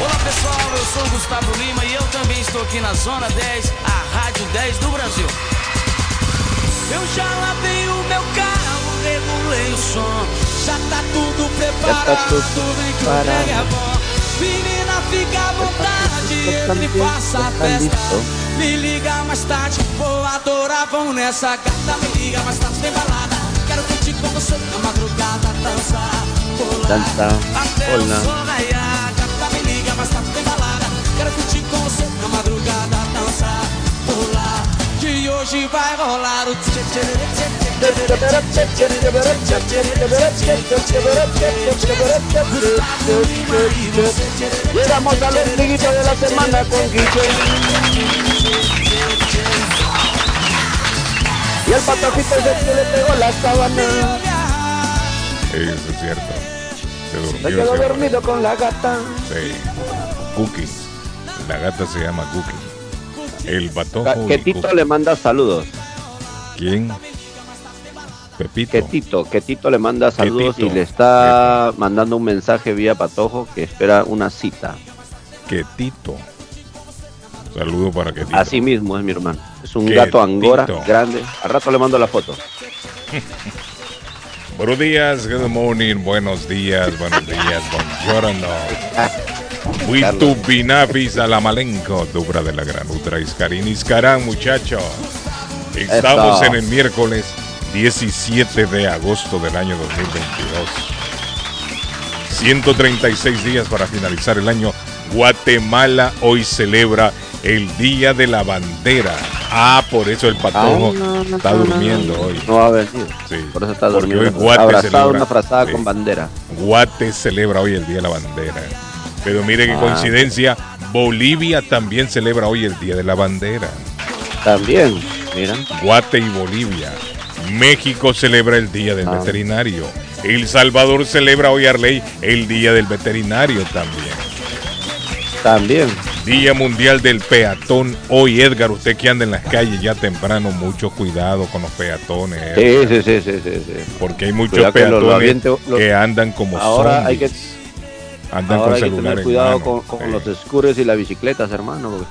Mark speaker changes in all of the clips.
Speaker 1: Olá pessoal, eu sou o Gustavo Lima e eu também estou aqui na Zona 10, a Rádio 10 do Brasil. Eu já lavei o meu carro, regulei o som, já tá tudo preparado,
Speaker 2: tudo
Speaker 1: vem que o trem é bom. Menina, fica à vontade, entre e faça a festa. Me liga mais tarde, vou adorar, vamos nessa gata. Me liga mais tarde, tem balada. Quero curtir com você na madrugada, dançar, pular,
Speaker 2: Dançar,
Speaker 1: até o
Speaker 2: pular.
Speaker 1: sol raiar. Hoje vai rolar o
Speaker 2: Llegamos al ombliguito de la semana con Guillén. Y el patojito que le pegó la sábana.
Speaker 3: Eso es cierto. Se
Speaker 2: Se
Speaker 3: durmió.
Speaker 2: quedó
Speaker 3: ese
Speaker 2: dormido con la gata.
Speaker 3: Sí. Cookie. La gata se llama Cookie. El patojo. y
Speaker 2: Que Tito le manda saludos.
Speaker 3: ¿Quién? Pepito.
Speaker 2: Que Tito, que Tito le manda saludos y le está mandando un mensaje vía patojo que espera una cita.
Speaker 3: Que Tito. Saludo para que Tito.
Speaker 2: Así mismo es mi hermano. Es un gato angora grande. Al rato le mando la foto.
Speaker 3: Buenos días, good morning, buenos días, buenos días, buongiorno. Muito binafis a la malenco, dubra de la gran ultra Iscarín Iscarán, muchacho. Estamos
Speaker 2: Eso.
Speaker 3: en el miércoles 17 de agosto del año 2022. 136 días para finalizar el año. Guatemala hoy celebra el Día de la Bandera. Ah, por eso el patojo
Speaker 2: Ah, no, no,
Speaker 3: está
Speaker 2: no,
Speaker 3: durmiendo
Speaker 2: no.
Speaker 3: hoy.
Speaker 2: No va a venir.
Speaker 3: Sí,
Speaker 2: Por eso está
Speaker 3: porque
Speaker 2: durmiendo.
Speaker 3: hoy Guate
Speaker 2: Abrazado,
Speaker 3: celebra.
Speaker 2: una frazada
Speaker 3: Sí.
Speaker 2: con bandera.
Speaker 3: Guate celebra hoy el Día de la Bandera. Pero mire qué
Speaker 2: Ah.
Speaker 3: coincidencia, Bolivia también celebra hoy el Día de la Bandera.
Speaker 2: También, mira.
Speaker 3: Guate y Bolivia. México celebra el Día del
Speaker 2: Ah.
Speaker 3: Veterinario. El Salvador celebra hoy, Arley, el Día del Veterinario también.
Speaker 2: También.
Speaker 3: Día Mundial del Peatón. Hoy, Edgar, usted que anda en las calles ya temprano, mucho cuidado con los peatones.
Speaker 2: Sí, sí, sí, sí, sí, sí.
Speaker 3: Porque hay muchos
Speaker 2: Cuidado que lo- lo
Speaker 3: peatones
Speaker 2: lo-
Speaker 3: que andan como
Speaker 2: Ahora hay que.
Speaker 3: Andan
Speaker 2: ahora
Speaker 3: con
Speaker 2: hay que tener
Speaker 3: en
Speaker 2: cuidado con, con
Speaker 3: Sí.
Speaker 2: los scooters y las bicicletas, hermano.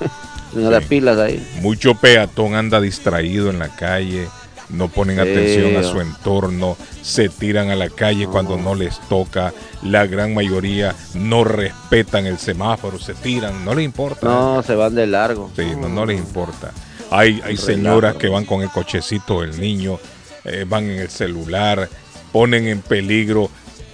Speaker 3: Sí.
Speaker 2: pilas ahí.
Speaker 3: Mucho peatón anda distraído en la calle, no ponen
Speaker 2: Sí.
Speaker 3: atención a su entorno, se tiran a la calle
Speaker 2: No.
Speaker 3: cuando no les toca. La gran mayoría no respetan el semáforo, se tiran, no les importa.
Speaker 2: No, se van de largo.
Speaker 3: Sí, no, no les importa. Hay, hay señoras que van con el cochecito del niño, eh, van en el celular, ponen en peligro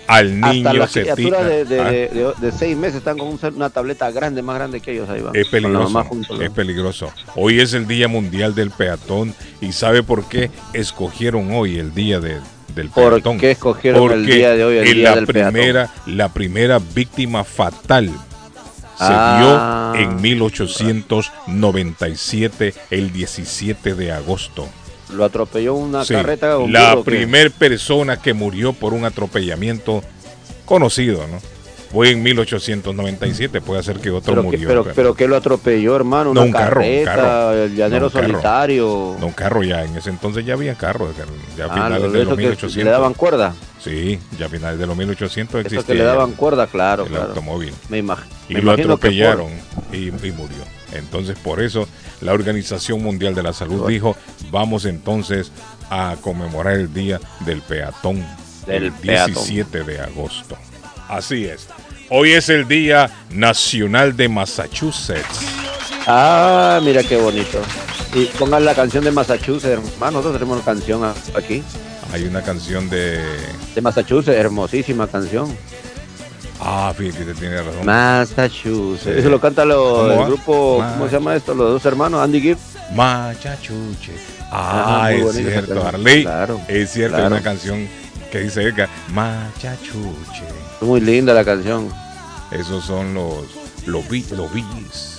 Speaker 3: al
Speaker 2: Hasta
Speaker 3: niño,
Speaker 2: las
Speaker 3: se
Speaker 2: criaturas
Speaker 3: tiran.
Speaker 2: de, de,
Speaker 3: Ah,
Speaker 2: de- de- seis meses están con un una tableta grande, más grande que ellos ahí van.
Speaker 3: Es peligroso, es peligroso. Hoy es el Día Mundial del Peatón y ¿sabe por qué escogieron hoy el Día de- del
Speaker 2: ¿Por
Speaker 3: Peatón?
Speaker 2: qué escogieron el día de hoy, el Día
Speaker 3: la
Speaker 2: del Peatón?
Speaker 3: primera, La primera víctima fatal se
Speaker 2: Ah.
Speaker 3: dio en 1897, el 17 de agosto.
Speaker 2: Lo atropelló una
Speaker 3: Sí,
Speaker 2: carreta. un
Speaker 3: la
Speaker 2: burro, ¿qué?
Speaker 3: primer persona que murió por un atropellamiento conocido, ¿no? Fue en 1897, puede ser que otro
Speaker 2: Pero, que,
Speaker 3: murió.
Speaker 2: pero,
Speaker 3: pero-
Speaker 2: pero que lo atropelló, hermano.
Speaker 3: No,
Speaker 2: Una
Speaker 3: un carro, un carro.
Speaker 2: el llanero
Speaker 3: No, carro.
Speaker 2: solitario.
Speaker 3: No, un carro ya, en ese entonces ya había carros, ya a
Speaker 2: Ah,
Speaker 3: finales
Speaker 2: lo-
Speaker 3: de
Speaker 2: eso
Speaker 3: los
Speaker 2: que
Speaker 3: 1800.
Speaker 2: le daban cuerda.
Speaker 3: Sí, ya a finales de los 1800
Speaker 2: Eso
Speaker 3: existía
Speaker 2: que le daban cuerda, claro,
Speaker 3: el
Speaker 2: claro.
Speaker 3: automóvil.
Speaker 2: Me, imag-
Speaker 3: Y
Speaker 2: me
Speaker 3: lo
Speaker 2: imagino que
Speaker 3: atropellaron y, y murió. Entonces, por eso la Organización Mundial de la Salud dijo, vamos entonces a conmemorar el Día del Peatón,
Speaker 2: Del
Speaker 3: el
Speaker 2: peatón.
Speaker 3: 17 de agosto. Así es. Hoy es el Día Nacional de Massachusetts.
Speaker 2: Ah, mira qué bonito. Y pongan la canción de Massachusetts, hermano. Nosotros tenemos una canción aquí.
Speaker 3: Hay una canción de...
Speaker 2: De Massachusetts, hermosísima canción.
Speaker 3: Ah, fíjate tiene razón.
Speaker 2: Massachusetts.
Speaker 3: Sí.
Speaker 2: Eso lo canta lo,
Speaker 3: ¿Cómo
Speaker 2: el
Speaker 3: va?
Speaker 2: grupo,
Speaker 3: Ma-
Speaker 2: ¿cómo se llama esto? Los dos hermanos, Andy Gibb.
Speaker 3: Machachuche.
Speaker 2: Ajá,
Speaker 3: Ah,
Speaker 2: muy
Speaker 3: es cierto. Arley.
Speaker 2: Claro,
Speaker 3: es cierto,
Speaker 2: claro.
Speaker 3: es una canción que dice Edgar, Machachuche.
Speaker 2: Muy linda la canción.
Speaker 3: Esos son los los, los Billys.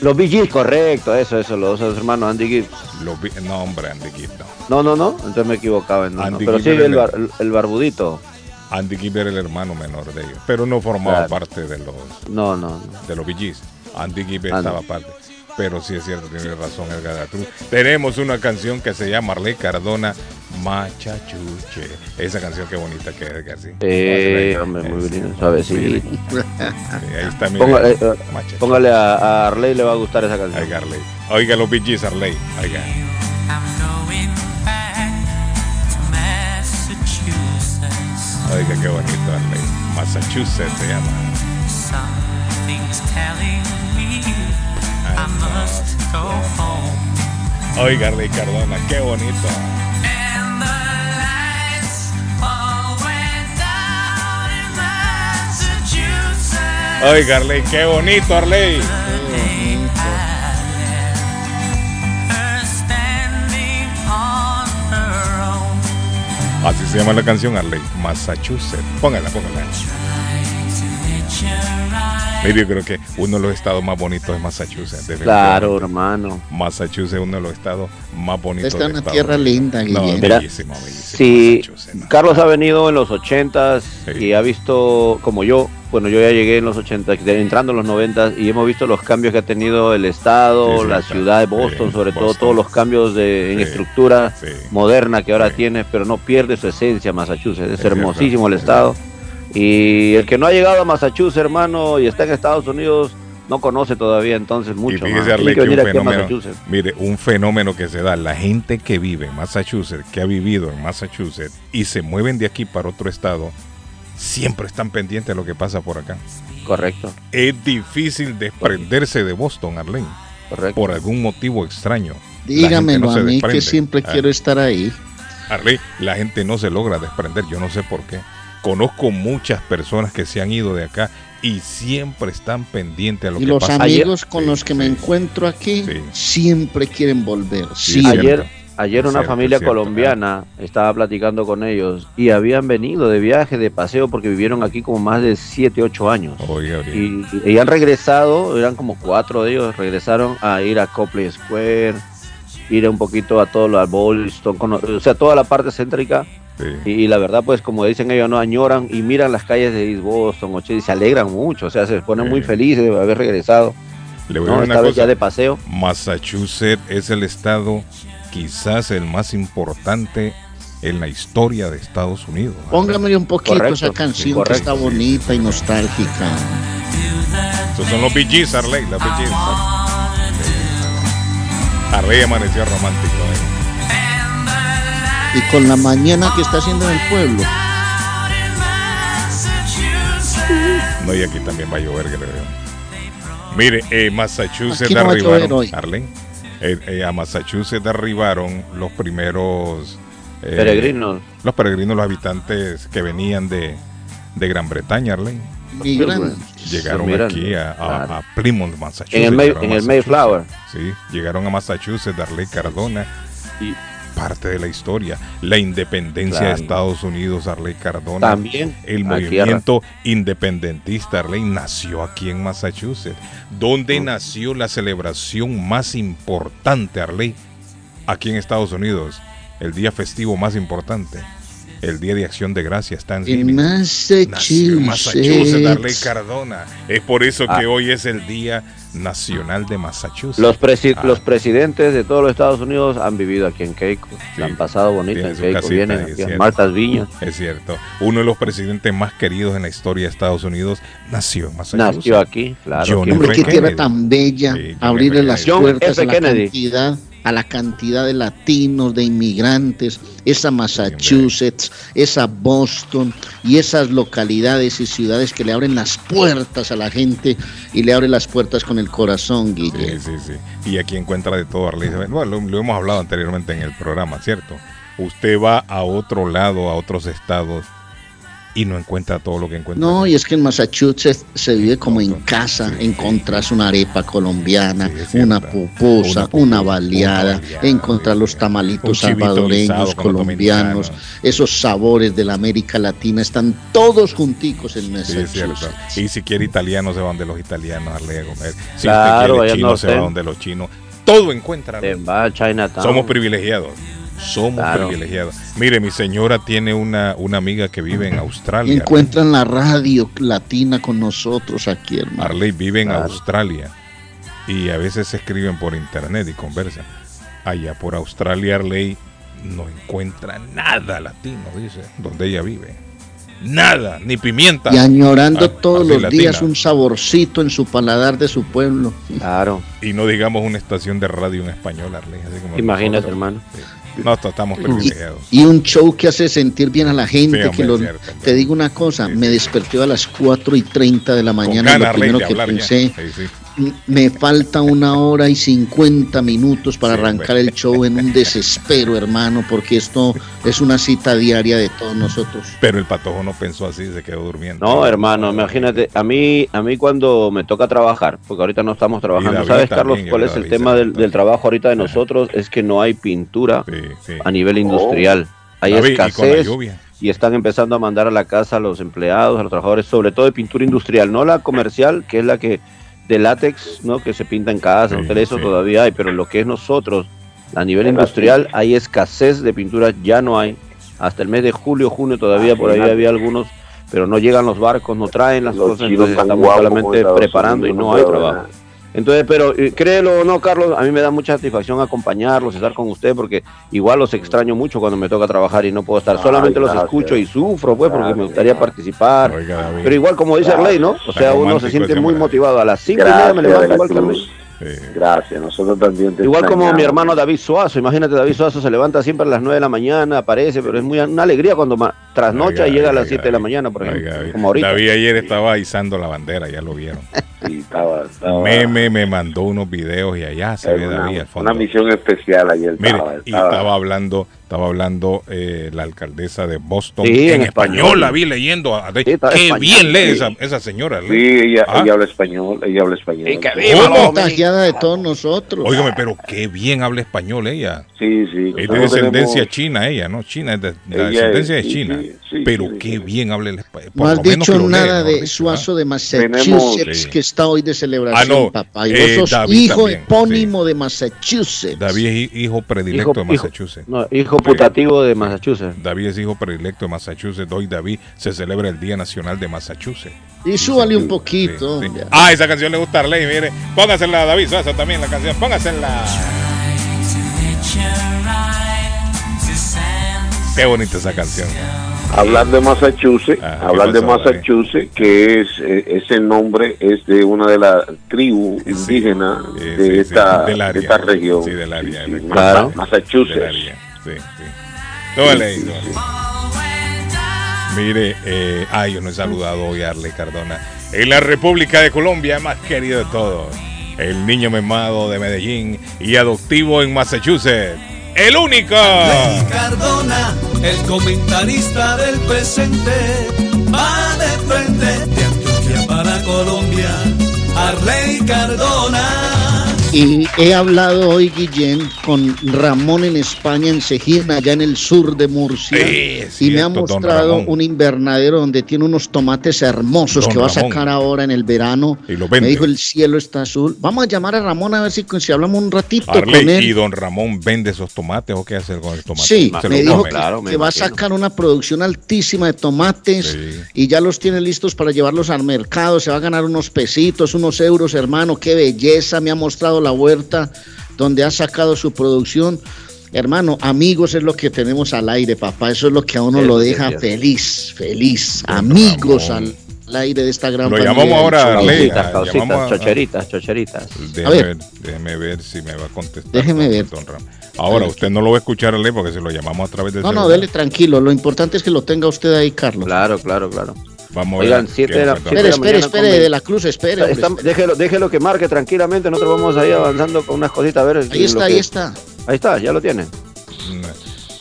Speaker 2: Los Bee correcto, eso, eso, los dos hermanos Andy Gibbs.
Speaker 3: no, hombre, Andy Gibbs
Speaker 2: no. No, no, no, entonces me equivocaba. No, Pero sí, el, el, barbudito.
Speaker 3: Andy Gibb era el hermano menor de ellos, pero no formaba parte de los
Speaker 2: no, no,
Speaker 3: de los Bee Andy Gibb estaba parte. Pero sí es cierto, tiene razón Edgar Tenemos una canción que se llama Arley Cardona, Machachuche. Esa canción qué bonita que es, Edgar, sí.
Speaker 2: Sí, hombre, muy bien, suavecito. Sí, ahí está mi Póngale, eh, póngale a, a, Arley, le va a gustar esa canción.
Speaker 3: Oiga, Arley. Oiga los Bee Arley. Oiga. Oiga, qué bonito Arley. Massachusetts se llama. I must go home. Oiga, Arley Cardona, qué bonito. Oiga, Arley, qué bonito, Arley. Así se llama la canción Arley, Massachusetts. Póngala, póngala. Mire, yo creo que uno de los estados más bonitos es Massachusetts.
Speaker 2: Claro, hermano.
Speaker 3: Massachusetts es uno de los estados más bonitos.
Speaker 4: Está una tierra linda.
Speaker 2: No, bellísimo, Sí, Carlos ha venido en los ochentas y ha visto, como yo, bueno, yo ya llegué en los 80, entrando en los 90 y hemos visto los cambios que ha tenido el estado, la ciudad de Boston, sobre todo todos los cambios de, en estructura moderna que ahora tiene, pero no pierde su esencia Massachusetts. Es, hermosísimo el estado. Y el que no ha llegado a Massachusetts, hermano, y está en Estados Unidos, no conoce todavía entonces mucho. más.
Speaker 3: mire, un fenómeno que se da, la gente que vive en Massachusetts, que ha vivido en Massachusetts y se mueven de aquí para otro estado, siempre están pendientes de lo que pasa por acá.
Speaker 2: Correcto.
Speaker 3: Es difícil desprenderse de Boston, Arlene. Correcto. Por algún motivo extraño.
Speaker 4: Dígamelo a mí que siempre ah. quiero estar ahí.
Speaker 3: Arlene, la gente no se logra desprender, yo no sé por qué. Conozco muchas personas que se han ido de acá y siempre están pendientes a lo
Speaker 4: y
Speaker 3: que
Speaker 4: pasa. Y los amigos con los que me encuentro aquí siempre quieren volver.
Speaker 2: Ayer, Ayer una familia colombiana estaba platicando con ellos y habían venido de viaje, de paseo, porque vivieron aquí como más de 7, 8 años. y, y, han regresado, eran como cuatro de ellos, regresaron a ir a Copley Square, ir un poquito a todo lo, a Boston, o sea, toda la parte céntrica. Y, la verdad, pues como dicen ellos, no añoran y miran las calles de East Boston y se alegran mucho, o sea, se ponen muy felices de haber regresado.
Speaker 3: Le voy a una cosa, ya de paseo. Massachusetts es el estado quizás el más importante en la historia de Estados Unidos.
Speaker 4: Póngame un poquito esa canción que está bonita y nostálgica.
Speaker 3: Esos son los Bee Arley, los Bee Arley amaneció romántico.
Speaker 4: ¿eh? Y con la mañana que está haciendo en el pueblo.
Speaker 3: No, y aquí también va a llover, creo. Mire, eh, Massachusetts no arribaron, Arley eh, eh, a Massachusetts arribaron los primeros
Speaker 2: eh, peregrinos.
Speaker 3: Los peregrinos, los habitantes que venían de, Gran Bretaña, Arlene. Llegaron aquí a, Plymouth, Massachusetts.
Speaker 2: En el, Mayflower.
Speaker 3: Sí, llegaron a Massachusetts, Darley Cardona. Y parte de la historia. La independencia de Estados Unidos, Arley Cardona.
Speaker 2: También.
Speaker 3: El movimiento independentista, Arley, nació aquí en Massachusetts. ¿Dónde nació la celebración más importante, Arley? Aquí en Estados Unidos. El día festivo más importante el Día de Acción de Gracias está
Speaker 4: en Massachusetts.
Speaker 3: Massachusetts, Arley Cardona. Es por eso que ah. hoy es el Día Nacional de Massachusetts.
Speaker 2: Los, ah. los presidentes de todos los Estados Unidos han vivido aquí en Keiko. han pasado bonito en Keiko. Vienen aquí en Martas Viñas.
Speaker 3: Es cierto. Uno de los presidentes más queridos en la historia de Estados Unidos nació en Massachusetts.
Speaker 2: Nació aquí, claro.
Speaker 4: Hombre, qué tierra tan bella. Abrirle las puertas a la cantidad a la cantidad de latinos, de inmigrantes, esa Massachusetts, esa Boston y esas localidades y ciudades que le abren las puertas a la gente y le abren las puertas con el corazón, Guille.
Speaker 3: Sí, sí, sí. Y aquí encuentra de todo, Arley. Bueno, lo, hemos hablado anteriormente en el programa, ¿cierto? Usted va a otro lado, a otros estados y no encuentra todo lo que encuentra.
Speaker 4: No, y es que en Massachusetts se vive como en casa, encontras una arepa colombiana, una pupusa, una, baleada, encontrar los tamalitos salvadoreños, colombianos, esos sabores de la América Latina están todos junticos en Massachusetts.
Speaker 3: Y si quiere italiano se van de los italianos a comer. Si usted quiere chino se va donde los chinos. Todo encuentra. Somos privilegiados. Somos privilegiados. Mire, mi señora tiene una, una amiga que vive en Australia.
Speaker 4: Encuentran la radio latina con nosotros aquí, hermano.
Speaker 3: Arley vive en Australia y a veces se escriben por internet y conversan. Allá por Australia, Arley no encuentra nada latino, dice, donde ella vive. Nada, ni pimienta.
Speaker 4: Y añorando ah, todos los días un saborcito en su paladar de su pueblo.
Speaker 2: Claro.
Speaker 3: Y no digamos una estación de radio en español, Arley.
Speaker 2: Imagínate, hermano.
Speaker 3: No, estamos privilegiados.
Speaker 4: Y, un show que hace sentir bien a la gente. que te digo una cosa, me desperté a las 4 y 30 de la mañana. lo primero que pensé, me falta una hora y 50 minutos para arrancar el show en un desespero, hermano, porque esto es una cita diaria de todos nosotros.
Speaker 3: Pero el patojo no pensó así, se quedó durmiendo.
Speaker 2: No, hermano, imagínate, a mí, a mí cuando me toca trabajar, porque ahorita no estamos trabajando, ¿sabes, Carlos, cuál es el tema del, trabajo ahorita de nosotros? Es que no hay pintura a nivel industrial. Hay escasez. Y, y están empezando a mandar a la casa a los empleados, a los trabajadores, sobre todo de pintura industrial, no la comercial, que es la que de látex, ¿no? Que se pinta en casa, sí, eso todavía hay, pero lo que es nosotros, a nivel industrial, hay escasez de pinturas, ya no hay. Hasta el mes de julio, junio todavía por ahí había algunos, pero no llegan los barcos, no traen las cosas, entonces estamos solamente preparando y no hay trabajo. Entonces, pero eh, créelo o no, Carlos, a mí me da mucha satisfacción acompañarlos, estar con usted, porque igual los extraño mucho cuando me toca trabajar y no puedo estar. Solamente los escucho y sufro, pues, porque me gustaría participar. pero igual, como dice Arley, ¿no? O sea, uno se siente muy motivado. A las 5 y media me levanto igual que
Speaker 5: Gracias, nosotros también.
Speaker 2: Igual como mi hermano David Suazo, imagínate, David Suazo se levanta siempre a las 9 de la mañana, aparece, pero es muy una alegría cuando trasnocha y llega a las 7 de la mañana, por ejemplo. como ahorita.
Speaker 3: David ayer estaba izando la bandera, ya lo vieron.
Speaker 5: Sí, estaba, estaba,
Speaker 3: Meme me mandó unos videos y allá se ve David
Speaker 5: al fondo. Una misión especial ayer.
Speaker 3: Mire, y estaba hablando estaba hablando eh, la alcaldesa de Boston en, español, la vi leyendo. qué bien lee esa, esa, señora.
Speaker 5: Sí, ella, ¿Ah? ella, habla español, ella habla español. Y
Speaker 4: contagiada de todos nosotros.
Speaker 3: Óigame, pero qué bien habla español ella.
Speaker 5: Sí, sí.
Speaker 3: Es de descendencia china ella, ¿no? China, es de, la descendencia de China. pero qué bien habla el español.
Speaker 4: No has dicho nada de Suazo de Massachusetts, que está hoy de celebración, ah, papá. Y eh, vos sos hijo epónimo de Massachusetts.
Speaker 3: David es hijo predilecto de Massachusetts.
Speaker 2: no, hijo putativo de Massachusetts.
Speaker 3: David es hijo predilecto de Massachusetts. Hoy David se celebra el Día Nacional de Massachusetts.
Speaker 4: Y súbale un poquito.
Speaker 3: Ah, esa canción le gusta a Arley, mire. Póngasela, David Suazo también la canción. Póngasela. Qué bonita esa canción.
Speaker 5: Hablar de Massachusetts, ah, hablar de Massachusetts, que es eh, ese nombre es de una de las tribus indígenas de, esta, de esta región.
Speaker 3: Sí, del área.
Speaker 5: Claro. Massachusetts.
Speaker 3: Sí, sí. Mire, eh, ay, yo no he saludado hoy a Arley Cardona. En la República de Colombia, más querido de todos. El niño memado de Medellín y adoptivo en Massachusetts. ¡El único!
Speaker 1: Arley Cardona, el comentarista del presente, va de frente de Antioquia para Colombia. Arley Cardona.
Speaker 4: Y he hablado hoy, Guillén, con Ramón en España, en Sejín, allá en el sur de Murcia. y me ha mostrado un invernadero donde tiene unos tomates hermosos que va a sacar ahora en el verano.
Speaker 3: Y lo vende.
Speaker 4: Me dijo, el cielo está azul. Vamos a llamar a Ramón a ver si, si hablamos un ratito con él.
Speaker 3: ¿Y don Ramón vende esos tomates o qué hace con el tomate?
Speaker 4: Sí, me dijo que, va a sacar una producción altísima de tomates y ya los tiene listos para llevarlos al mercado. Se va a ganar unos pesitos, unos euros, hermano. Qué belleza. Me ha mostrado la huerta donde ha sacado su producción. Hermano, amigos es lo que tenemos al aire, papá. Eso es lo que a uno lo deja feliz, feliz. Amigos al, aire de esta gran
Speaker 3: Lo llamamos ahora
Speaker 2: a causitas, chocheritas, chocheritas.
Speaker 3: Déjeme ver. déjeme ver si me va a contestar.
Speaker 4: Déjeme ver.
Speaker 3: Ahora, usted no lo va a escuchar a ley porque si lo llamamos a través de.
Speaker 4: No, no, dele tranquilo. Lo importante es que lo tenga usted ahí, Carlos.
Speaker 2: Claro, claro, claro.
Speaker 3: Vamos
Speaker 2: Oigan, 7 de la,
Speaker 4: Espere, espere, espere, de la cruz, espere.
Speaker 2: déjelo, déjelo que marque tranquilamente. Nosotros vamos ahí avanzando con unas cositas. A ver.
Speaker 4: Ahí está, ahí está.
Speaker 2: Ahí está, ya lo tiene.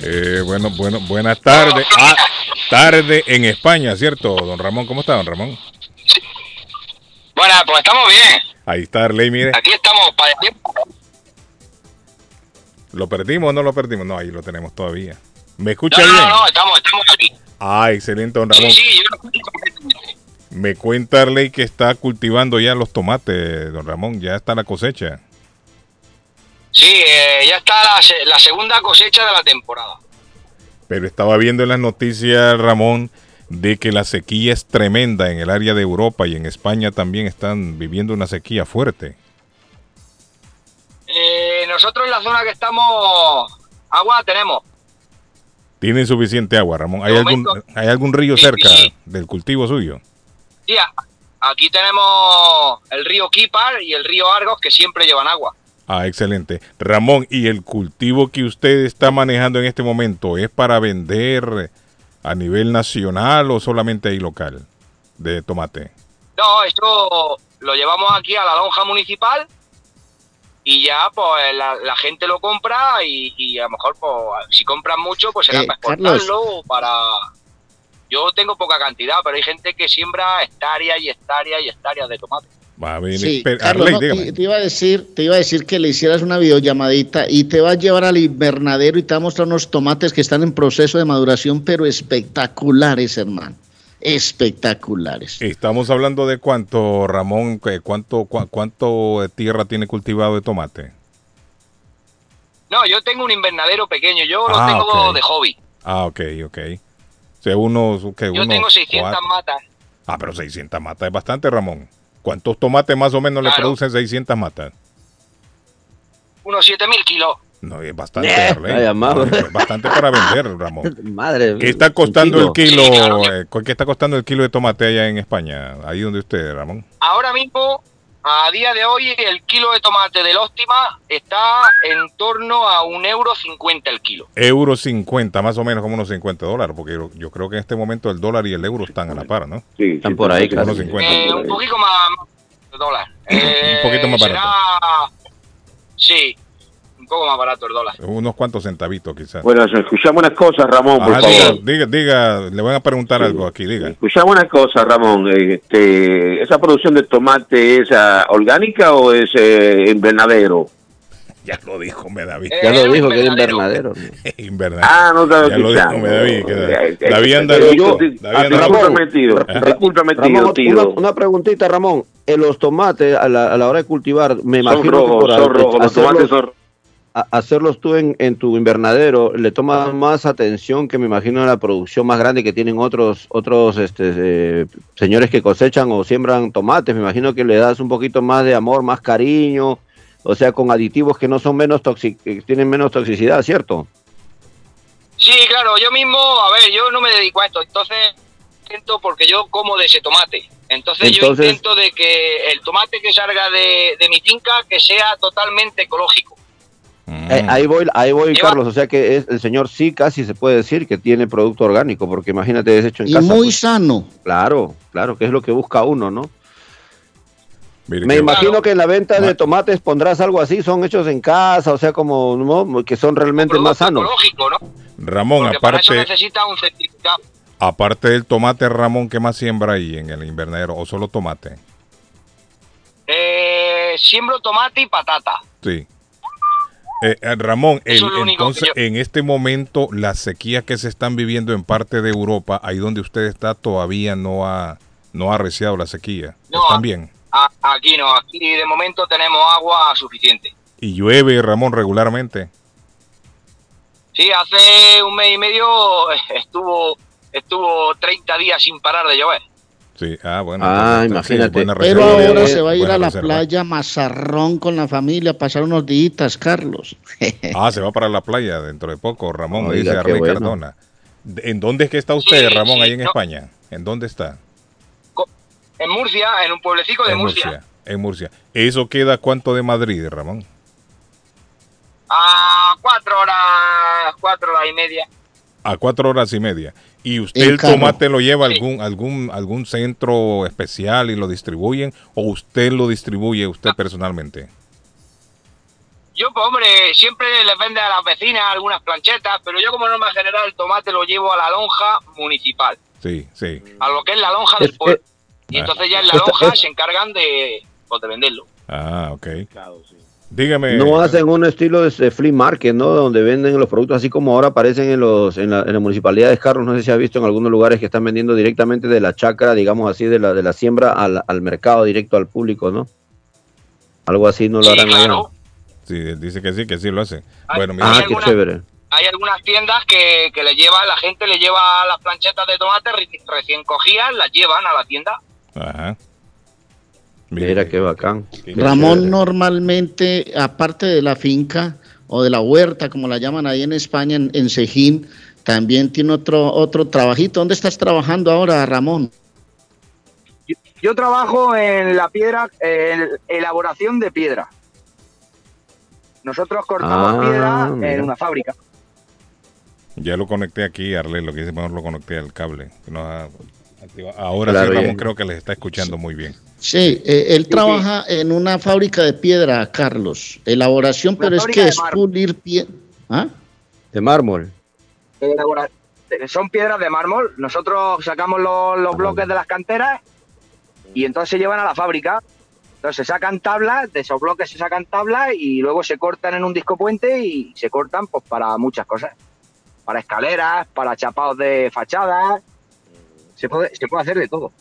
Speaker 3: Eh, bueno, bueno, buenas tardes. Ah, tarde en España, ¿cierto, don Ramón? ¿Cómo está, don Ramón?
Speaker 6: Bueno, pues estamos bien.
Speaker 3: Ahí está Arley, mire.
Speaker 6: Aquí estamos para tiempo.
Speaker 3: ¿Lo perdimos o no lo perdimos? No, ahí lo tenemos todavía. ¿Me escucha bien?
Speaker 6: No, no, estamos, estamos aquí.
Speaker 3: Ah, excelente, don Ramón.
Speaker 6: Sí, sí, yo
Speaker 3: Me cuenta Arley que está cultivando ya los tomates, don Ramón. Ya está la cosecha.
Speaker 6: Sí, eh, ya está la, la segunda cosecha de la temporada.
Speaker 3: Pero estaba viendo en las noticias, Ramón, de que la sequía es tremenda en el área de Europa y en España también están viviendo una sequía fuerte.
Speaker 6: Eh, nosotros en la zona que estamos, agua tenemos.
Speaker 3: ¿Tienen suficiente agua, Ramón? ¿Hay, algún, ¿hay algún río cerca del cultivo suyo?
Speaker 6: Sí, aquí tenemos el río Kipar y el río Argos que siempre llevan agua.
Speaker 3: Ah, excelente. Ramón, ¿y el cultivo que usted está manejando en este momento es para vender a nivel nacional o solamente ahí local de tomate?
Speaker 6: No, esto lo llevamos aquí a la lonja municipal y ya pues la, gente lo compra y, a lo mejor pues, si compran mucho pues será eh, para exportarlo para... Yo tengo poca cantidad, pero hay gente que siembra hectáreas y hectáreas y hectáreas de tomate.
Speaker 4: Va a Carlos, te, iba a decir, te iba a decir que le hicieras una videollamadita y te va a llevar al invernadero y te va a mostrar unos tomates que están en proceso de maduración, pero espectaculares, hermano. Espectaculares.
Speaker 3: Estamos hablando de cuánto, Ramón, cuánto, cuánto tierra tiene cultivado de tomate.
Speaker 6: No, yo tengo un invernadero pequeño, yo lo ah, tengo de hobby.
Speaker 3: Ah, ok, ok. O sea, unos, yo
Speaker 6: tengo 600 matas.
Speaker 3: Ah, pero 600 matas es bastante, Ramón. ¿Cuántos tomates más o menos le producen 600 matas?
Speaker 6: Unos 7 mil kilos.
Speaker 3: No, es bastante, bastante para vender, Ramón. Madre ¿Qué está costando el kilo? Eh, ¿Qué está costando el kilo de tomate allá en España? Ahí donde usted, Ramón.
Speaker 6: Ahora mismo, a día de hoy, el kilo de tomate del óptima está en torno a un euro cincuenta el kilo.
Speaker 3: Euro cincuenta, más o menos como unos 50 dólares, porque yo, creo que en este momento el dólar y el euro están a la par, ¿no?
Speaker 2: Sí, están por ahí,
Speaker 6: claro. Eh, un poquito más dólar. un poquito más barato. Sí, un poco más barato el dólar.
Speaker 3: Unos cuantos centavitos quizás.
Speaker 5: Bueno, escuchamos unas cosas, Ramón, por favor.
Speaker 3: Diga, diga, le van a preguntar algo aquí, diga.
Speaker 5: Escuchamos una cosa, Ramón. Este, ¿Esa producción de tomate es uh, orgánica o es eh, invernadero?
Speaker 3: Ya lo dijo Medavid.
Speaker 2: ya lo dijo que era invernadero.
Speaker 3: invernadero. Ah, no te Ya lo dijo Medavid. David anda
Speaker 5: loco. Disculpa metido,
Speaker 2: tío. Una, preguntita, Ramón. En los tomates, a la, a la hora de cultivar, me imagino
Speaker 5: que por son rojos, los tomates son
Speaker 2: hacerlos tú en, en, tu invernadero le tomas más atención que me imagino la producción más grande que tienen otros otros este, eh, señores que cosechan o siembran tomates. Me imagino que le das un poquito más de amor, más cariño, o sea, con aditivos que no son menos tienen menos toxicidad, ¿cierto?
Speaker 6: Sí, claro, yo mismo, a ver, yo no me dedico a esto, entonces intento porque yo como de ese tomate. Entonces, yo intento de que el tomate que salga de, de mi finca que sea totalmente ecológico.
Speaker 2: Eh, ahí voy, ahí voy, Carlos. O sea que es, el señor sí casi se puede decir que tiene producto orgánico, porque imagínate, es hecho en
Speaker 4: y
Speaker 2: casa.
Speaker 4: muy pues. sano.
Speaker 2: Claro, claro, que es lo que busca uno, ¿no? Me imagino que en la venta de tomates pondrás algo así, son hechos en casa, o sea, como que son realmente más sanos.
Speaker 6: ¿no?
Speaker 3: Ramón, aparte.
Speaker 6: necesita un certificado.
Speaker 3: Aparte del tomate, Ramón, ¿qué más siembra ahí en el invernadero? ¿O solo tomate?
Speaker 6: Eh, siembro tomate y patata.
Speaker 3: Sí. Eh, eh, Ramón, entonces en este momento las sequías que se están viviendo en parte de Europa, ahí donde usted está, todavía no ha no ha arreciado la sequía. No, ¿Están bien?
Speaker 6: aquí no, aquí de momento tenemos agua suficiente.
Speaker 3: ¿Y llueve, Ramón, regularmente?
Speaker 6: Sí, hace un mes y medio estuvo estuvo 30 días sin parar de llover.
Speaker 3: Sí, ah, bueno.
Speaker 2: Ah, imagínate.
Speaker 4: Pero ahora se va a ir a la playa Mazarrón con la familia a pasar unos días, Carlos.
Speaker 3: ah, se va para la playa dentro de poco, Ramón, dice Arley Cardona. ¿En dónde es que está usted, Ramón, ahí en España? ¿En dónde está?
Speaker 6: En Murcia, en un pueblecito de Murcia.
Speaker 3: En Murcia. ¿Eso queda cuánto de Madrid, Ramón?
Speaker 6: A cuatro horas, cuatro horas y media.
Speaker 3: A cuatro horas y media. ¿Y usted el, tomate lo lleva a algún, algún, algún centro especial y lo distribuyen? ¿O usted lo distribuye usted personalmente?
Speaker 6: Yo
Speaker 7: pues hombre, siempre les vende a las vecinas algunas planchetas, pero yo como norma general el tomate lo llevo a la lonja municipal.
Speaker 3: Sí, sí.
Speaker 7: A lo que es la lonja del pueblo. Y entonces ya en la lonja se encargan de, pues, de venderlo.
Speaker 3: Ah, ok. Dígame.
Speaker 2: No hacen un estilo de flea market, ¿no? Donde venden los productos así como ahora aparecen en los en la, en la municipalidad de Carros. No sé si ha visto en algunos lugares que están vendiendo directamente de la chacra, digamos así, de la, de la siembra al, al mercado, directo al público, ¿no? Algo así no lo harán
Speaker 3: allá. Sí, dice que sí, que sí lo hace. bueno,
Speaker 2: mira. Ah, qué chévere.
Speaker 7: Hay algunas tiendas que, que le lleva, la gente le lleva las planchetas de tomate recién cogidas, las llevan a la tienda. Ajá.
Speaker 2: Mira, qué bacán.
Speaker 4: Ramón normalmente, aparte de la finca o de la huerta, como la llaman ahí en España, en, Sejín, también tiene otro, otro trabajito. ¿Dónde estás trabajando ahora, Ramón?
Speaker 6: Yo, trabajo en la piedra, en elaboración de piedra. Nosotros cortamos ah, piedra en una fábrica.
Speaker 3: Ya lo conecté aquí, Arle, lo que dice, mejor lo conecté al cable. Ahora sí, creo que les está escuchando muy bien.
Speaker 4: Sí, eh, él trabaja en una fábrica de piedra, Carlos. Elaboración, pero es que es pulir piedra. ¿Ah?
Speaker 2: De mármol.
Speaker 6: Son piedras de mármol. Nosotros sacamos los, los bloques de las canteras y entonces se llevan a la fábrica. Entonces se sacan tablas, de esos bloques se sacan tablas y luego se cortan en un disco puente y se cortan pues para muchas cosas. Para escaleras, para chapados de fachadas. Se puede, se puede hacer de todo.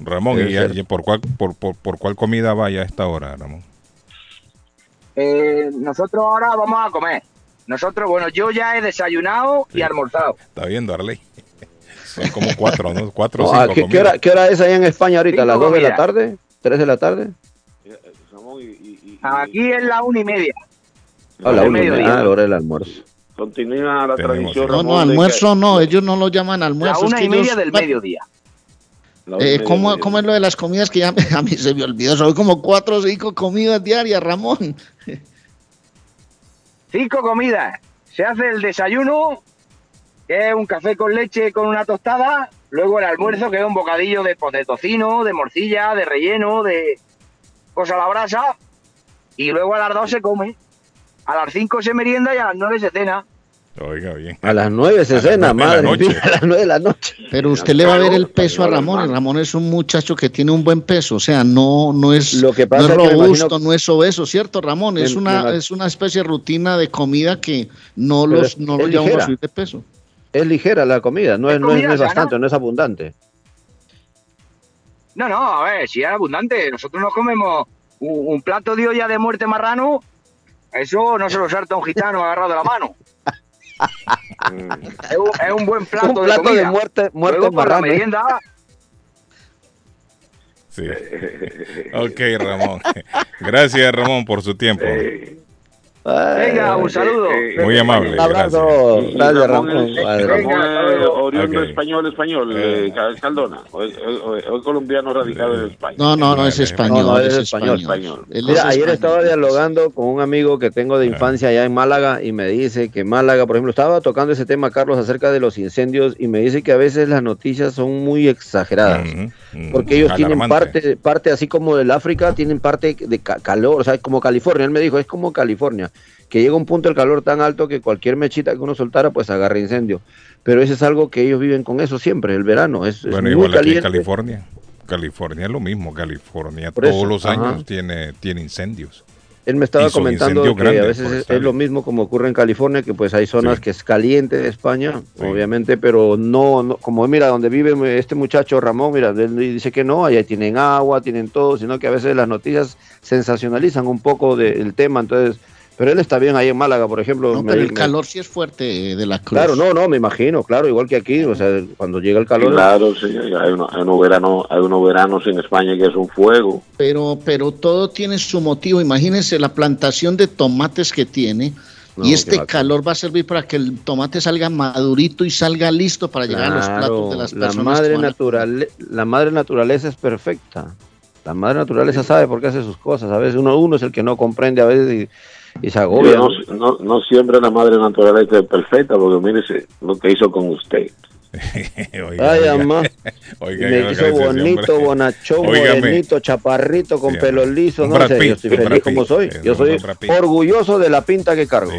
Speaker 3: Ramón, ¿y, por, cuál, por, por, cuál comida vaya a esta hora, Ramón?
Speaker 6: Eh, nosotros ahora vamos a comer. Nosotros, bueno, yo ya he desayunado y almorzado.
Speaker 3: Está viendo, Arley. Son como cuatro, ¿no? Cuatro o cinco.
Speaker 2: ¿qué, hora, ¿qué, hora, es ahí en España ahorita? ¿Las dos de la tarde? ¿Tres de la tarde?
Speaker 6: Aquí es la una y media.
Speaker 2: Ah, la una y media, ah, la hora del almuerzo.
Speaker 8: Continúa la tradición.
Speaker 4: No, no, almuerzo no, ellos no lo llaman almuerzo.
Speaker 6: La una y media del mediodía.
Speaker 4: Eh, ¿cómo, ¿cómo, es lo de las comidas que ya a mí se me olvidó? Son como cuatro o cinco comidas diarias, Ramón.
Speaker 6: Cinco comidas. Se hace el desayuno, que es un café con leche con una tostada. Luego el almuerzo, que es un bocadillo de, pues, de tocino, de morcilla, de relleno, de cosa a la brasa. Y luego a las dos se come. A las cinco se merienda y a las nueve se cena.
Speaker 2: Oiga bien. A las nueve se cena, madre mía, a las nueve de la noche.
Speaker 4: Pero usted le va a ver el peso a Ramón, Ramón es un muchacho que tiene un buen peso, o sea, no, no es, Lo que pasa no es robusto, no es obeso, ¿cierto, Ramón? Es una, es una especie de rutina de comida que no los, no los lleva a subir de peso.
Speaker 2: Es ligera la comida, no es, no es, bastante, no es abundante.
Speaker 6: No, no, a ver, si es abundante, nosotros nos comemos un, plato de olla de muerte marrano, eso no se lo salta un gitano agarrado de la mano es, un, buen plato,
Speaker 2: de, muerte, muerte
Speaker 6: para merienda.
Speaker 3: Sí. Ok, Ramón. Gracias, Ramón, por su tiempo.
Speaker 6: Venga, un saludo.
Speaker 3: Muy amable. Un
Speaker 8: abrazo. Gracias, Ramón. Oriundo español, español, eh, Caldona. O colombiano radicado en España.
Speaker 4: No, no, no es español. No, es español.
Speaker 2: Mira, ayer estaba dialogando con un amigo que tengo de infancia allá en Málaga y me dice que Málaga, por ejemplo, estaba tocando ese tema, Carlos, acerca de los incendios y me dice que a veces las noticias son muy exageradas. Porque ellos tienen parte, parte así como del África, tienen parte de calor, o sea, como California. Él me dijo, es como California que llega un punto el calor tan alto que cualquier mechita que uno soltara pues agarra incendio. Pero eso es algo que ellos viven con eso siempre, el verano. Es, bueno, igual aquí en
Speaker 3: California. California es lo mismo, California todos los años tiene, tiene incendios.
Speaker 2: Él me estaba comentando que a veces es, lo mismo como ocurre en California, que pues hay zonas que es caliente de España, obviamente, pero no, no, como mira, donde vive este muchacho Ramón, mira, él dice que no, allá tienen agua, tienen todo, sino que a veces las noticias sensacionalizan un poco del tema, entonces pero él está bien ahí en Málaga, por ejemplo.
Speaker 4: No, pero el calor sí es fuerte de la cruz.
Speaker 2: Claro, no, no, me imagino, claro, igual que aquí, o sea, cuando llega el calor.
Speaker 8: Claro, sí, hay, unos veranos, hay unos veranos en España que es un fuego.
Speaker 4: Pero, pero todo tiene su motivo. Imagínense la plantación de tomates que tiene. y este calor va a servir para que el tomate salga madurito y salga listo para llegar a los platos de las personas.
Speaker 2: La madre, natural, la madre naturaleza es perfecta. La madre naturaleza sabe por qué hace sus cosas. A veces uno, uno es el que no comprende, a veces y se agobia.
Speaker 8: No, no, siempre la madre naturaleza es perfecta, porque mire lo que hizo con usted.
Speaker 2: Ay, mamá. me hizo bonito, bonachón, morenito, chaparrito, con pelo liso. No sé, yo estoy feliz como soy. Yo soy orgulloso de la pinta que cargo.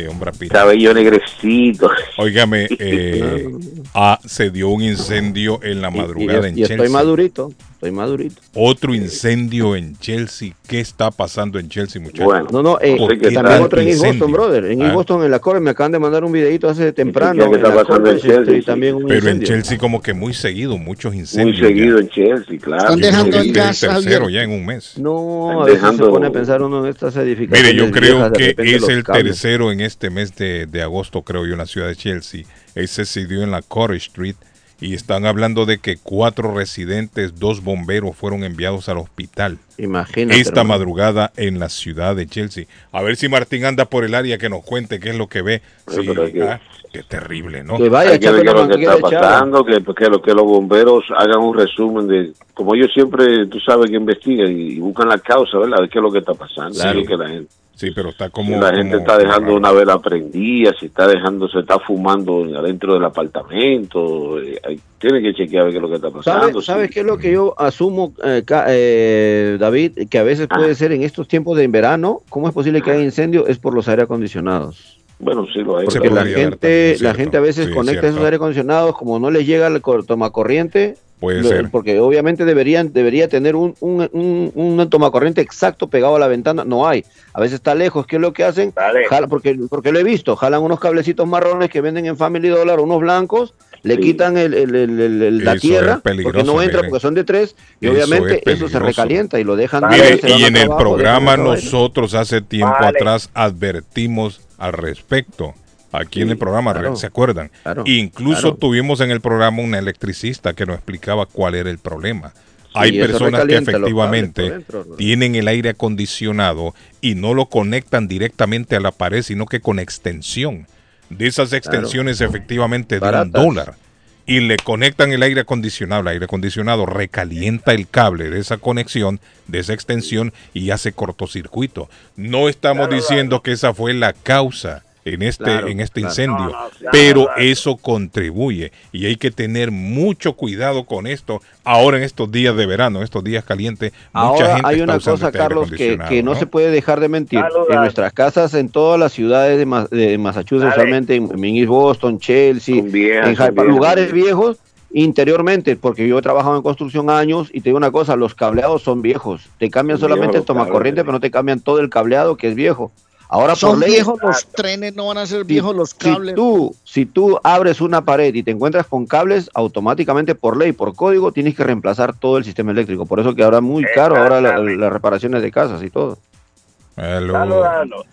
Speaker 8: Cabello negrecito.
Speaker 3: Óigame, eh, ah, se dio un incendio en la madrugada en Chelsea.
Speaker 2: Estoy madurito. Estoy madurito.
Speaker 3: Otro incendio en Chelsea. ¿Qué está pasando en Chelsea, muchachos? Bueno,
Speaker 2: no, no, eh, también otro en East Boston, brother. En East ah. Boston, en la Corre, me acaban de mandar un videito hace temprano.
Speaker 8: ¿Qué está pasando en Chelsea?
Speaker 3: También un Pero en Chelsea como que muy seguido, muchos incendios.
Speaker 8: Muy seguido en Chelsea, claro.
Speaker 4: Están dejando el
Speaker 3: gas tercero ya en un mes.
Speaker 2: No, a veces se pone a pensar uno en estas edificaciones.
Speaker 3: Mire, yo creo que es el tercero en este mes de, de agosto, creo yo, en la ciudad de Chelsea. Ese se dio en la Corridge Street y están hablando de que cuatro residentes, dos bomberos fueron enviados al hospital.
Speaker 2: Imagínate.
Speaker 3: Esta madrugada en la ciudad de Chelsea. A ver si Martín anda por el área que nos cuente qué es lo que ve. Sí, ah, qué terrible, ¿no?
Speaker 8: Que vaya, que ver lo que está pasando, que, que, que, los bomberos hagan un resumen de, como ellos siempre, tú sabes que investigan y, buscan la causa, ¿verdad? De qué es lo que está pasando. Sí. que la gente.
Speaker 3: Sí, pero está como...
Speaker 8: la gente está dejando una vela prendida, si está dejando, se está fumando adentro del apartamento, eh, tiene que chequear qué es lo que está pasando.
Speaker 2: ¿Sabes, qué es lo que yo asumo, eh, eh, David? Que a veces puede ah. ser en estos tiempos de verano, ¿cómo es posible que haya incendio? Es por los aire acondicionados.
Speaker 8: Bueno, sí lo hay.
Speaker 2: Porque la gente, la gente a veces conecta esos aire acondicionados, como no les llega el tomacorriente,
Speaker 3: Puede ser.
Speaker 2: Porque obviamente deberían, debería tener un, un, un, un tomacorriente exacto pegado a la ventana. No hay. A veces está lejos. ¿Qué es lo que hacen? porque, porque lo he visto. Jalan unos cablecitos marrones que venden en Family Dollar, unos blancos, le quitan el, el, la tierra porque no entra porque son de tres y obviamente eso se recalienta y lo dejan.
Speaker 3: y en el programa nosotros hace tiempo atrás advertimos al respecto aquí en el programa, ¿se acuerdan? Incluso tuvimos en el programa una electricista que nos explicaba cuál era el problema. Hay personas que efectivamente tienen el aire acondicionado y no lo conectan directamente a la pared, sino que con extensión. De esas extensiones efectivamente de un dólar. Y le conectan el aire acondicionado. El aire acondicionado recalienta el cable de esa conexión, de esa extensión y hace cortocircuito. No estamos diciendo que esa fue la causa en este, en este incendio, pero eso contribuye y hay que tener mucho cuidado con esto ahora en estos días de verano, en estos días calientes.
Speaker 2: Mucha gente hay una cosa, este Carlos, que, ¿no? se puede dejar de mentir. En nuestras casas, en todas las ciudades de, Massachusetts, realmente en, East Boston, Chelsea, en lugares viejos, interiormente, porque yo he trabajado en construcción años y te digo una cosa, los cableados son viejos. Te cambian solamente el tomacorriente, pero no te cambian todo el cableado que es viejo. Ahora
Speaker 4: son viejos los trenes, no van a ser viejos los cables.
Speaker 2: Si tú, si tú abres una pared y te encuentras con cables, automáticamente por ley, por código, tienes que reemplazar todo el sistema eléctrico. Por eso que ahora es muy caro ahora las reparaciones de casas y todo.
Speaker 9: Saludando.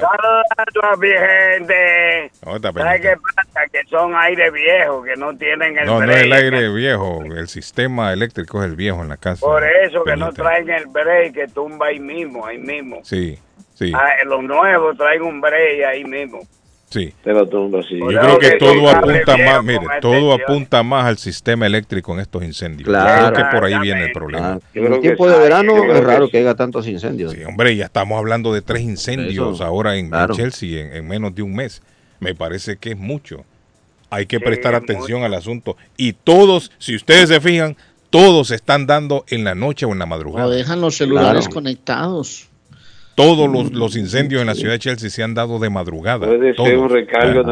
Speaker 9: Saludando a mi gente. ¿Sabes qué pasa? Que son aire viejo, que no tienen el
Speaker 3: No, no es el aire viejo, el sistema eléctrico es el viejo en la casa.
Speaker 9: Por eso que no traen el break, que tumba ahí mismo, ahí mismo.
Speaker 3: Sí, sí.
Speaker 9: Ah, los nuevos traen un break ahí mismo.
Speaker 3: Sí. Yo creo que todo apunta más, mire, todo apunta más al sistema eléctrico en estos incendios. Claro. creo que por ahí viene el problema.
Speaker 2: en el tiempo de verano es raro que haya tantos incendios.
Speaker 3: Sí, hombre, ya estamos hablando de tres incendios ahora en, Chelsea en, menos de un mes. Me parece que es mucho. Hay que prestar atención al asunto. Y todos, si ustedes se fijan, todos están dando en la noche o en la madrugada. O
Speaker 4: dejan los celulares conectados.
Speaker 3: Todos los, los, incendios en la ciudad de Chelsea se han dado de madrugada.
Speaker 8: Puede ser un recargo,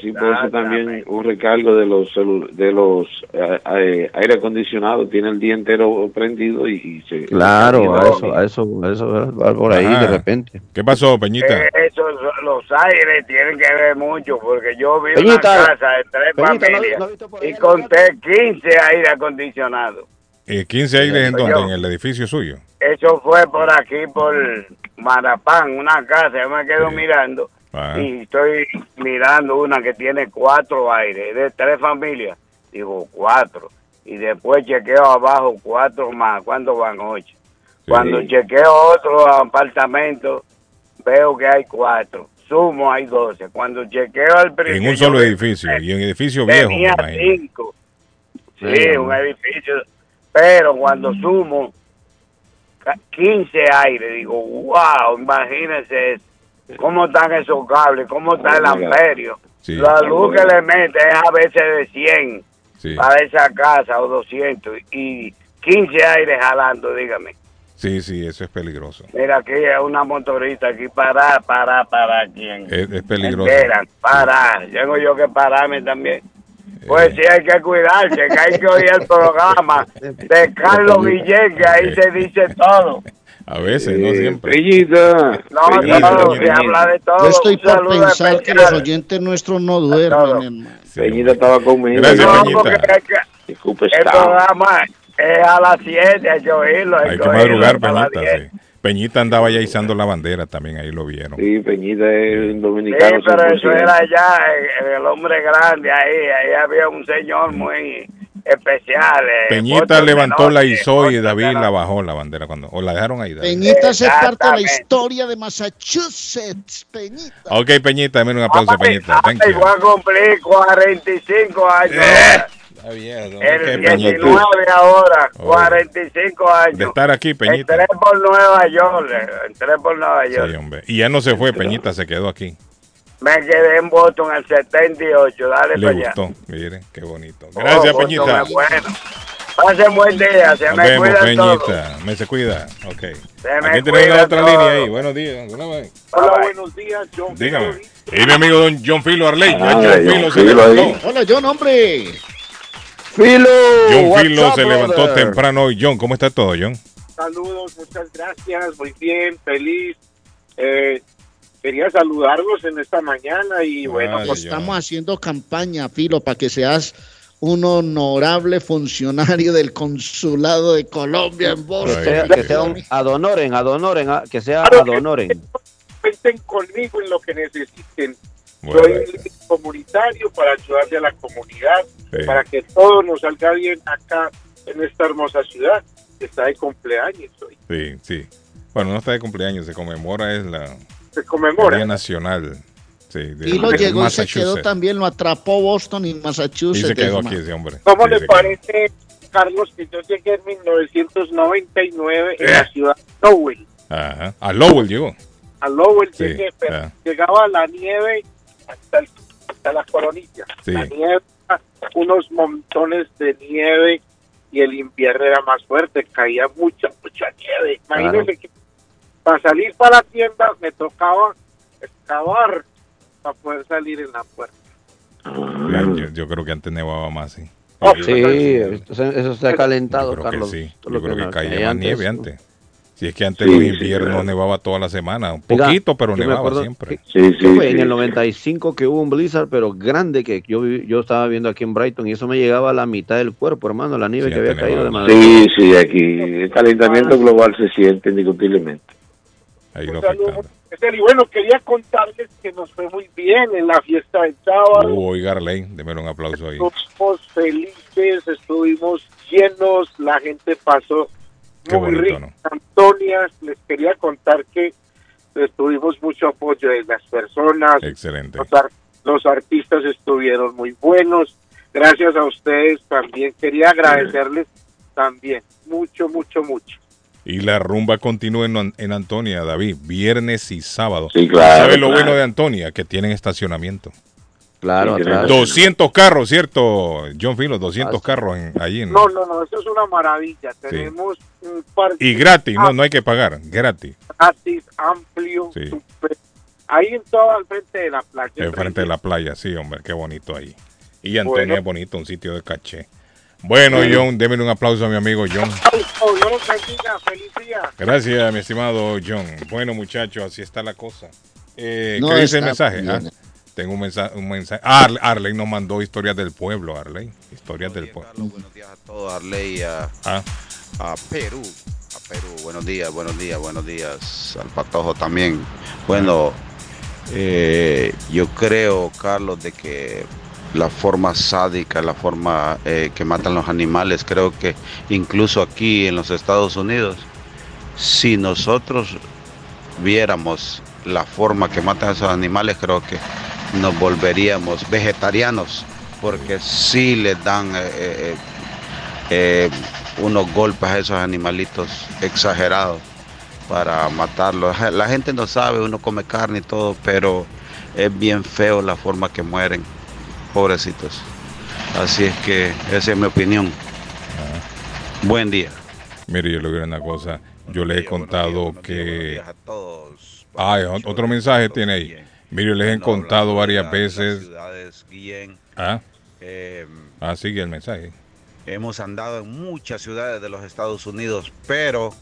Speaker 8: sí, puede ser también un recargo de los de los eh, eh, aire acondicionados. Tiene el día entero prendido y, se.
Speaker 2: Claro, a eso, a eso, a eso va por ahí de repente.
Speaker 3: ¿Qué pasó, Peñita?
Speaker 9: Eh, los aires tienen que ver mucho porque yo vivo en una casa de tres familias y conté 15 aire acondicionados.
Speaker 3: ¿Y 15 aires en dónde? ¿En el edificio suyo?
Speaker 9: Eso fue por aquí, por Marapán, una casa, yo me quedo mirando ah. y estoy mirando una que tiene cuatro aires, de tres familias, digo cuatro, y después chequeo abajo cuatro más, ¿cuántos van? Ocho. Cuando chequeo otro apartamento, veo que hay cuatro, sumo hay doce. Cuando chequeo al
Speaker 3: principio... En un solo edificio, y en edificio viejo.
Speaker 9: Tenía cinco. Sí, un edificio, pero cuando sumo 15 aires. Digo, wow, imagínense cómo están esos cables, cómo está el amperio. La luz que le mete es a veces de 100 para esa casa o 200 y 15 aires jalando, dígame.
Speaker 3: Sí, sí, eso es peligroso.
Speaker 9: Mira, aquí hay una motorista, aquí para, para, para, ¿quién?
Speaker 3: Es, es peligroso.
Speaker 9: para, tengo yo que pararme también. Pues sí, hay que cuidarse, que hay que oír el programa de Carlos Guillén, que ahí se dice todo.
Speaker 3: A veces, no siempre.
Speaker 9: Peñita. No, no, se habla de todo.
Speaker 4: Yo estoy por pensar que los oyentes nuestros no duermen, hermano.
Speaker 9: Peñita estaba conmigo.
Speaker 3: Gracias, Peñita.
Speaker 9: el programa es a las 7, hay que oírlo.
Speaker 3: Hay, que madrugar, Peñita, sí. Peñita andaba ya izando la bandera también, ahí lo vieron.
Speaker 9: Sí, Peñita es un dominicano. Sí, pero eso era allá, el, hombre grande, ahí, ahí había un señor muy especial. Eh,
Speaker 3: Peñita levantó la ISO y David la bajó la bandera cuando o la dejaron ahí.
Speaker 4: Peñita es parte de la historia de Massachusetts. Peñita. Ok,
Speaker 3: Peñita, dame un aplauso, Peñita.
Speaker 9: Thank you. a cumplir 45 años. Eh. El 19 ahora, 45 años.
Speaker 3: De estar aquí, Peñita.
Speaker 9: Entré por Nueva York, entré por Nueva York.
Speaker 3: Sí, hombre. Y ya no se fue, Peñita se quedó aquí.
Speaker 9: Me quedé en Boston el 78, dale
Speaker 3: Le
Speaker 9: para
Speaker 3: gustó, allá. mire, qué bonito. Oh, Gracias, oh, Peñita.
Speaker 9: Bueno. Pasen buen día, se
Speaker 3: Nos
Speaker 9: me
Speaker 3: vemos,
Speaker 9: cuidan
Speaker 3: Peñita.
Speaker 9: todos.
Speaker 3: Me se cuida, ok.
Speaker 9: Se me
Speaker 3: Aquí tenemos la otra
Speaker 9: todos.
Speaker 3: línea ahí. Buenos días.
Speaker 10: Hola, buenos días, John.
Speaker 3: Dígame. Y mi amigo don John Filo Arley.
Speaker 5: Ah,
Speaker 3: John
Speaker 5: John
Speaker 3: Filo se
Speaker 5: Filo.
Speaker 4: Hola, John, hombre.
Speaker 2: Filo.
Speaker 3: John Filo se levantó
Speaker 2: brother?
Speaker 3: temprano hoy. John, ¿cómo está todo, John?
Speaker 10: Saludos, muchas gracias, muy bien, feliz. Eh, quería saludarlos en esta mañana y bueno,
Speaker 3: Ay,
Speaker 10: pues
Speaker 3: John.
Speaker 4: Estamos haciendo campaña, Filo, para que seas un honorable funcionario del consulado de Colombia en
Speaker 2: Que
Speaker 4: Boston.
Speaker 2: sea, que sea un adonoren, adonoren, que sea adonoren.
Speaker 10: cuenten conmigo en lo que necesiten. Soy un líder comunitario para ayudarle a la comunidad,
Speaker 3: Sí.
Speaker 10: para que todo nos salga bien acá en esta hermosa ciudad que está de cumpleaños hoy.
Speaker 3: sí, sí. Bueno, no está de cumpleaños, se conmemora, es la
Speaker 10: Se conmemora.
Speaker 3: Día Nacional. Sí, de,
Speaker 4: Filo
Speaker 3: de
Speaker 4: llegó y se quedó
Speaker 3: Massachusetts.
Speaker 4: también, lo atrapó Boston y
Speaker 3: Y
Speaker 4: Massachusetts.
Speaker 3: se quedó aquí ese hombre.
Speaker 10: ¿Cómo
Speaker 3: Sí,
Speaker 10: le
Speaker 3: se quedó.
Speaker 10: parece, Carlos, que yo llegué en 1999 en
Speaker 3: Eh.
Speaker 10: la ciudad de Lowell?
Speaker 3: Ajá. A Lowell llegó.
Speaker 10: A Lowell
Speaker 3: Sí,
Speaker 10: llegué, pero
Speaker 3: ah.
Speaker 10: llegaba la nieve hasta, el- hasta la coronilla.
Speaker 3: Sí.
Speaker 10: La nieve, unos montones de nieve y el invierno era más fuerte, caía mucha, mucha nieve. Imagínense que para salir para la tienda me tocaba excavar para poder salir en la puerta.
Speaker 3: Ya, Yo, yo creo que antes nevaba más, sí.
Speaker 10: Oh,
Speaker 2: Sí, eso, se ha calentado,
Speaker 3: Yo creo
Speaker 2: Carlos.
Speaker 3: que sí. Yo creo que caía más
Speaker 2: antes,
Speaker 3: nieve
Speaker 2: ¿no?
Speaker 3: antes. Si es que antes
Speaker 5: Sí,
Speaker 3: los
Speaker 5: sí,
Speaker 3: inviernos
Speaker 5: claro.
Speaker 3: nevaba toda la semana. Un
Speaker 2: Oiga,
Speaker 3: poquito, pero nevaba
Speaker 2: acuerdo
Speaker 3: siempre.
Speaker 2: que-
Speaker 5: Sí,
Speaker 2: ¿Qué
Speaker 5: sí,
Speaker 2: fue?
Speaker 5: sí.
Speaker 2: En el 95 que hubo un blizzard, pero grande que yo, yo estaba viendo aquí en Brighton y eso me llegaba a la mitad del cuerpo, hermano, la nieve
Speaker 3: Sí,
Speaker 2: que había caído de madera.
Speaker 5: Sí, sí, aquí el calentamiento global se siente indiscutiblemente.
Speaker 3: Ahí
Speaker 10: Un
Speaker 3: lo.
Speaker 10: Y bueno, quería contarles que nos fue muy bien en la fiesta del sábado.
Speaker 3: Uh, oiga, Arley, démelo un aplauso ahí.
Speaker 10: Estuvimos felices, estuvimos llenos, la gente pasó
Speaker 3: Qué
Speaker 10: muy
Speaker 3: bonito,
Speaker 10: rico.
Speaker 3: ¿no?
Speaker 10: Antonias, les quería contar que tuvimos mucho apoyo de las personas,
Speaker 3: Excelente.
Speaker 10: los, ar- los artistas estuvieron muy buenos. Gracias a ustedes también. Quería agradecerles también mucho, mucho, mucho.
Speaker 3: Y la rumba continúa en, en Antonia, David, viernes y sábado.
Speaker 5: Sí, claro,
Speaker 3: ¿Sabe lo
Speaker 5: claro.
Speaker 3: bueno de Antonia? Que tienen estacionamiento.
Speaker 2: Claro,
Speaker 5: Sí,
Speaker 2: atrás.
Speaker 3: 200 carros, ¿cierto? John Filo, 200
Speaker 2: Ah,
Speaker 3: carros en, allí. En,
Speaker 10: No, no, no, eso es una maravilla. Tenemos un parque
Speaker 3: y gratis, no, no hay que pagar, gratis.
Speaker 10: gratis, amplio,
Speaker 3: Sí.
Speaker 10: super- ahí en todo al frente de la playa.
Speaker 3: En frente de la playa, sí, hombre, qué bonito ahí. Y Antonia
Speaker 10: Bueno.
Speaker 3: es bonito, un sitio de caché. Bueno, John, démele un aplauso a mi amigo John.
Speaker 10: Oh, bendiga, feliz día.
Speaker 3: Gracias, mi estimado John. Bueno, muchachos, así está la cosa. Eh,
Speaker 4: No
Speaker 3: ¿Qué dice el mensaje? Tengo un mensaje. Un mensaje. Ah, Arle- Arley nos mandó historias del pueblo, Arley. Historias del pueblo.
Speaker 11: Carlos, buenos días a todos, Arley, a,
Speaker 3: Ah,
Speaker 11: a Perú. A Perú, buenos días, buenos días, buenos días. Al Patojo también. Bueno, eh, yo creo, Carlos, de que la forma sádica, la forma eh, que matan los animales, creo que incluso aquí en los Estados Unidos, si nosotros viéramos la forma que matan a esos animales, creo que nos volveríamos vegetarianos, porque sí les dan eh, eh, eh, unos golpes a esos animalitos exagerados para matarlos. La gente no sabe, uno come carne y todo, pero es bien feo la forma que mueren, pobrecitos. Así es que esa es mi opinión. Buen día.
Speaker 3: Mire, yo le digo una cosa. Yo le he contado que... Ah, otro mensaje tiene ahí. Mire, les he contado varias veces... Ah, eh, ah, sigue el mensaje.
Speaker 11: Hemos andado en muchas ciudades de los Estados Unidos, pero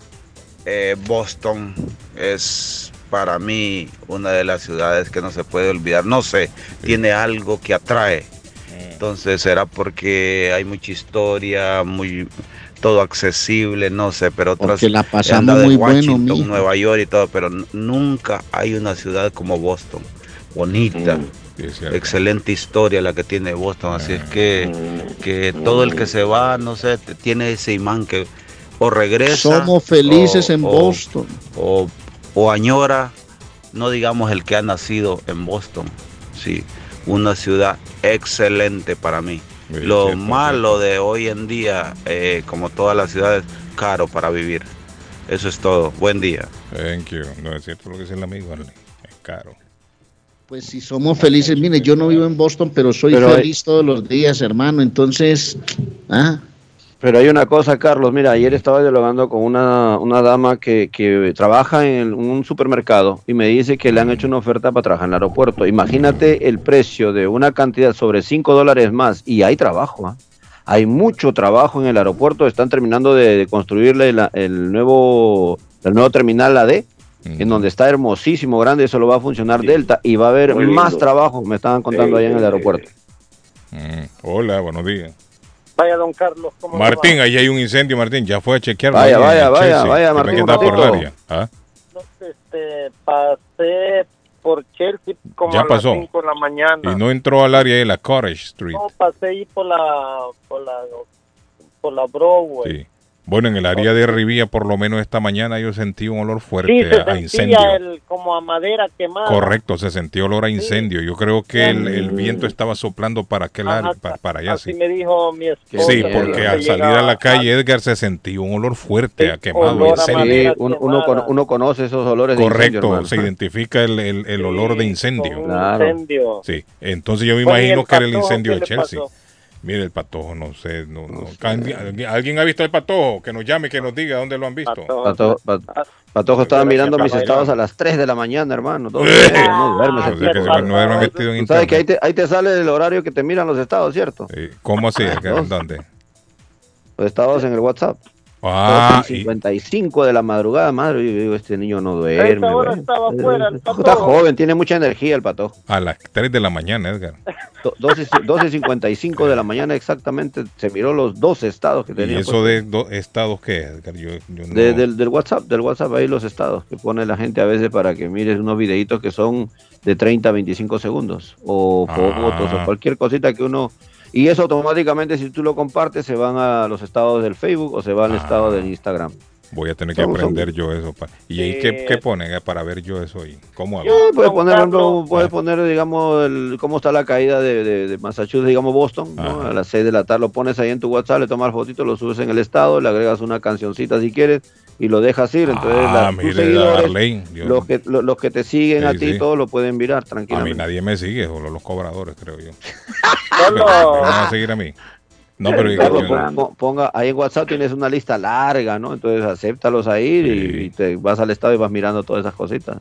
Speaker 11: eh, Boston es para mí una de las ciudades que no se puede olvidar. No sé, tiene algo que atrae. Entonces será porque hay mucha historia, muy todo accesible, no sé, pero otras
Speaker 4: porque la pasamos muy Washington, bueno,
Speaker 11: Nueva York y todo, pero nunca hay una ciudad como Boston, bonita. Mm. Excelente historia la que tiene Boston, así es que, que todo el que se va, no sé, tiene ese imán que o regresa.
Speaker 4: Somos felices en Boston.
Speaker 11: O, o, añora, no digamos el que ha nacido en Boston, sí, una ciudad excelente para mí. Lo malo de hoy en día, eh, como todas las ciudades, caro para vivir. Eso es todo. Buen día.
Speaker 3: Thank you. No es cierto lo que dice el amigo, es caro.
Speaker 4: Pues si somos felices, mire, yo no vivo en Boston, pero soy feliz todos los días, hermano. Entonces, ¿ah?
Speaker 2: Pero hay una cosa, Carlos. Mira, ayer estaba dialogando con una, una dama que, que, trabaja en un supermercado y me dice que le han hecho una oferta para trabajar en el aeropuerto. Imagínate el precio de una cantidad sobre 5 dólares más y hay trabajo. ¿ah? Hay mucho trabajo en el aeropuerto. Están terminando de, de construirle el, nuevo, el nuevo terminal AD en donde está hermosísimo, grande, eso lo va a funcionar Delta y va a haber más trabajo, me estaban contando allá en el aeropuerto.
Speaker 3: Mm, hola, buenos días.
Speaker 10: Vaya, don Carlos. ¿cómo
Speaker 3: Martín, ahí hay un incendio, Martín, ya fue a chequear.
Speaker 2: Vaya, vaya, vaya, vaya, Martín. por el área.
Speaker 10: ¿Ah? este, pasé por Chelsea como
Speaker 3: ya
Speaker 10: a
Speaker 3: pasó.
Speaker 10: las 5 de la mañana.
Speaker 3: Y no entró al área de la Cottage Street.
Speaker 10: No, pasé ahí por la, por la, por la Broadway.
Speaker 3: Sí. Bueno, en el área de Rivía, por lo menos esta mañana, yo sentí un olor fuerte a incendio.
Speaker 10: como a madera quemada.
Speaker 3: Correcto, se sentía olor a incendio. Yo creo que el, viento estaba soplando para aquel área, para, allá.
Speaker 10: Así me dijo mi esposa.
Speaker 3: Sí, porque al salir a la calle, Edgar se sentía un olor fuerte a quemado. incendio.
Speaker 2: uno, uno, conoce esos olores
Speaker 3: Correcto, se identifica el, el, olor de incendio. Claro. Sí, entonces yo me imagino que era el incendio de Chelsea. Mire el patojo, no sé, no, no. ¿Alguien ha visto el patojo? Que nos llame, que nos diga dónde lo han visto.
Speaker 2: Patojo, patojo, estaba mirando mis estados a las 3 de la mañana, hermano. no duerme.
Speaker 3: No,
Speaker 2: ¿Sabes que ahí te, ahí te sale el horario que te miran los estados, cierto?
Speaker 3: ¿Cómo así? ¿Dónde?
Speaker 2: Los estados en el WhatsApp. Ah, 55 de la madrugada, madre, yo digo, este niño no duerme.
Speaker 10: estaba fuera,
Speaker 2: Está joven, tiene mucha energía el patojo.
Speaker 3: A las 3 de la mañana, Edgar.
Speaker 2: 12.55 de la mañana exactamente, se miró los dos estados que tenía.
Speaker 3: ¿Y eso de dos estados qué, Edgar? Yo,
Speaker 2: del, del, WhatsApp, del WhatsApp ahí los estados que pone la gente a veces para que mires unos videitos que son de 30 a 25 segundos, o ah. fotos, o cualquier cosita que uno y eso automáticamente, si tú lo compartes, se van a los estados del Facebook o se van al estado del Instagram.
Speaker 3: Voy a tener que aprender yo eso. ¿Y ahí qué, qué ponen eh, para ver yo eso ahí? ¿Cómo hago?
Speaker 2: puedes poner, puedes poner, digamos, el, cómo está la caída de, de, Massachusetts, digamos, Boston, a las 6 de la tarde. Lo pones ahí en tu WhatsApp, le tomas fotito, lo subes en el estado, le agregas una cancioncita si quieres y lo dejas ir. Entonces, ah, los, que, los, que te siguen a ti, todos lo pueden mirar tranquilamente.
Speaker 3: A mí nadie me sigue, solo los cobradores, creo yo. ¿Me van a seguir a mí? No,
Speaker 2: pero ponga, ahí en WhatsApp tienes una lista larga, ¿no? Entonces acéptalos ahí y, te vas al estado y vas mirando todas esas cositas.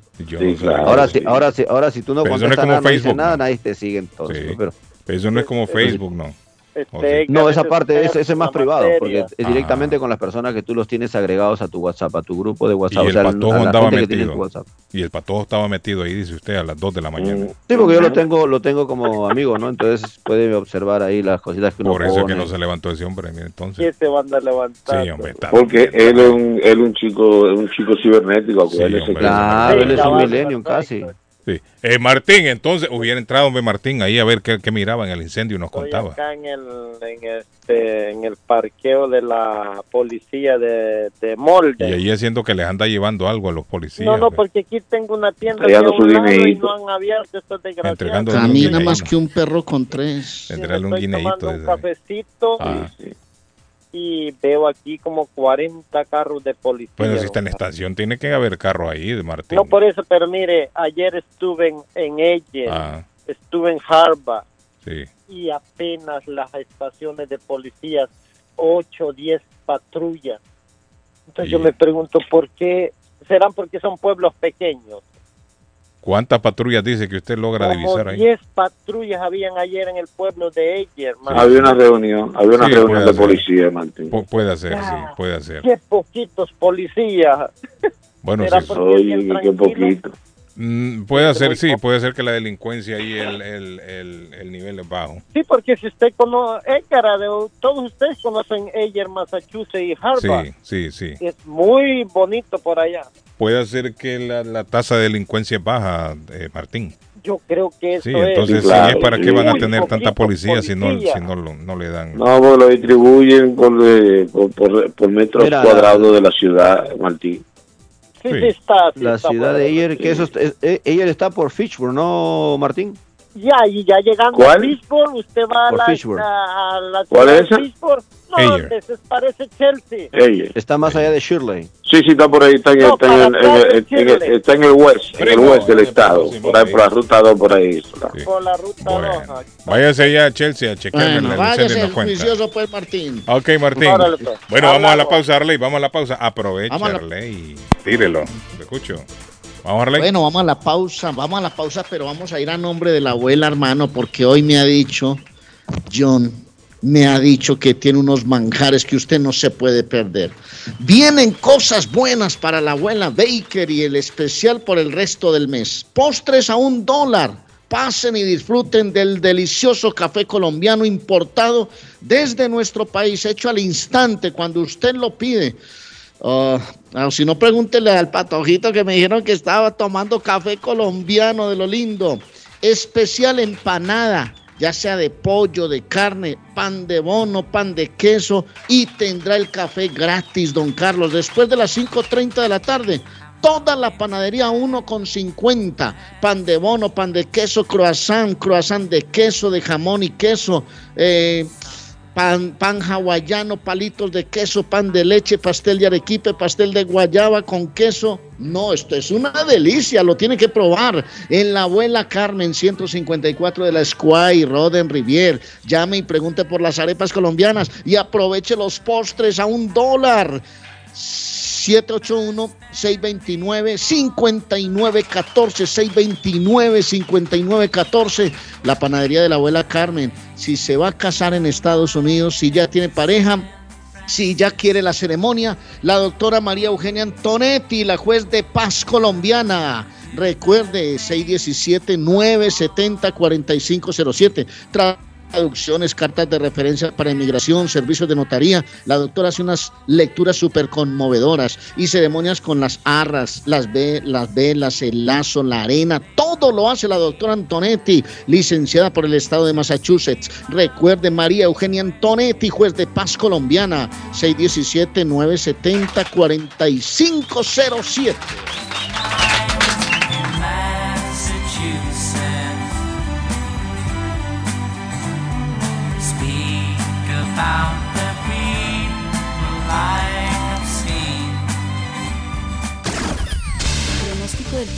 Speaker 2: ahora, si, ahora, si, ahora si tú no contestas nada, no nada, nadie te sigue entonces. Pero,
Speaker 3: eso no es como Facebook, ¿no?
Speaker 2: Este, no, esa parte, ese, es más privado, porque es directamente con las personas que tú los tienes agregados a tu WhatsApp, a tu grupo de WhatsApp.
Speaker 3: Y el patojo andaba metido. Y el patojo estaba metido ahí, dice usted, a las 2 de la mañana.
Speaker 2: Sí, porque yo lo tengo, lo tengo como amigo, ¿no? Entonces puede observar ahí las cositas que uno
Speaker 3: Por eso es que no se levantó ese hombre, entonces.
Speaker 10: ¿Quién se va a andar levantando?
Speaker 5: Sí, hombre, Porque él es un, él un chico, un chico cibernético. Sí,
Speaker 2: claro, él es un milenio casi.
Speaker 3: Sí. Eh, Martín, entonces hubiera entrado Martín ahí a ver qué, qué miraba en el incendio y nos contaba.
Speaker 10: Acá en el, en, este, en el parqueo de la policía de, de Molde.
Speaker 3: Y ahí haciendo que les anda llevando algo a los policías.
Speaker 10: No, no, porque aquí tengo una tienda de un y no han abierto estos desgraciados.
Speaker 4: Camina más que un perro con tres.
Speaker 3: Entregarle un guineito.
Speaker 10: un cafecito. Ah.
Speaker 12: y veo aquí como 40 carros de policía.
Speaker 3: Bueno, si está en estación, tiene que haber carro ahí, Martín.
Speaker 12: No, por eso, pero mire, ayer estuve en, en Eyer, ah. estuve en Harvard,
Speaker 3: sí.
Speaker 12: y apenas las estaciones de policías, 8 o 10 patrullas. Entonces yo me pregunto, ¿por qué? ¿Serán porque son pueblos pequeños?
Speaker 3: ¿Cuántas patrullas dice que usted logra divisar ahí?
Speaker 12: 10 patrullas habían ayer en el pueblo de Eger.
Speaker 5: Había una reunión, había una reunión de policía, Martín.
Speaker 3: puede ser, sí, puede ser.
Speaker 12: Qué poquitos policías.
Speaker 3: Bueno,
Speaker 5: sí. qué poquito.
Speaker 3: Mm, puede ser, sí, puede ser que la delincuencia y el, el, el, nivel es bajo.
Speaker 12: Sí, porque si usted conoce, todos ustedes conocen Eger, Massachusetts y Harvard.
Speaker 3: Sí, sí, sí.
Speaker 12: Es muy bonito por allá.
Speaker 3: Puede ser que la, la tasa de delincuencia es baja, eh, Martín.
Speaker 12: Yo creo que eso
Speaker 3: sí, entonces, es. ¿para qué van a tener tanta policía, si no, si no, no le dan?
Speaker 5: No, pues lo distribuyen por, eh, por, por, metros cuadrados de la ciudad, Martín.
Speaker 12: Sí, sí, está.
Speaker 2: la ciudad de Eyer, que eso, eh, Eyer está por Fitchburg, ¿no, Martín?
Speaker 12: Ya, y ya llegando a Fitchburg, usted va a la, a, la,
Speaker 5: ¿Cuál es esa?
Speaker 12: No, ese parece Chelsea.
Speaker 2: Está más allá de Shirley.
Speaker 5: Sí, sí, está por ahí, está en, está en, el, está en el west, en el west del estado, por ahí por la ruta 2, por ahí.
Speaker 12: Por la ruta 2.
Speaker 3: Váyase allá a Chelsea a chequear
Speaker 4: bueno, váyase el juicioso pues, Martín.
Speaker 3: Ok, Martín. Pues. Bueno, vamos a la pausa, Arley, vamos a la pausa. Aprovecha, Arley, tírelo, te escucho.
Speaker 4: Bueno, vamos a la pausa, vamos a la pausa, pero vamos a ir a nombre de la abuela, hermano, porque hoy me ha dicho John me ha dicho que tiene unos manjares que usted no se puede perder. Vienen cosas buenas para la abuela Baker y el especial por el resto del mes. Postres a un dólar. Pasen y disfruten del delicioso café colombiano importado desde nuestro país, hecho al instante cuando usted lo pide. Uh, si no, pregúntele al patojito que me dijeron que estaba tomando café colombiano de lo lindo. Especial empanada ya sea de pollo, de carne, pan de bono, pan de queso y tendrá el café gratis, don Carlos, después de las 5.30 de la tarde. Toda la panadería 1,50. Pan de bono, pan de queso, croissant, croissant de queso, de jamón y queso. Eh, pan, pan hawaiano, palitos de queso, pan de leche, pastel de arequipe, pastel de guayaba con queso. No, esto es una delicia, lo tiene que probar. En la abuela Carmen 154 de la Squay, Roden Rivier. Llame y pregunte por las arepas colombianas y aproveche los postres a un dólar. 781-629-5914, 629-5914, la panadería de la abuela Carmen. Si se va a casar en Estados Unidos, si ya tiene pareja, si ya quiere la ceremonia, la doctora María Eugenia Antonetti, la juez de paz colombiana. Recuerde, 617-970-4507 traducciones, cartas de referencia para inmigración, servicios de notaría. La doctora hace unas lecturas súper conmovedoras y ceremonias con las arras, las, las velas, el lazo, la arena. Todo lo hace la doctora Antonetti, licenciada por el estado de Massachusetts. Recuerde María Eugenia Antonetti, juez de paz colombiana, 617-970-4507.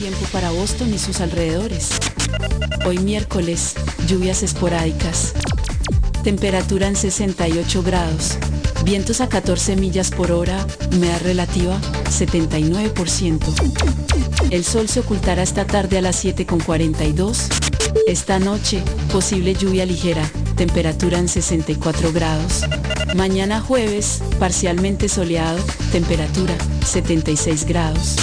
Speaker 13: Tiempo para Boston y sus alrededores. Hoy miércoles, lluvias esporádicas. Temperatura en 68 grados. Vientos a 14 millas por hora, humedad relativa 79%. El sol se ocultará esta tarde a las 7.42. Esta noche, posible lluvia ligera, temperatura en 64 grados. Mañana jueves, parcialmente soleado, temperatura 76 grados.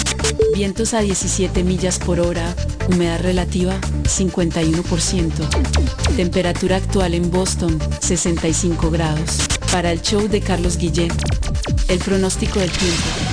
Speaker 13: Vientos a 17 millas por hora, humedad relativa 51%. Temperatura actual en Boston 65 grados. Para el show de Carlos Guillén, el pronóstico del tiempo.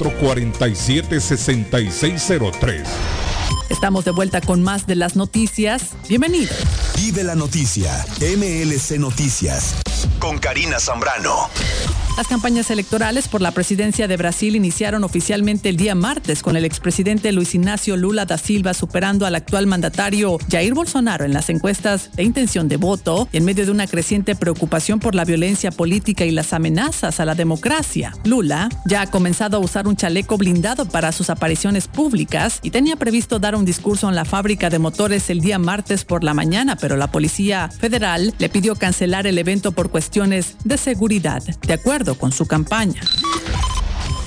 Speaker 14: 617-447-6603.
Speaker 15: Estamos de vuelta con más de las noticias. Bienvenido.
Speaker 16: Vive la noticia, MLC Noticias, con Karina Zambrano.
Speaker 15: Las campañas electorales por la presidencia de Brasil iniciaron oficialmente el día martes con el expresidente Luis Ignacio Lula da Silva superando al actual mandatario Jair Bolsonaro en las encuestas de intención de voto en medio de una creciente preocupación por la violencia política y las amenazas a la democracia. Lula ya ha comenzado a usar un chaleco blindado para sus apariciones públicas y tenía previsto dar un discurso en la fábrica de motores el día martes por la mañana, pero la Policía Federal le pidió cancelar el evento por cuestiones de seguridad. De acuerdo con su campaña.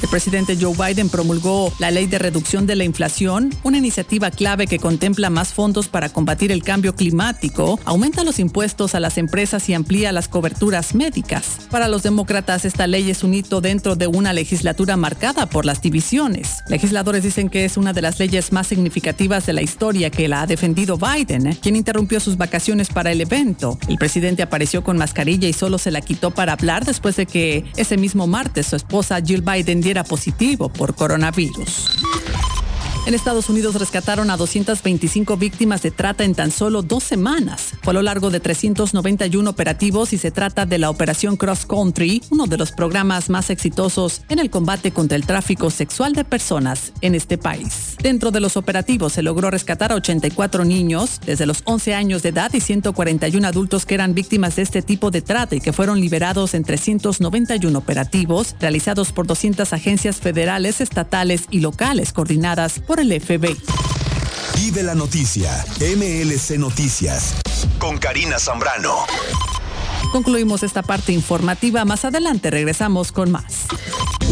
Speaker 15: El presidente Joe Biden promulgó la ley de reducción de la inflación, una iniciativa clave que contempla más fondos para combatir el cambio climático, aumenta los impuestos a las empresas y amplía las coberturas médicas. Para los demócratas, esta ley es un hito dentro de una legislatura marcada por las divisiones. Legisladores dicen que es una de las leyes más significativas de la historia que la ha defendido Biden, quien interrumpió sus vacaciones para el evento. El presidente apareció con mascarilla y solo se la quitó para hablar después de que ese mismo martes su esposa Jill Biden diera era positivo por coronavirus. En Estados Unidos rescataron a 225 víctimas de trata en tan solo dos semanas. Fue a lo largo de 391 operativos y se trata de la Operación Cross Country, uno de los programas más exitosos en el combate contra el tráfico sexual de personas en este país. Dentro de los operativos se logró rescatar a 84 niños desde los 11 años de edad y 141 adultos que eran víctimas de este tipo de trata y que fueron liberados en 391 operativos realizados por 200 agencias federales, estatales y locales coordinadas por el FBI.
Speaker 16: Vive la noticia, MLC Noticias, con Karina Zambrano.
Speaker 15: Concluimos esta parte informativa. Más adelante regresamos con más.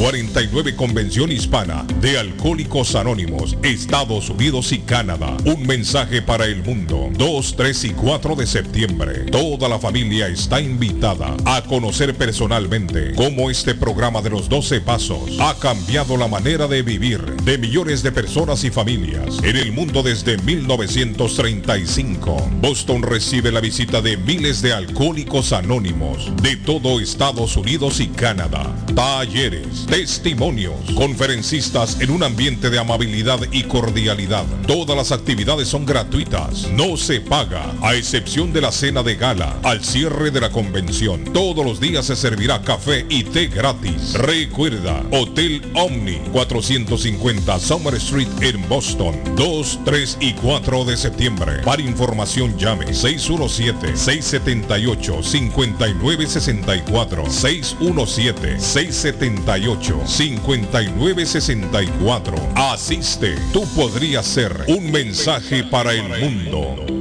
Speaker 14: 49 Convención Hispana de Alcohólicos Anónimos, Estados Unidos y Canadá. Un mensaje para el mundo. 2, 3 y 4 de septiembre. Toda la familia está invitada a conocer personalmente cómo este programa de los 12 pasos ha cambiado la manera de vivir de millones de personas y familias en el mundo desde 1935. Boston recibe la visita de miles de alcohólicos anónimos de todo Estados Unidos y Canadá. Talleres, testimonios, conferencistas en un ambiente de amabilidad y cordialidad. Todas las actividades son gratuitas, no se paga, a excepción de la cena de gala al cierre de la convención. Todos los días se servirá café y té gratis. Recuerda, Hotel Omni, 450 Summer Street en Boston, 2, 3 y 4 de septiembre. Para información llame 617 678 50 5964 617 678 5964 Asiste, tú podrías ser un mensaje para el mundo.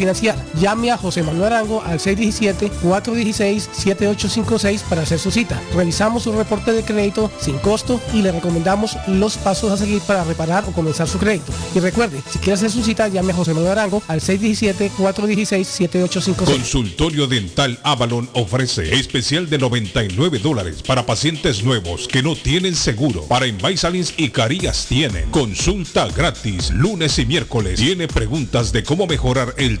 Speaker 17: financiar. Llame a José Manuel Arango al 617-416-7856 para hacer su cita. Revisamos su reporte de crédito sin costo y le recomendamos los pasos a seguir para reparar o comenzar su crédito. Y recuerde, si quiere hacer su cita, llame a José Manuel Arango al 617-416-7856.
Speaker 14: Consultorio Dental Avalon ofrece especial de 99 dólares para pacientes nuevos que no tienen seguro. Para Invisalins y Carías tienen consulta gratis lunes y miércoles. Tiene preguntas de cómo mejorar el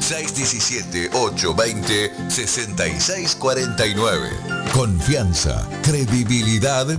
Speaker 16: 617-820-6649. Confianza, credibilidad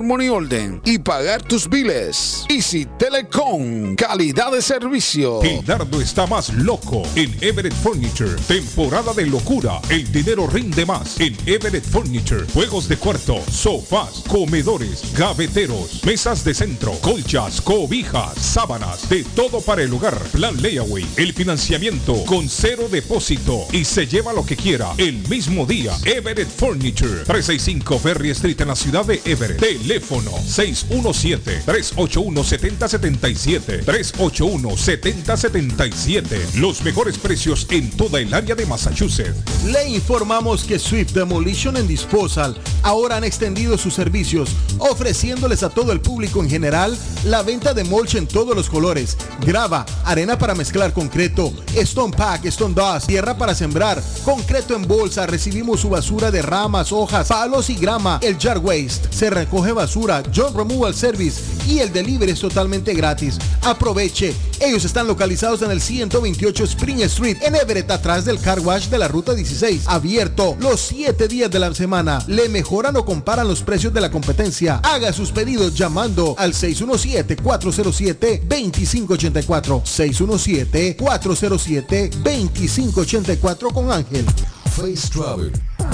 Speaker 14: money order y pagar tus biles. Easy Telecom, calidad de servicio. El está más loco en Everett Furniture. Temporada de locura. El dinero rinde más en Everett Furniture. Juegos de cuarto, sofás, comedores, gaveteros, mesas de centro, colchas, cobijas, sábanas, de todo para el hogar. Plan layaway. El financiamiento con cero depósito y se lleva lo que quiera el mismo día. Everett Furniture. 365 Ferry Street en la ciudad de Everett. Teléfono 617-381-7077. 381-7077. Los mejores precios en toda el área de Massachusetts.
Speaker 18: Le informamos que Swift Demolition and Disposal ahora han extendido sus servicios, ofreciéndoles a todo el público en general la venta de mulch en todos los colores, grava, arena para mezclar concreto, stone pack, stone dust, tierra para sembrar, concreto en bolsa, recibimos su basura de ramas, hojas, palos y grama, el jar waste, se recoge basura, John Removal Service y el delivery es totalmente gratis. Aproveche. Ellos están localizados en el 128 Spring Street en Everett, atrás del car wash de la ruta 16. Abierto los 7 días de la semana. Le mejoran o comparan los precios de la competencia. Haga sus pedidos llamando al 617-407-2584. 617-407-2584 con Ángel.
Speaker 16: Face Travel.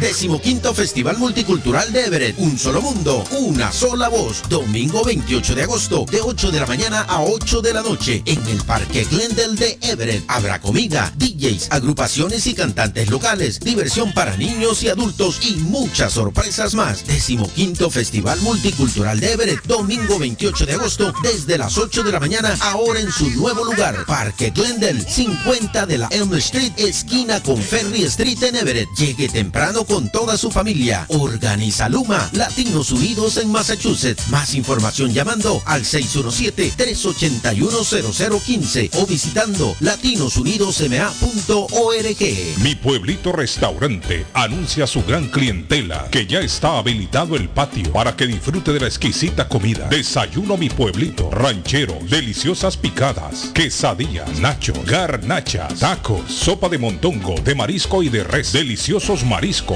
Speaker 19: Decimoquinto Festival Multicultural de Everett. Un solo mundo, una sola voz. Domingo 28 de agosto, de 8 de la mañana a 8 de la noche, en el Parque Glendale de Everett. Habrá comida, DJs, agrupaciones y cantantes locales, diversión para niños y adultos y muchas sorpresas más. Decimoquinto Festival Multicultural de Everett. Domingo 28 de agosto, desde las 8 de la mañana, ahora en su nuevo lugar. Parque Glendale, 50 de la Elm Street, esquina con Ferry Street en Everett. Llegue temprano con toda su familia. Organiza Luma, Latinos Unidos en Massachusetts. Más información llamando al 617-381-0015 o visitando latinosunidosma.org.
Speaker 14: Mi pueblito restaurante anuncia su gran clientela que ya está habilitado el patio para que disfrute de la exquisita comida. Desayuno mi pueblito, ranchero, deliciosas picadas, quesadillas, nachos, garnachas, tacos, sopa de montongo, de marisco y de res, deliciosos mariscos,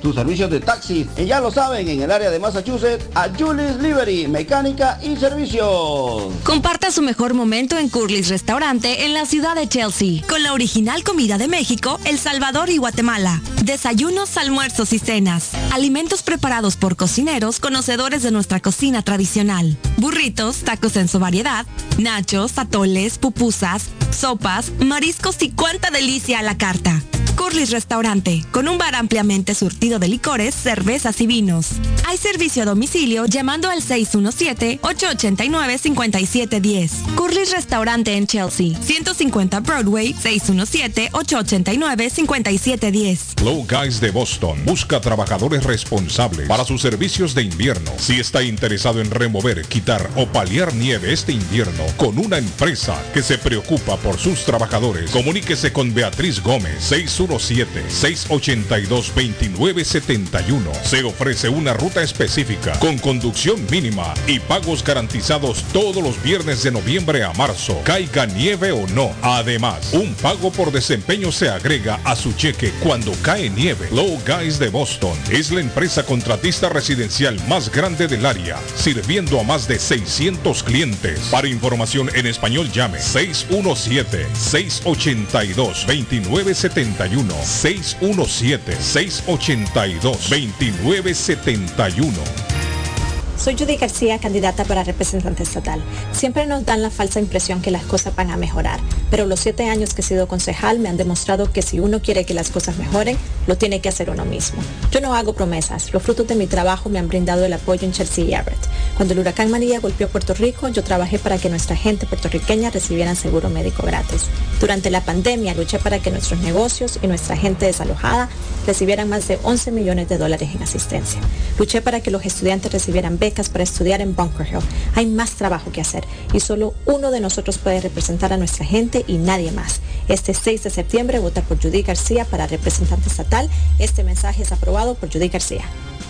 Speaker 2: tus servicios de taxi. Y ya lo saben, en el área de Massachusetts, a Julie's Liberty, mecánica y servicios.
Speaker 20: Comparta su mejor momento en Curly's Restaurante en la ciudad de Chelsea, con la original comida de México, El Salvador y Guatemala. Desayunos, almuerzos y cenas. Alimentos preparados por cocineros conocedores de nuestra cocina tradicional. Burritos, tacos en su variedad, nachos, atoles, pupusas, sopas, mariscos y cuánta delicia a la carta. Curly's Restaurante, con un bar ampliamente surtido de licores, cervezas y vinos. Hay servicio a domicilio llamando al 617-889-5710. Curly's Restaurante en Chelsea, 150 Broadway, 617-889-5710.
Speaker 14: Low Guys de Boston busca trabajadores responsables para sus servicios de invierno. Si está interesado en remover, quitar o paliar nieve este invierno con una empresa que se preocupa por sus trabajadores, comuníquese con Beatriz Gómez, 617-682-2971. Se ofrece una ruta específica con conducción mínima y pagos garantizados todos los viernes de noviembre a marzo, caiga nieve o no. Además, un pago por desempeño se agrega a su cheque cuando cae nieve. Low Guys de Boston es la empresa contratista residencial más grande del área, sirviendo a más de 600 clientes. Para información en español llame 617-682-2971. 617-682-2971.
Speaker 21: Soy Judy García, candidata para representante estatal. Siempre nos dan la falsa impresión que las cosas van a mejorar, pero los siete años que he sido concejal me han demostrado que si uno quiere que las cosas mejoren, lo tiene que hacer uno mismo. Yo no hago promesas, los frutos de mi trabajo me han brindado el apoyo en Chelsea y Everett. Cuando el huracán María golpeó Puerto Rico, yo trabajé para que nuestra gente puertorriqueña recibieran seguro médico gratis. Durante la pandemia luché para que nuestros negocios y nuestra gente desalojada recibieran más de 11 millones de dólares en asistencia. Luché para que los estudiantes recibieran para estudiar en Bunker Hill. Hay más trabajo que hacer y solo uno de nosotros puede representar a nuestra gente y nadie más. Este 6 de septiembre vota por Judy García para representante estatal. Este mensaje es aprobado por Judy García.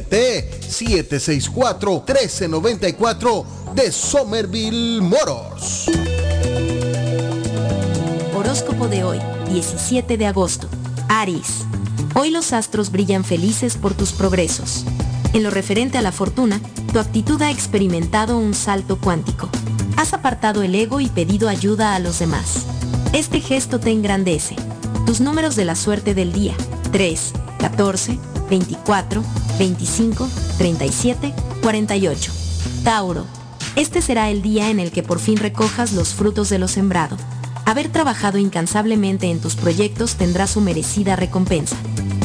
Speaker 18: 764-1394 de Somerville Motors.
Speaker 20: Horóscopo de hoy, 17 de agosto. Aries. Hoy los astros brillan felices por tus progresos. En lo referente a la fortuna, tu actitud ha experimentado un salto cuántico. Has apartado el ego y pedido ayuda a los demás. Este gesto te engrandece. Tus números de la suerte del día. 3, 14, 24, 25, 37, 48. Tauro. Este será el día en el que por fin recojas los frutos de lo sembrado. Haber trabajado incansablemente en tus proyectos tendrá su merecida recompensa.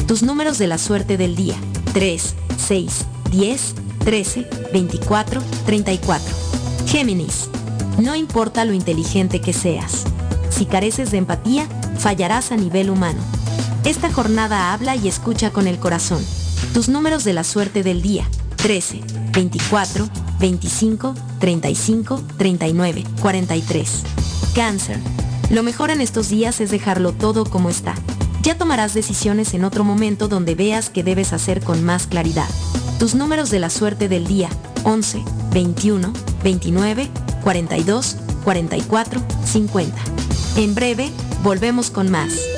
Speaker 20: Tus números de la suerte del día. 3, 6, 10, 13, 24, 34. Géminis. No importa lo inteligente que seas. Si careces de empatía, fallarás a nivel humano. Esta jornada habla y escucha con el corazón. Tus números de la suerte del día. 13, 24, 25, 35, 39, 43. Cáncer. Lo mejor en estos días es dejarlo todo como está. Ya tomarás decisiones en otro momento donde veas que debes hacer con más claridad. Tus números de la suerte del día. 11, 21, 29, 42, 44, 50. En breve, volvemos con más.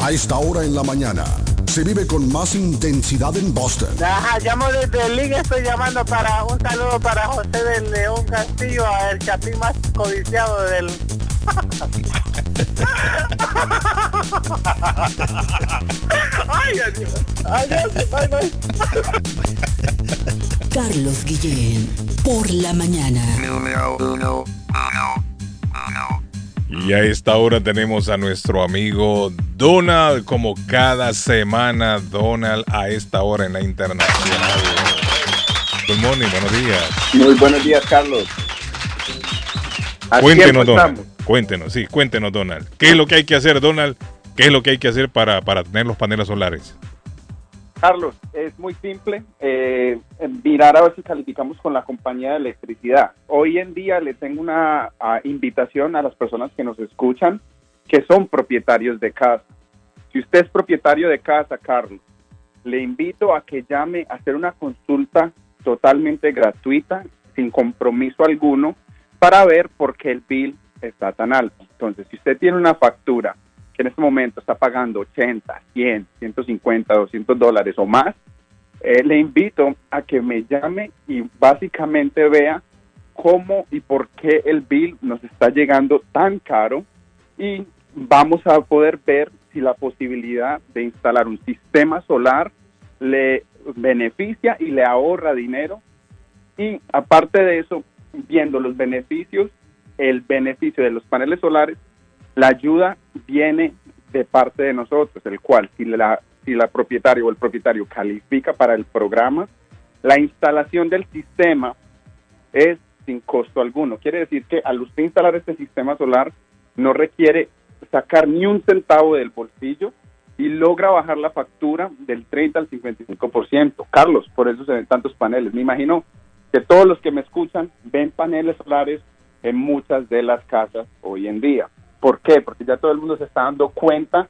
Speaker 22: A esta hora en la mañana se vive con más intensidad en Boston.
Speaker 10: Ajá, llamo desde el estoy llamando para un saludo para José del León Castillo, el chapín más codiciado del...
Speaker 23: Ay, adiós. Adiós, bye, bye. Carlos Guillén, por la mañana.
Speaker 3: Y a esta hora tenemos a nuestro amigo Donald, como cada semana, Donald, a esta hora en la internacional. Good morning, buenos días.
Speaker 24: Muy buenos días, Carlos.
Speaker 3: cuéntenos, Donald. Cuéntenos, sí, cuéntenos, Donald. ¿Qué es lo que hay que hacer, Donald? ¿Qué es lo que hay que hacer para, para tener los paneles solares?
Speaker 24: Carlos, es muy simple. Eh, mirar a ver si calificamos con la compañía de electricidad. Hoy en día le tengo una invitación a las personas que nos escuchan que son propietarios de casa. Si usted es propietario de casa, Carlos, le invito a que llame a hacer una consulta totalmente gratuita, sin compromiso alguno, para ver por qué el bill está tan alto. Entonces, si usted tiene una factura en este momento está pagando 80, 100, 150, 200 dólares o más, eh, le invito a que me llame y básicamente vea cómo y por qué el bill nos está llegando tan caro y vamos a poder ver si la posibilidad de instalar un sistema solar le beneficia y le ahorra dinero. Y aparte de eso, viendo los beneficios, el beneficio de los paneles solares la ayuda viene de parte de nosotros, el cual si la, si la propietaria o el propietario califica para el programa, la instalación del sistema es sin costo alguno. Quiere decir que al usted instalar este sistema solar no requiere sacar ni un centavo del bolsillo y logra bajar la factura del 30 al 55%. Carlos, por eso se ven tantos paneles. Me imagino que todos los que me escuchan ven paneles solares en muchas de las casas hoy en día. ¿Por qué? Porque ya todo el mundo se está dando cuenta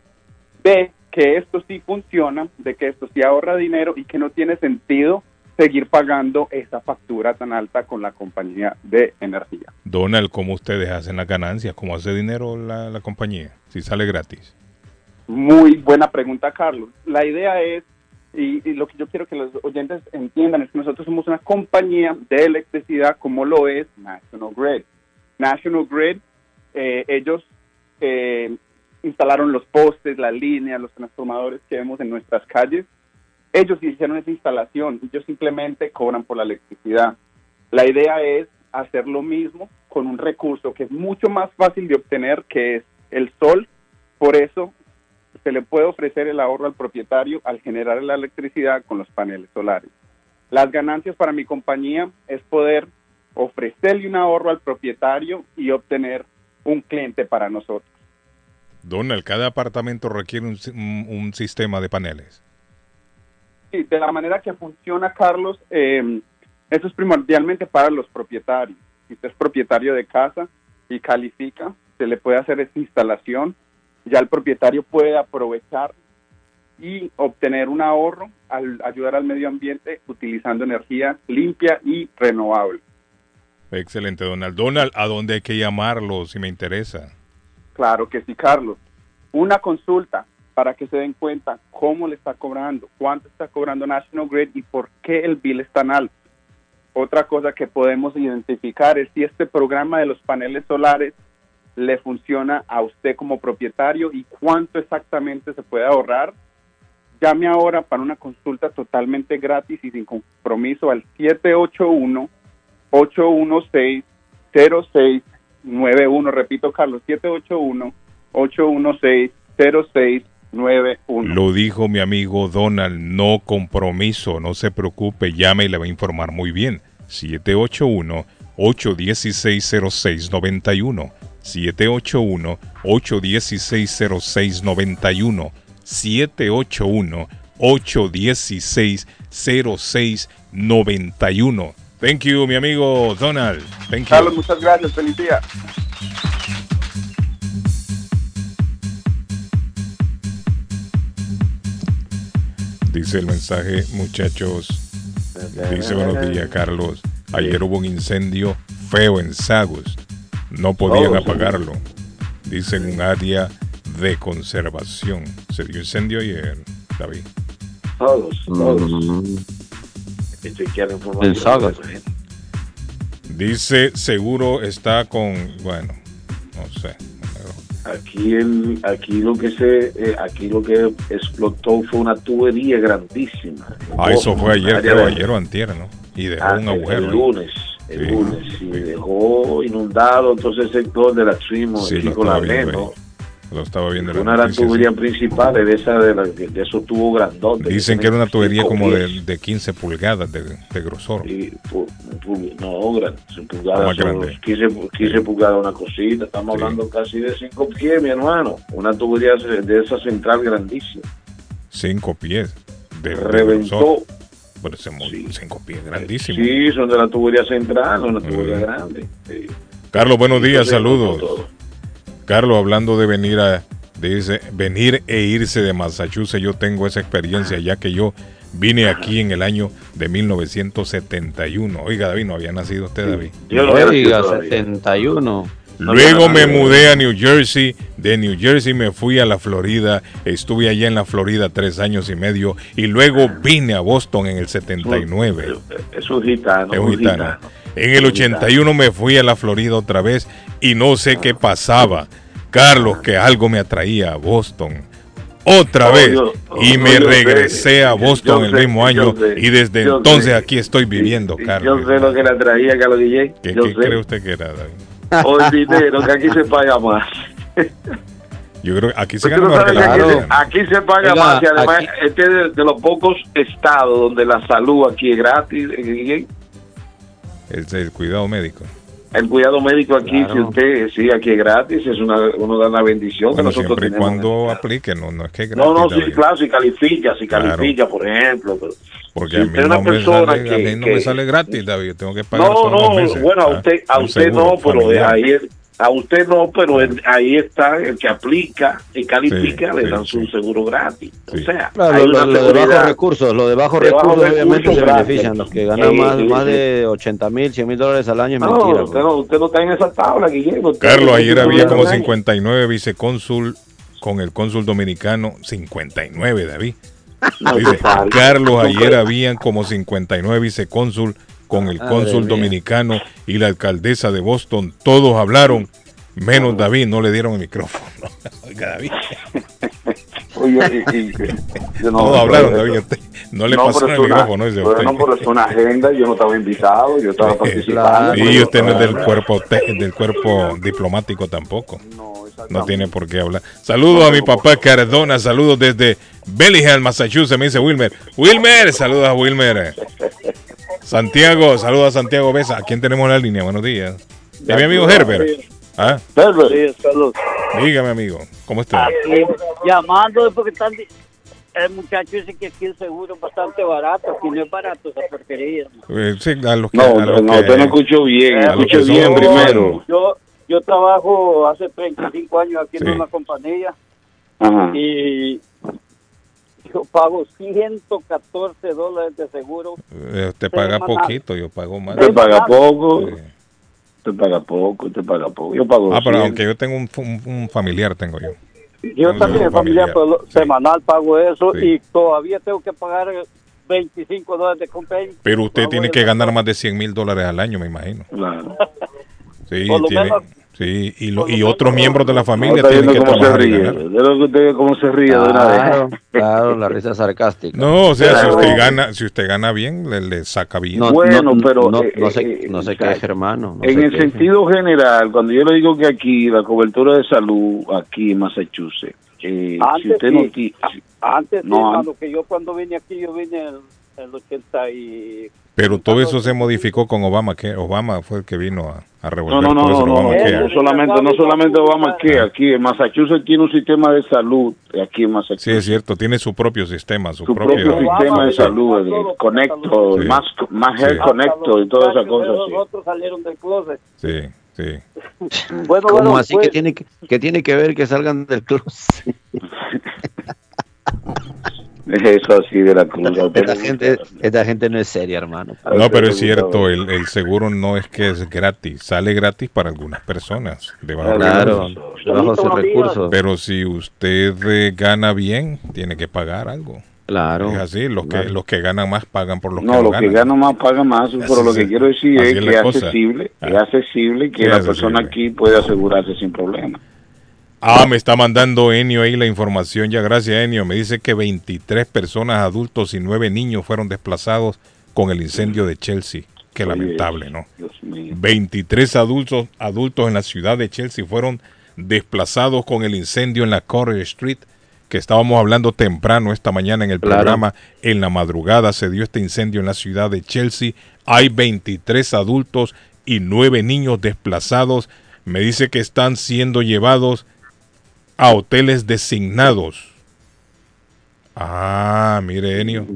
Speaker 24: de que esto sí funciona, de que esto sí ahorra dinero y que no tiene sentido seguir pagando esa factura tan alta con la compañía de energía.
Speaker 3: Donald, ¿cómo ustedes hacen las ganancias? ¿Cómo hace dinero la, la compañía? Si sale gratis.
Speaker 24: Muy buena pregunta, Carlos. La idea es, y, lo que yo quiero que los oyentes entiendan, es que nosotros somos una compañía de electricidad como lo es National Grid. National Grid, eh, ellos eh, instalaron los postes, las líneas, los transformadores que vemos en nuestras calles. Ellos hicieron esa instalación, ellos simplemente cobran por la electricidad. La idea es hacer lo mismo con un recurso que es mucho más fácil de obtener, que es el sol. Por eso se le puede ofrecer el ahorro al propietario al generar la electricidad con los paneles solares. Las ganancias para mi compañía es poder ofrecerle un ahorro al propietario y obtener un cliente para nosotros.
Speaker 3: Donald, cada apartamento requiere un, sistema de paneles.
Speaker 24: Sí, de la manera que funciona, Carlos, eh, eso es primordialmente para los propietarios. Si usted es propietario de casa y califica, se le puede hacer esa instalación ya el propietario puede aprovechar y obtener un ahorro al ayudar al medio ambiente utilizando energía limpia y renovable.
Speaker 3: Excelente, Donald. Donald, ¿a dónde hay que llamarlo si me interesa?
Speaker 24: Claro que sí, Carlos. Una consulta para que se den cuenta cómo le está cobrando, cuánto está cobrando National Grid y por qué el bill es tan alto. Otra cosa que podemos identificar es si este programa de los paneles solares le funciona a usted como propietario y cuánto exactamente se puede ahorrar. Llame ahora para una consulta totalmente gratis y sin compromiso al 781-816-0691. Repito, Carlos, 781-816-0691.
Speaker 3: Lo dijo mi amigo Donald, no compromiso, no se preocupe, llame y le va a informar muy bien. 781 816 0691 781-816-0691. 781-816-0691. Thank you, mi amigo Donald. Thank you.
Speaker 24: Carlos, muchas gracias. Feliz día.
Speaker 3: Dice el mensaje, muchachos. Dice buenos días, Carlos. Ayer hubo un incendio feo en Sagos no podían apagarlo. Dicen un área de conservación. Se dio incendio ayer, David.
Speaker 8: Todos, todos. Mm.
Speaker 3: Dice, seguro está con, bueno, no sé.
Speaker 8: Aquí el, aquí lo que se, eh, aquí lo que explotó fue una tubería grandísima.
Speaker 3: Ah, eso fue ayer, creo, ayer o antier, ¿no? Y dejó ah, un agujero.
Speaker 8: El lunes el lunes y dejó inundado todo ese sector de la Trimo sí, con la
Speaker 3: Lo estaba viendo
Speaker 8: Una de las tuberías principales de, esa, de, de, esos tubos grandotes.
Speaker 3: Dicen que, era una tubería como de, de, 15 pulgadas de, grosor.
Speaker 8: Y, no, grande, pulgadas. Más grande. 15, 15 pulgadas una cosita. Estamos hablando casi de 5 pies, mi hermano. Una tubería de esa central grandísima.
Speaker 3: 5 pies.
Speaker 8: De, Reventó.
Speaker 3: Bueno, se sí. cinco pies, grandísimo.
Speaker 8: Sí, son de la tubería central, una tubería grande.
Speaker 3: Carlos, buenos días, saludos. Carlos, hablando de venir a dice, venir e irse de Massachusetts, yo tengo esa experiencia ya que yo vine aquí en el año de 1971. Oiga, David, no había nacido usted, David.
Speaker 2: Yo Oiga, 71.
Speaker 3: Luego me mudé a New Jersey, de New Jersey me fui a la Florida, estuve allá en la Florida tres años y medio y luego vine a Boston en el 79.
Speaker 8: Es un gitano. Es un gitano.
Speaker 3: En el 81 me fui a la Florida otra vez y no sé qué pasaba. Carlos, que algo me atraía a Boston. Otra oh, vez. y me regresé a Boston el mismo año y desde entonces aquí estoy viviendo, Carlos.
Speaker 8: Yo sé lo que le atraía, Carlos Guillén.
Speaker 3: ¿Qué, cree usted que era, David?
Speaker 8: o el dinero, que aquí se paga más.
Speaker 3: Yo creo que aquí se gana más
Speaker 8: aquí, se paga más y además este es de, los pocos estados donde la salud aquí es gratis.
Speaker 3: El, el cuidado médico.
Speaker 8: el cuidado médico aquí, si usted, sí, aquí es gratis, es una, uno da una bendición que nosotros
Speaker 3: siempre y cuando aplique, no, no es que es
Speaker 8: gratis. No, no, sí, claro, si califica, si califica, por ejemplo.
Speaker 3: Porque a mí, no me, sale, que, a mí no me sale gratis, David, tengo que pagar
Speaker 8: no,
Speaker 3: todos
Speaker 8: no,
Speaker 3: los meses.
Speaker 8: Bueno, a usted, a usted no, pero de ahí es a usted no, pero ahí está el que aplica y califica, le dan su seguro gratis. O sea,
Speaker 2: claro, lo, de bajos recursos, lo de bajos recursos, obviamente se benefician. Los que ganan más, más de 80 mil, 100 mil dólares al año es
Speaker 8: no,
Speaker 2: mentira.
Speaker 8: Usted no, usted no está en esa tabla, Guillermo.
Speaker 3: Carlos, ayer había como 59 vicecónsul con el cónsul dominicano, 59, David. Dice, Carlos, ayer habían como 59 vicecónsul con el cónsul dominicano y la alcaldesa de Boston. Todos hablaron, menos David, no le dieron el micrófono. Oiga, David.
Speaker 8: Oye,
Speaker 3: no, Todos hablaron, David. no le pasó el micrófono.
Speaker 8: Ese usted. No, pero es una agenda, yo no estaba invitado, yo estaba participando.
Speaker 3: Y usted no es del cuerpo, del cuerpo diplomático tampoco. No, tiene por qué hablar. Saludos a mi papá Cardona, saludos desde Bellingham, Massachusetts, me dice Wilmer. Wilmer, saludos a Wilmer. Santiago, saludos a Santiago Besa. ¿A quién tenemos en la línea? Buenos días. De mi amigo Herbert. ¿Ah?
Speaker 25: Herbert. Sí, saludos.
Speaker 3: Dígame, amigo. ¿Cómo está?
Speaker 25: Aquí, llamando porque están, el muchacho dice que aquí el seguro es bastante barato. Aquí no es barato esa porquería.
Speaker 3: Eh, sí, a los que,
Speaker 8: no,
Speaker 3: a los
Speaker 8: no,
Speaker 3: que,
Speaker 8: usted no escuchó bien. Escuchó bien primero.
Speaker 25: Yo, yo trabajo hace 35 años aquí sí. en una compañía.
Speaker 8: Ajá.
Speaker 25: Y yo pago 114 dólares de seguro.
Speaker 3: Eh, usted paga poquito, yo pago más.
Speaker 8: Usted paga poco. Sí. Usted paga poco, usted paga poco. Yo pago
Speaker 3: Ah, pero aunque yo tengo un, un, un, familiar, tengo yo.
Speaker 25: Yo también, familiar, pero sí. semanal pago eso sí. y todavía tengo que pagar 25 dólares de compra.
Speaker 3: Pero usted tiene que ganar más de 100 mil dólares al año, me imagino.
Speaker 8: Claro.
Speaker 3: Sí, tiene, menos, Sí, y, lo, y otros miembros de la familia no, tienen que trabajar y ganar.
Speaker 8: De lo que usted cómo se ríe
Speaker 2: claro, de una vez. Claro, la risa sarcástica.
Speaker 3: No, o sea, claro. si usted gana, si usted gana bien, le, le saca bien.
Speaker 2: No, bueno, pero no, eh, no sé, eh, no sé qué es, hermano. No
Speaker 8: en el
Speaker 2: qué.
Speaker 8: sentido general, cuando yo le digo que aquí la cobertura de salud aquí en Massachusetts, eh,
Speaker 25: antes
Speaker 8: si usted
Speaker 25: sí,
Speaker 8: no
Speaker 25: antes no, sí, cuando que yo cuando vine aquí yo vine el, el 80 y
Speaker 3: pero todo eso se modificó con Obama, que Obama fue el que vino a, a revolver
Speaker 8: no, no,
Speaker 3: todo
Speaker 8: no,
Speaker 3: eso.
Speaker 8: No, no, no, no, solamente, no solamente Obama que aquí en Massachusetts tiene un sistema de salud, aquí en Massachusetts.
Speaker 3: Sí, es cierto, tiene su propio sistema, su,
Speaker 8: su
Speaker 3: propio,
Speaker 8: propio sistema de salud, el Conecto, sí. más, más Health sí. Conecto y todas esas cosas.
Speaker 25: Los otros salieron del closet.
Speaker 3: Sí. Sí.
Speaker 2: bueno, ¿Cómo bueno, así pues... que tiene que, que tiene que ver que salgan del closet?
Speaker 8: Eso así de la cruz.
Speaker 2: Esta, gente, esta gente no es seria, hermano.
Speaker 3: No, pero es cierto, el, el, seguro no es que es gratis, sale gratis para algunas personas. De bajo
Speaker 2: claro, recursos.
Speaker 3: Pero si usted eh, gana bien, tiene que pagar algo.
Speaker 2: Claro.
Speaker 3: Es así, los que los que ganan más pagan por los
Speaker 8: no,
Speaker 3: que
Speaker 8: no los
Speaker 3: ganan.
Speaker 8: que ganan más pagan más, pero lo que quiero decir es que es accesible, ah. es accesible y que la persona aquí puede asegurarse sin problema.
Speaker 3: Ah, me está mandando Enio ahí la información. Ya, gracias, Enio. Me dice que 23 personas adultos y 9 niños fueron desplazados con el incendio de Chelsea. Qué Oye, lamentable, ¿no? 23 adultos, adultos en la ciudad de Chelsea fueron desplazados con el incendio en la Corridor Street, que estábamos hablando temprano esta mañana en el claro. programa. En la madrugada se dio este incendio en la ciudad de Chelsea. Hay 23 adultos y 9 niños desplazados. Me dice que están siendo llevados a hoteles designados. Ah, mire, Enio.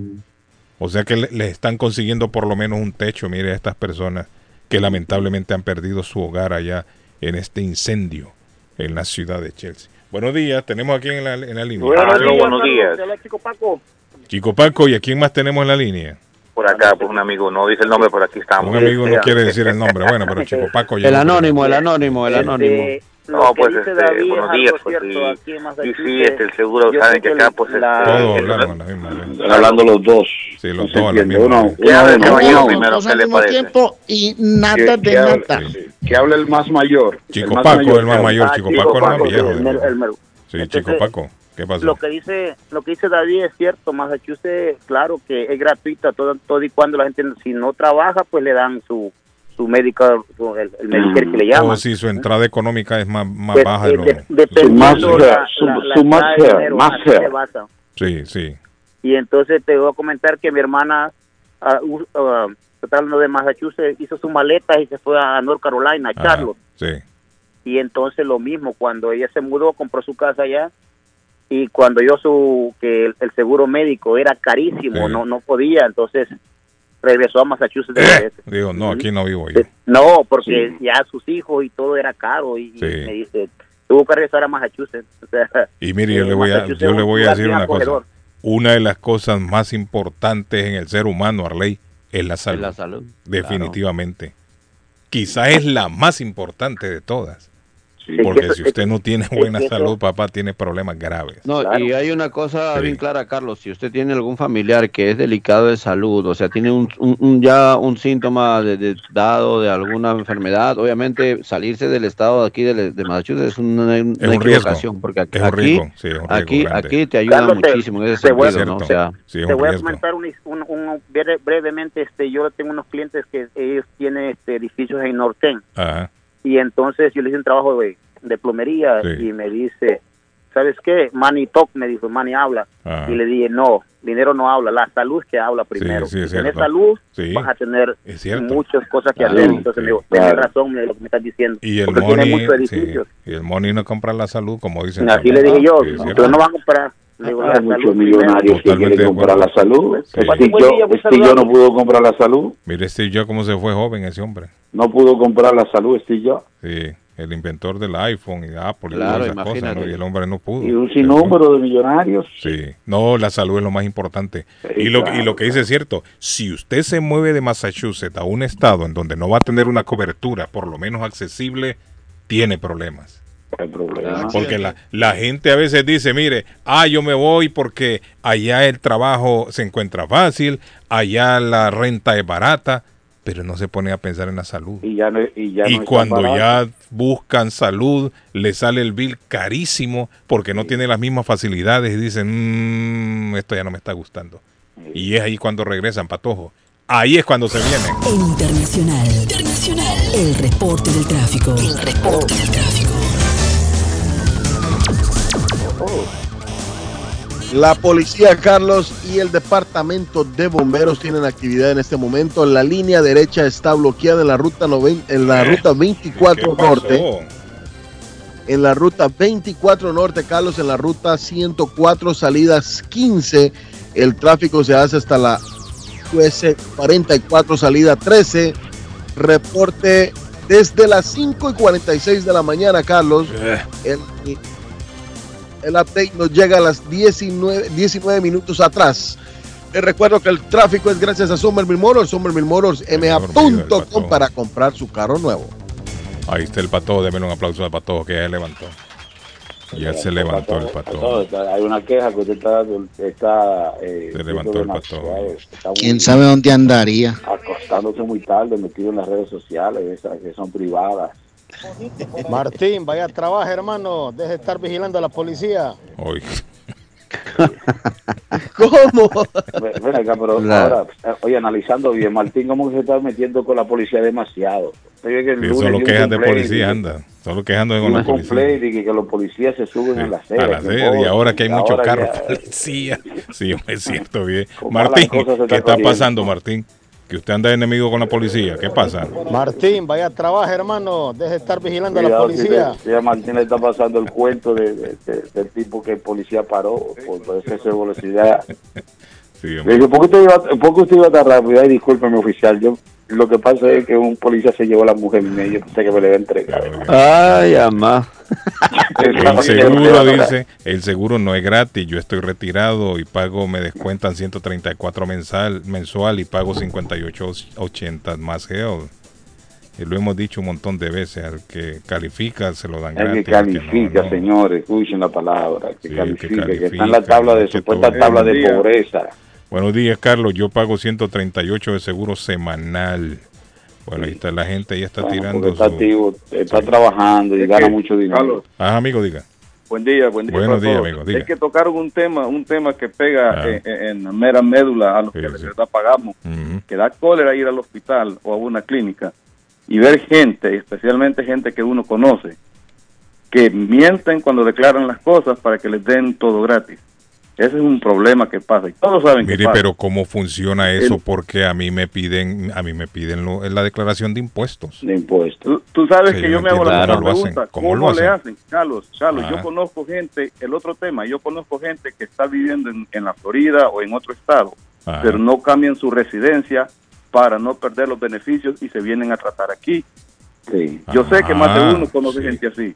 Speaker 3: O sea que les le están consiguiendo por lo menos un techo, mire, a estas personas que lamentablemente han perdido su hogar allá en este incendio en la ciudad de Chelsea. Buenos días, tenemos aquí en la, en la línea.
Speaker 25: Buenos días, buenos días. Chico Paco.
Speaker 3: Chico Paco, ¿y a quién más tenemos en la línea?
Speaker 26: Por acá, pues un amigo, no dice el nombre, por aquí estamos.
Speaker 3: Un amigo no quiere decir el nombre, bueno, pero Chico Paco ya
Speaker 2: El anónimo, el anónimo, el anónimo.
Speaker 26: No, pues este, buenos días, pues sí, sí, sí, este, el seguro, saben que acá, pues,
Speaker 3: la,
Speaker 26: este,
Speaker 3: hablaron la misma
Speaker 8: hablando los dos.
Speaker 3: Sí, los dos a la misma
Speaker 8: uno, uno, uno,
Speaker 26: caballero
Speaker 8: uno,
Speaker 26: primero, ¿qué le parece?
Speaker 4: tiempo y nada de nada.
Speaker 8: Que hable el más mayor.
Speaker 3: Chico Paco, el más mayor,
Speaker 25: Ah,
Speaker 3: Chico
Speaker 25: Chico
Speaker 3: Paco, el más viejo. Sí,
Speaker 25: Entonces,
Speaker 3: Chico Paco, ¿qué pasó?
Speaker 25: Lo que dice lo que dice David es cierto, Massachusetts, claro que es gratuita todo, todo y cuando la gente si no trabaja, pues le dan su su médico, su- el, el Medicare que le llaman.
Speaker 3: O si su entrada económica es más, más
Speaker 25: Pues,
Speaker 3: baja de lo...
Speaker 25: de- dependiendo
Speaker 8: Más
Speaker 25: la-
Speaker 8: hair, su-
Speaker 25: la- la
Speaker 8: su más
Speaker 25: de dinero, se basa.
Speaker 3: Sí, sí.
Speaker 25: Y entonces te voy a comentar que mi hermana ah, u- ah, está hablando de Massachusetts, hizo su maleta y se fue a North Carolina, a Charlotte.
Speaker 3: Sí.
Speaker 25: Y entonces lo mismo, cuando ella se mudó, compró su casa allá y cuando yo su que el, seguro médico era carísimo, no no podía, entonces regresó a Massachusetts.
Speaker 3: Eh, digo, no, aquí no vivo yo.
Speaker 25: No, porque ya sus hijos y todo era caro y, me dice, tuvo que regresar a Massachusetts.
Speaker 3: y mire, yo le voy a, yo le voy a decir una cosa. Una de las cosas más importantes en el ser humano, Arley, es la salud.
Speaker 2: la salud.
Speaker 3: Definitivamente. Quizá es la más importante de todas. Porque si usted no tiene buena salud, papá, tiene problemas graves.
Speaker 2: No, y hay una cosa bien clara, Carlos. Si usted tiene algún familiar que es delicado de salud, o sea, tiene un, ya un síntoma de, dado de alguna enfermedad, obviamente salirse del estado de aquí de, Massachusetts es una, equivocación, porque aquí, aquí, aquí, te ayuda muchísimo en ese sentido, ¿no? O sea,
Speaker 25: te voy a comentar un, brevemente, este, yo tengo unos clientes que ellos tienen este, edificios en Norten. Ajá y entonces yo le hice un trabajo de, plomería y me dice, ¿sabes qué? Money talk, me dijo, money habla. Y le dije, no, dinero no habla, la salud que habla primero. si tienes salud, vas a tener muchas cosas que hacer. Entonces me dijo, tienes razón de lo que me estás diciendo.
Speaker 3: Y el, money, y el money no compra la salud, como dicen.
Speaker 25: Así le dije yo, pero no van a comprar.
Speaker 8: Hay muchos millonarios que quieren comprar la salud. Sí. yo, no pudo comprar la salud.
Speaker 3: Mire Steve yo cómo se fue joven ese hombre.
Speaker 8: No pudo comprar la salud Steve yo.
Speaker 3: Sí, el inventor del iPhone y Apple y todas esas cosas, y el hombre no pudo.
Speaker 8: Y un sinnúmero de millonarios.
Speaker 3: Sí, no, la salud es lo más importante. y, lo, y lo que dice es cierto, si usted se mueve de Massachusetts a un estado en donde no va a tener una cobertura por lo menos accesible, tiene problemas. Porque la, la, gente a veces dice, mire, ah, yo me voy porque allá el trabajo se encuentra fácil, allá la renta es barata, pero no se pone a pensar en la salud.
Speaker 8: Y, ya
Speaker 3: y, cuando ya buscan salud, le sale el bill carísimo porque no tiene las mismas facilidades y dicen, mmm, esto ya no me está gustando. Y es ahí cuando regresan, patojo. Ahí es cuando se vienen.
Speaker 27: internacional. Internacional. El reporte del tráfico. El reporte del tráfico.
Speaker 28: La policía Carlos y el departamento de bomberos tienen actividad en este momento. La línea derecha está bloqueada en la ruta en la ruta 24 norte. En la ruta 24 norte, Carlos, en la ruta 104 salidas 15, el tráfico se hace hasta la US 44 salida 13. Reporte desde las 5 y 46 de la mañana, Carlos. Eh. El, el update nos llega a las 19, 19 minutos atrás. Les recuerdo que el tráfico es gracias a Somerville Motors, Somerville Motors, ma.com para comprar su carro nuevo.
Speaker 3: Ahí está el pato, démelo un aplauso al pato que ya levantó. Ya se levantó el pato.
Speaker 8: Hay una queja que usted está. está eh,
Speaker 3: se levantó el pato.
Speaker 4: ¿Quién sabe dónde andaría?
Speaker 8: Acostándose muy tarde, metido en las redes sociales, esas que son privadas.
Speaker 29: Martín, vaya a trabajar, hermano. Deje de estar vigilando a la policía.
Speaker 3: Hoy.
Speaker 28: ¿Cómo?
Speaker 8: Ven acá, pero ahora, oye, analizando bien, Martín, ¿cómo se está metiendo con la policía demasiado?
Speaker 3: solo quejas de policía, anda. Solo quejando con la policía.
Speaker 8: Y que, los policías se suben en la sede.
Speaker 3: A la sede, y ahora que hay muchos carros policía. Sí, es cierto, bien. Martín, ¿qué está pasando, Martín? Que usted anda de enemigo con la policía. ¿Qué pasa?
Speaker 29: Martín, vaya a trabajar, hermano. Deje de estar vigilando a la policía.
Speaker 8: A Martín le está pasando el cuento de, del tipo que el policía paró por esa velocidad. Sí, ¿por, qué usted iba, ¿Por qué usted iba tan rápido? Ay, discúlpeme, oficial. Yo lo que pasa es que un policía se llevó a la mujer y yo pensé que me le iba a entregar.
Speaker 2: Ay, amá.
Speaker 3: el seguro dice, el seguro no es gratis, yo estoy retirado y pago, me descuentan 134 mensal, mensual y pago 58.80 más geo. Y lo hemos dicho un montón de veces, al que califica se lo dan gratis.
Speaker 8: El que califica, señores, escuchen la palabra, que, califica, que, está en la tabla de supuesta tabla de pobreza.
Speaker 3: Buenos días, Carlos. Yo pago 138 de seguro semanal. Bueno, ahí está la gente, ya está tirando.
Speaker 8: Está activo, está trabajando y gana mucho dinero. Carlos.
Speaker 3: Ah, amigo, diga.
Speaker 30: Buen día, buen día.
Speaker 3: Buenos días, amigo. Diga.
Speaker 30: Es que tocaron un tema, un tema que pega ah. en, la mera médula a los que les pagamos, que da cólera ir al hospital o a una clínica y ver gente, especialmente gente que uno conoce, que mienten cuando declaran las cosas para que les den todo gratis. Ese es un problema que pasa y todos saben
Speaker 3: Mire, pero cómo funciona eso porque a mí me piden a mí me piden la declaración de impuestos.
Speaker 30: De impuestos. Tú, sabes que yo, me hago la pregunta, ¿cómo, lo le hacen? Carlos, Carlos, yo conozco gente, el otro tema, yo conozco gente que está viviendo en, la Florida o en otro estado, pero no cambian su residencia para no perder los beneficios y se vienen a tratar aquí. Sí. Yo sé que más de ah, uno conoce gente así.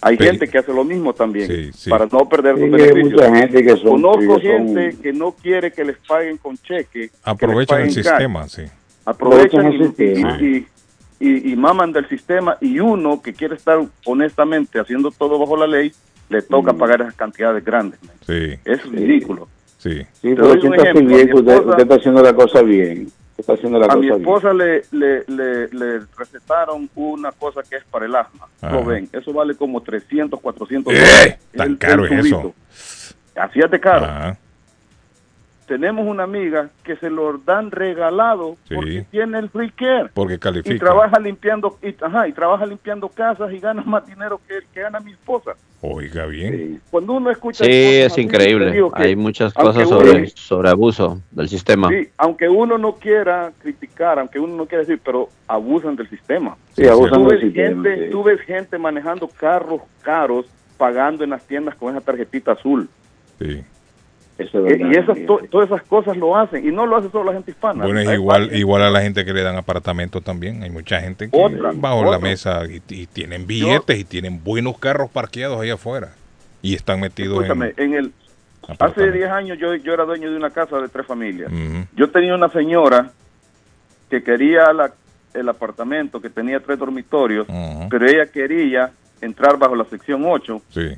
Speaker 30: Hay gente que hace lo mismo también para no perder los beneficios. Conozco gente que no quiere que les paguen con cheque.
Speaker 3: Aprovechan el sistema, sí.
Speaker 30: Aprovechan, el sistema. Y, maman del sistema y uno que quiere estar honestamente haciendo todo bajo la ley, le toca mm. pagar esas cantidades grandes. Sí. Es ridículo.
Speaker 3: Sí.
Speaker 8: sí pero usted, usted está haciendo la cosa bien a
Speaker 30: mi esposa le, le, le, recetaron una cosa que es para el asma. Lo ven, eso vale como 300, 400
Speaker 3: ¡Eh! dólares. Tan caro es eso.
Speaker 30: Así es de caro. Tenemos una amiga que se lo dan regalado porque tiene el free care.
Speaker 3: Porque califica.
Speaker 30: Y trabaja limpiando, y, ajá, y trabaja limpiando casas y gana más dinero que, que gana mi esposa.
Speaker 3: Oiga bien.
Speaker 30: Cuando uno escucha...
Speaker 2: Sí, es increíble. Hay muchas cosas sobre, sobre abuso del sistema.
Speaker 30: Sí, aunque uno no quiera criticar, aunque uno no quiera decir, pero abusan del sistema.
Speaker 8: Sí, abusan del sistema.
Speaker 30: Gente, Tú ves gente manejando carros caros pagando en las tiendas con esa tarjetita azul.
Speaker 3: Sí.
Speaker 30: Eso y esas, todas esas cosas lo hacen y no lo hace solo la gente hispana.
Speaker 3: Bueno, es igual, igual a la gente que le dan apartamentos también. Hay mucha gente que bajo la mesa y, tienen billetes y tienen buenos carros parqueados ahí afuera y están metidos
Speaker 30: en, el Hace 10 años yo, yo era dueño de una casa de tres familias. Yo tenía una señora que quería el apartamento que tenía tres dormitorios, pero ella quería entrar bajo la sección 8.
Speaker 3: Sí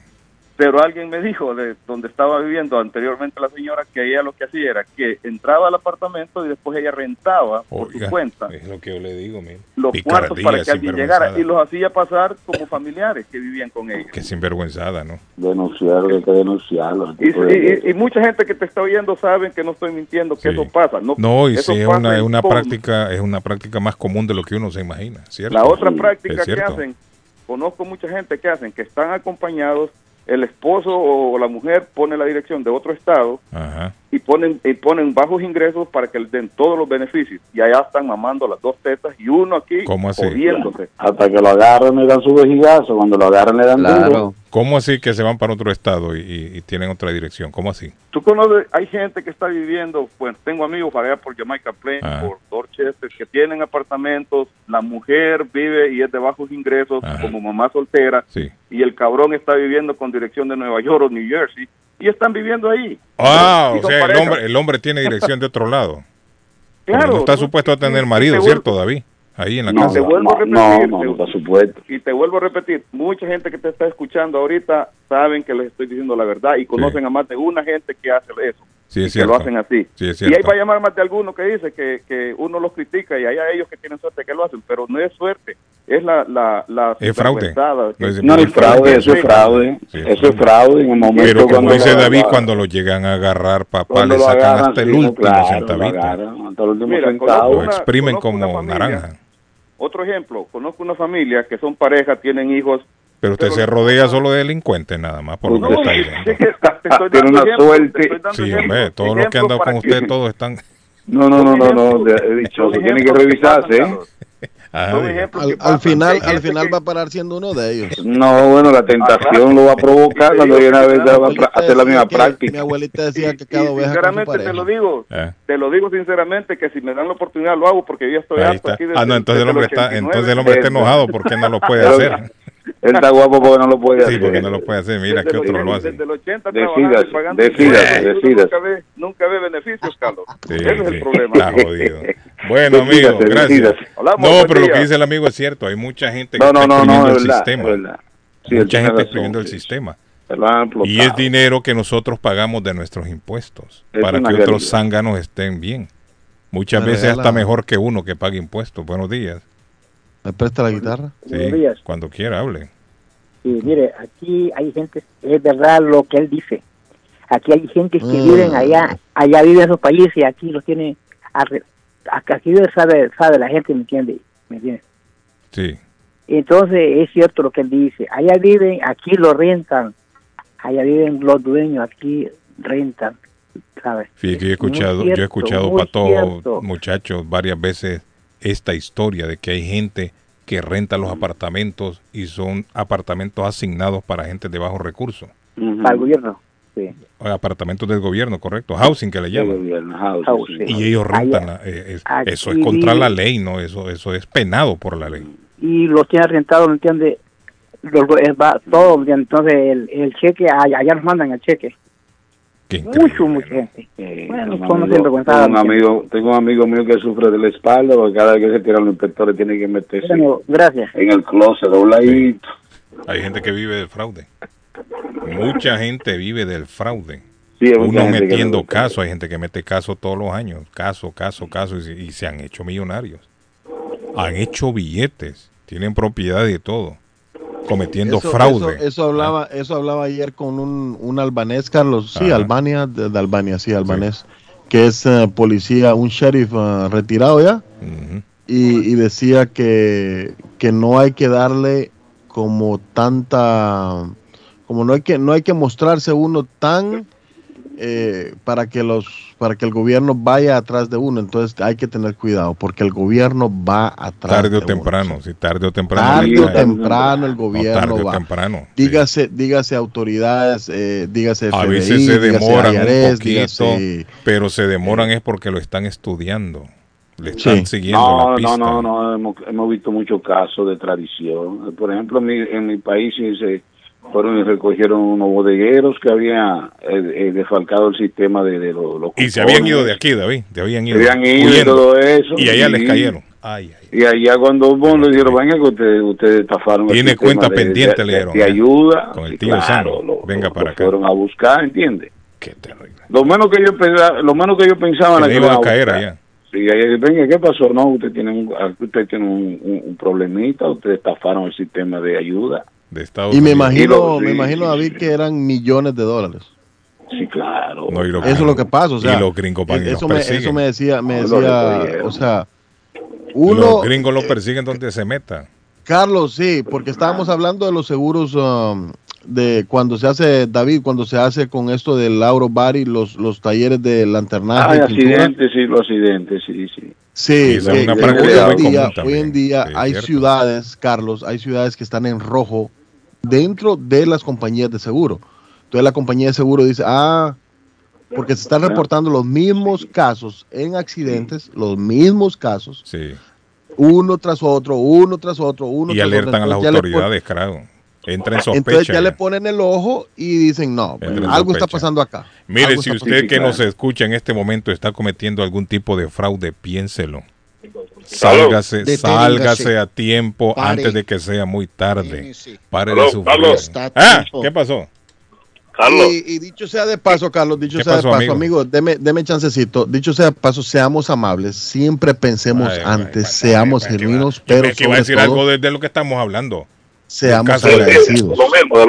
Speaker 30: pero alguien me dijo de donde estaba viviendo anteriormente la señora que ella lo que hacía era que entraba al apartamento y después ella rentaba por su cuenta.
Speaker 3: Es lo que yo le digo,
Speaker 30: Los cuartos para que alguien llegara y los hacía pasar como familiares que vivían con ella.
Speaker 3: Qué sinvergüenzada, ¿no?
Speaker 8: Denunciarlo, hay que denunciarlo.
Speaker 30: Y, mucha gente que te está oyendo saben que no estoy mintiendo, que eso pasa. No,
Speaker 3: no y sí, es una, una práctica, es una práctica más común de lo que uno se imagina, ¿cierto?
Speaker 30: La otra práctica que hacen, conozco mucha gente que hacen, que están acompañados el esposo o la mujer pone la dirección de otro estado y ponen y ponen bajos ingresos para que le den todos los beneficios. Y allá están mamando las dos tetas y uno aquí jodiéndose.
Speaker 8: Hasta que lo agarren y dan su vejigazo, cuando lo agarran le dan claro.
Speaker 3: ¿Cómo así que se van para otro estado y, tienen otra dirección? ¿Cómo así?
Speaker 30: Tú conoces, hay gente que está viviendo, pues tengo amigos allá por Jamaica Plain, por Dorchester, que tienen apartamentos, la mujer vive y es de bajos ingresos como mamá soltera, y el cabrón está viviendo con dirección de Nueva York o New Jersey, y están viviendo ahí.
Speaker 3: Ah, o sea, el hombre, el hombre tiene dirección de otro lado. Claro. no está supuesto a tener marido, ¿cierto, David? ahí en la
Speaker 30: casa.
Speaker 3: Te
Speaker 30: vuelvo a repetir, por supuesto. Y te vuelvo a repetir, mucha gente que te está escuchando ahorita saben que les estoy diciendo la verdad y conocen a más de una gente que hace eso.
Speaker 3: Sí,
Speaker 30: que lo hacen así. y ahí va a llamar más de alguno que dice que, que uno los critica y hay a ellos que tienen suerte que lo hacen, pero no es suerte, es la... la, la
Speaker 3: es fraude.
Speaker 8: No, es fraude, eso es fraude. eso es fraude en el momento
Speaker 3: Pero como dice David, cuando lo llegan a agarrar, papá, le sacan hasta el último centavito. Lo, exprimen como naranja.
Speaker 30: Otro ejemplo, conozco una familia que son pareja, tienen hijos.
Speaker 3: Pero usted se rodea solo de delincuentes nada más, por lo que está
Speaker 8: diciendo. Tiene una suerte.
Speaker 3: Sí, hombre, todos los que han dado con usted, todos están...
Speaker 8: No, no, no, no, no, he dicho, tiene que revisarse, ¿eh?
Speaker 29: al, final, al final va a parar siendo uno de ellos.
Speaker 8: No, bueno, la tentación lo va a provocar cuando viene a ver a hacer la misma práctica.
Speaker 29: Mi abuelita decía que cada oveja
Speaker 30: Sinceramente te lo digo, eh. te lo digo sinceramente que si me dan la oportunidad lo hago porque yo estoy harto aquí
Speaker 3: Ah, no, entonces el hombre está, entonces el hombre está enojado porque no lo puede hacer.
Speaker 8: Él está guapo porque no lo puede
Speaker 3: hacer. Sí, porque no lo puede hacer. Mira qué otro lo hace.
Speaker 30: Desde el 80
Speaker 8: decidas, decidas, decidas.
Speaker 30: Nunca ve, nunca ve beneficios, Carlos. Ese es el problema.
Speaker 3: Está jodido. Bueno, amigo, gracias. No, pero lo que dice el amigo es cierto. Hay mucha gente que está exprimiendo el sistema. mucha gente exprimiendo el sistema. Y es dinero que nosotros pagamos de nuestros impuestos para que otros zánganos estén bien. Muchas veces hasta mejor que uno que pague impuestos. Buenos días.
Speaker 29: ¿Me presta la guitarra?
Speaker 3: Sí, cuando quiera, hable.
Speaker 31: Sí, mire, aquí hay gente, es verdad lo que él dice. Aquí hay gente que mm. viven allá, allá viven en esos países y aquí los tiene, aquí sabe, sabe la gente, ¿me entiende? ¿Me entiende?
Speaker 3: Sí.
Speaker 31: Entonces es cierto lo que él dice. Allá viven, aquí lo rentan, allá viven los dueños, aquí rentan, ¿sabes?
Speaker 3: Sí, que he escuchado, yo he escuchado, para todos muchachos, varias veces esta historia de que hay gente que renta los apartamentos y son apartamentos asignados para gente de bajos recursos.
Speaker 31: Para el gobierno. Sí.
Speaker 3: Apartamentos del gobierno, correcto. Housing que le llaman. Y ellos rentan. Eh, eso es contra la ley, ¿no? Eso, eso es penado por la ley.
Speaker 31: Y los tiene rentado, ¿me entiende? Los, va, todo, entonces el, el cheque, allá nos mandan el cheque. Mucho, mucha gente. Eh, bueno,
Speaker 8: tengo, un amigo, tengo un amigo mío que sufre del espalda, porque cada vez que se tiran los inspectores tiene que meterse
Speaker 31: gracias.
Speaker 8: en el closet dobladito.
Speaker 3: Hay gente que vive del fraude. Mucha gente vive del fraude. Uno metiendo caso, hay gente que mete caso todos los años, caso, caso, caso, y, se han hecho millonarios. Han hecho billetes, tienen propiedad y todo cometiendo fraude.
Speaker 18: Eso, hablaba, eso hablaba ayer con un, un albanés, Carlos, sí, Albania, de, Albania, sí, albanés, que es eh, policía, un sheriff eh, retirado ya, y, y, decía que, que no hay que darle como tanta, como no hay que, no hay que mostrarse uno tan eh, para que los para que el gobierno vaya atrás de uno entonces hay que tener cuidado porque el gobierno va atrás
Speaker 3: tarde o temprano si tarde o temprano.
Speaker 18: Tarde o temprano el gobierno tarde va. o temprano dígase dígase autoridades eh, dígase
Speaker 3: a veces se demoran un poquito pero se demoran es porque lo están estudiando le están siguiendo
Speaker 8: no,
Speaker 3: la pista.
Speaker 8: no no no hemos, visto muchos casos de tradición. Por ejemplo en mi, en mi país se fueron y recogieron unos bodegueros que habían eh, eh, defalcado el sistema de, de los,
Speaker 3: Y se habían ido de aquí, David, se habían ido.
Speaker 8: Se habían ido y todo eso.
Speaker 3: Y allá les cayeron. Ay,
Speaker 8: ay, y allá cuando bueno, le dijeron, venga que ustedes, ustedes estafaron
Speaker 3: Tiene cuenta pendiente, le dieron.
Speaker 8: De, ayuda.
Speaker 3: Con el tío claro,
Speaker 8: venga para acá. fueron a buscar, ¿entiendes? Qué terrible. Lo menos que yo pensaba, lo menos que yo pensaba
Speaker 3: que, que iban a caer allá.
Speaker 8: Sí, venga, ¿qué pasó? No, usted tiene un, usted tiene un, un, un problemita, ustedes estafaron el sistema de ayuda
Speaker 18: y me imagino, me imagino David que eran millones de dólares.
Speaker 8: Sí, claro.
Speaker 18: eso es lo que pasa, o sea,
Speaker 3: y los gringos
Speaker 18: eso, me, eso me decía, me decía, o sea,
Speaker 3: uno los gringos lo persiguen donde se meta.
Speaker 18: Carlos, sí, porque estábamos hablando de los seguros um, de cuando se hace, David, cuando se hace con esto del Lauro Bari, los, los talleres de lanternaje.
Speaker 8: Ah, accidentes, sí, los accidentes, sí, sí.
Speaker 18: Sí, sí, hoy, en día, hoy en día hay ciudades, Carlos, hay ciudades que están en rojo dentro de las compañías de seguro. Entonces la compañía de seguro dice, ah, porque se están reportando los mismos casos en accidentes, los mismos casos,
Speaker 3: sí.
Speaker 18: uno tras otro, uno tras otro, uno
Speaker 3: y alertan a las autoridades, claro. Entra en sospecha.
Speaker 18: Entonces ya, le ponen el ojo y dicen, no, pues, algo está pasando acá.
Speaker 3: Mire, si usted que nos escucha en este momento está cometiendo algún tipo de fraude, piénselo. Sálgase, sálgase a tiempo antes de que sea muy tarde. Pare de sufrir. Ah, ¿qué pasó?
Speaker 18: Carlos. Y, dicho sea de paso, Carlos, dicho sea de paso, amigo, deme, deme, chancecito. Dicho sea de paso, seamos amables. Siempre pensemos antes, seamos genuinos, pero.
Speaker 3: Que va a decir algo de, lo que estamos hablando.
Speaker 18: Seamos agradecidos.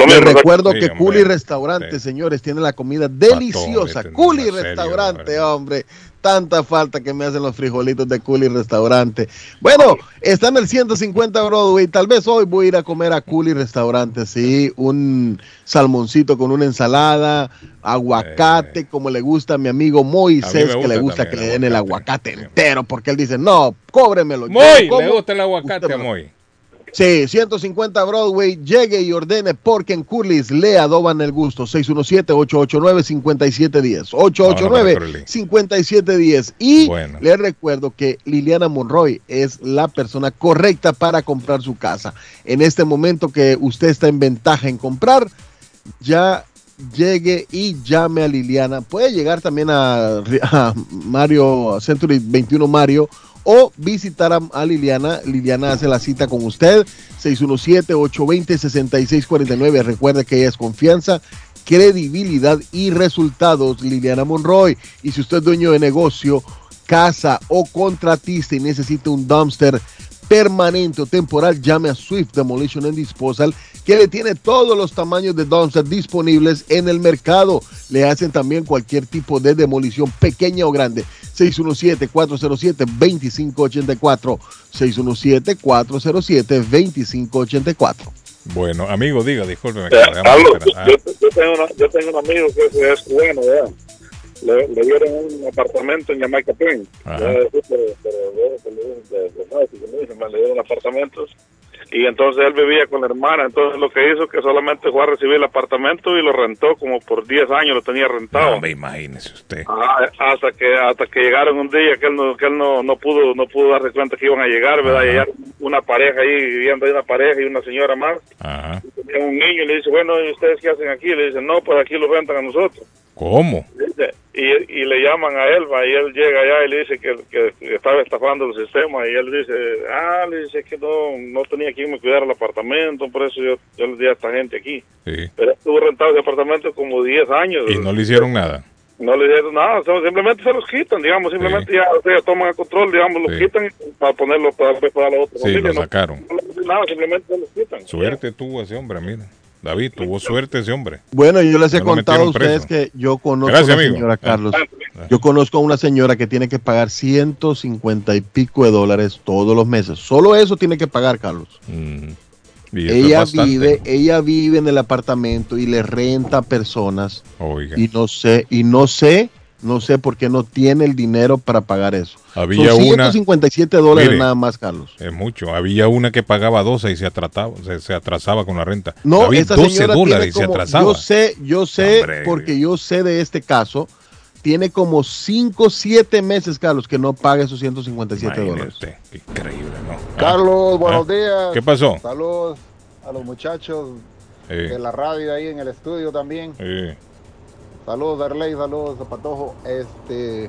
Speaker 18: Les recuerdo que Culi Restaurante, señores, tiene la comida deliciosa. Culi Restaurante, hombre tanta falta que me hacen los frijolitos de Culi Restaurante. Bueno, está en el 150 Broadway. Tal vez hoy voy a ir a comer a Culi Restaurante, sí. Un salmoncito con una ensalada, aguacate, eh. como le gusta a mi amigo Moisés, que le gusta que le den el aguacate entero, porque él dice, no, cóbremelo.
Speaker 3: Moy, le gusta el aguacate a Moy.
Speaker 18: Sí, 150 Broadway, llegue y ordene porque en Curly's le adoban el gusto. 617-889-5710. 889-5710. Y le recuerdo que Liliana Monroy es la persona correcta para comprar su casa. En este momento que usted está en ventaja en comprar, ya llegue y llame a Liliana. Puede llegar también a, a Mario Century 21 Mario o visitar a, Liliana. Liliana hace la cita con usted, 617-820-6649. Recuerde que ella es confianza, credibilidad y resultados, Liliana Monroy. Y si usted es dueño de negocio, casa o contratista y necesita un dumpster permanente o temporal, llame a Swift Demolition and Disposal, que le tiene todos los tamaños de dumpster disponibles en el mercado. Le hacen también cualquier tipo de demolición, pequeña o grande. 617-407-2584. 617-407-2584.
Speaker 3: Bueno, amigo, diga, discúlpeme.
Speaker 32: Carlos, yo, yo, tengo una, yo tengo un amigo que es cubano, ¿verdad? Le, le, dieron un apartamento en Jamaica Plain. Le dieron apartamentos y entonces él vivía con la hermana, entonces lo que hizo que solamente fue a recibir el apartamento y lo rentó como por 10 años, lo tenía rentado.
Speaker 3: No me imagínese usted.
Speaker 32: hasta que hasta que llegaron un día que él no que él no, no pudo no pudo darse cuenta que iban a llegar, ¿verdad? Una pareja ahí viviendo ahí una pareja y una señora más. Y un niño y le dice, "Bueno, ¿y ustedes qué hacen aquí?" Le dice, "No, pues aquí lo rentan a nosotros."
Speaker 3: ¿Cómo?
Speaker 32: Y, y le llaman a él, y él llega allá y le dice que, que estaba estafando el sistema, y él dice, ah, le dice que no, no tenía quien me cuidara el apartamento, por eso yo, yo le di a esta gente aquí. Pero estuvo rentado ese apartamento como 10 años.
Speaker 3: ¿Y no le hicieron nada?
Speaker 32: No le hicieron nada, simplemente se los quitan, digamos, simplemente ya, toman el control, digamos, los quitan para ponerlo para, para la otra
Speaker 3: sí, lo sacaron.
Speaker 32: No, nada, simplemente se los quitan.
Speaker 3: Suerte tuvo ese hombre, mira. David, tuvo suerte ese hombre.
Speaker 18: Bueno, yo les he contado a ustedes que yo conozco a una señora, Carlos. Yo conozco a una señora que tiene que pagar 150 y pico de dólares todos los meses. Solo eso tiene que pagar, Carlos. Mm. ella vive, ella vive en el apartamento y le renta a personas. Y no sé, y no sé no sé por qué no tiene el dinero para pagar eso.
Speaker 3: Había
Speaker 18: Son 157 dólares nada más, Carlos.
Speaker 3: Es mucho. Había una que pagaba 12 y se atrasaba, se, atrasaba con la renta.
Speaker 18: No, esa 12 dólares y se atrasaba. Yo sé, yo sé, porque yo sé de este caso. Tiene como 5, 7 meses, Carlos, que no paga esos 157 dólares.
Speaker 3: increíble, ¿no?
Speaker 33: Carlos, buenos ¿Ah? días.
Speaker 3: ¿Qué pasó?
Speaker 33: Saludos a los muchachos de la radio ahí en el estudio también. Sí. Saludos, Darley, saludos, Zapatojo. Este,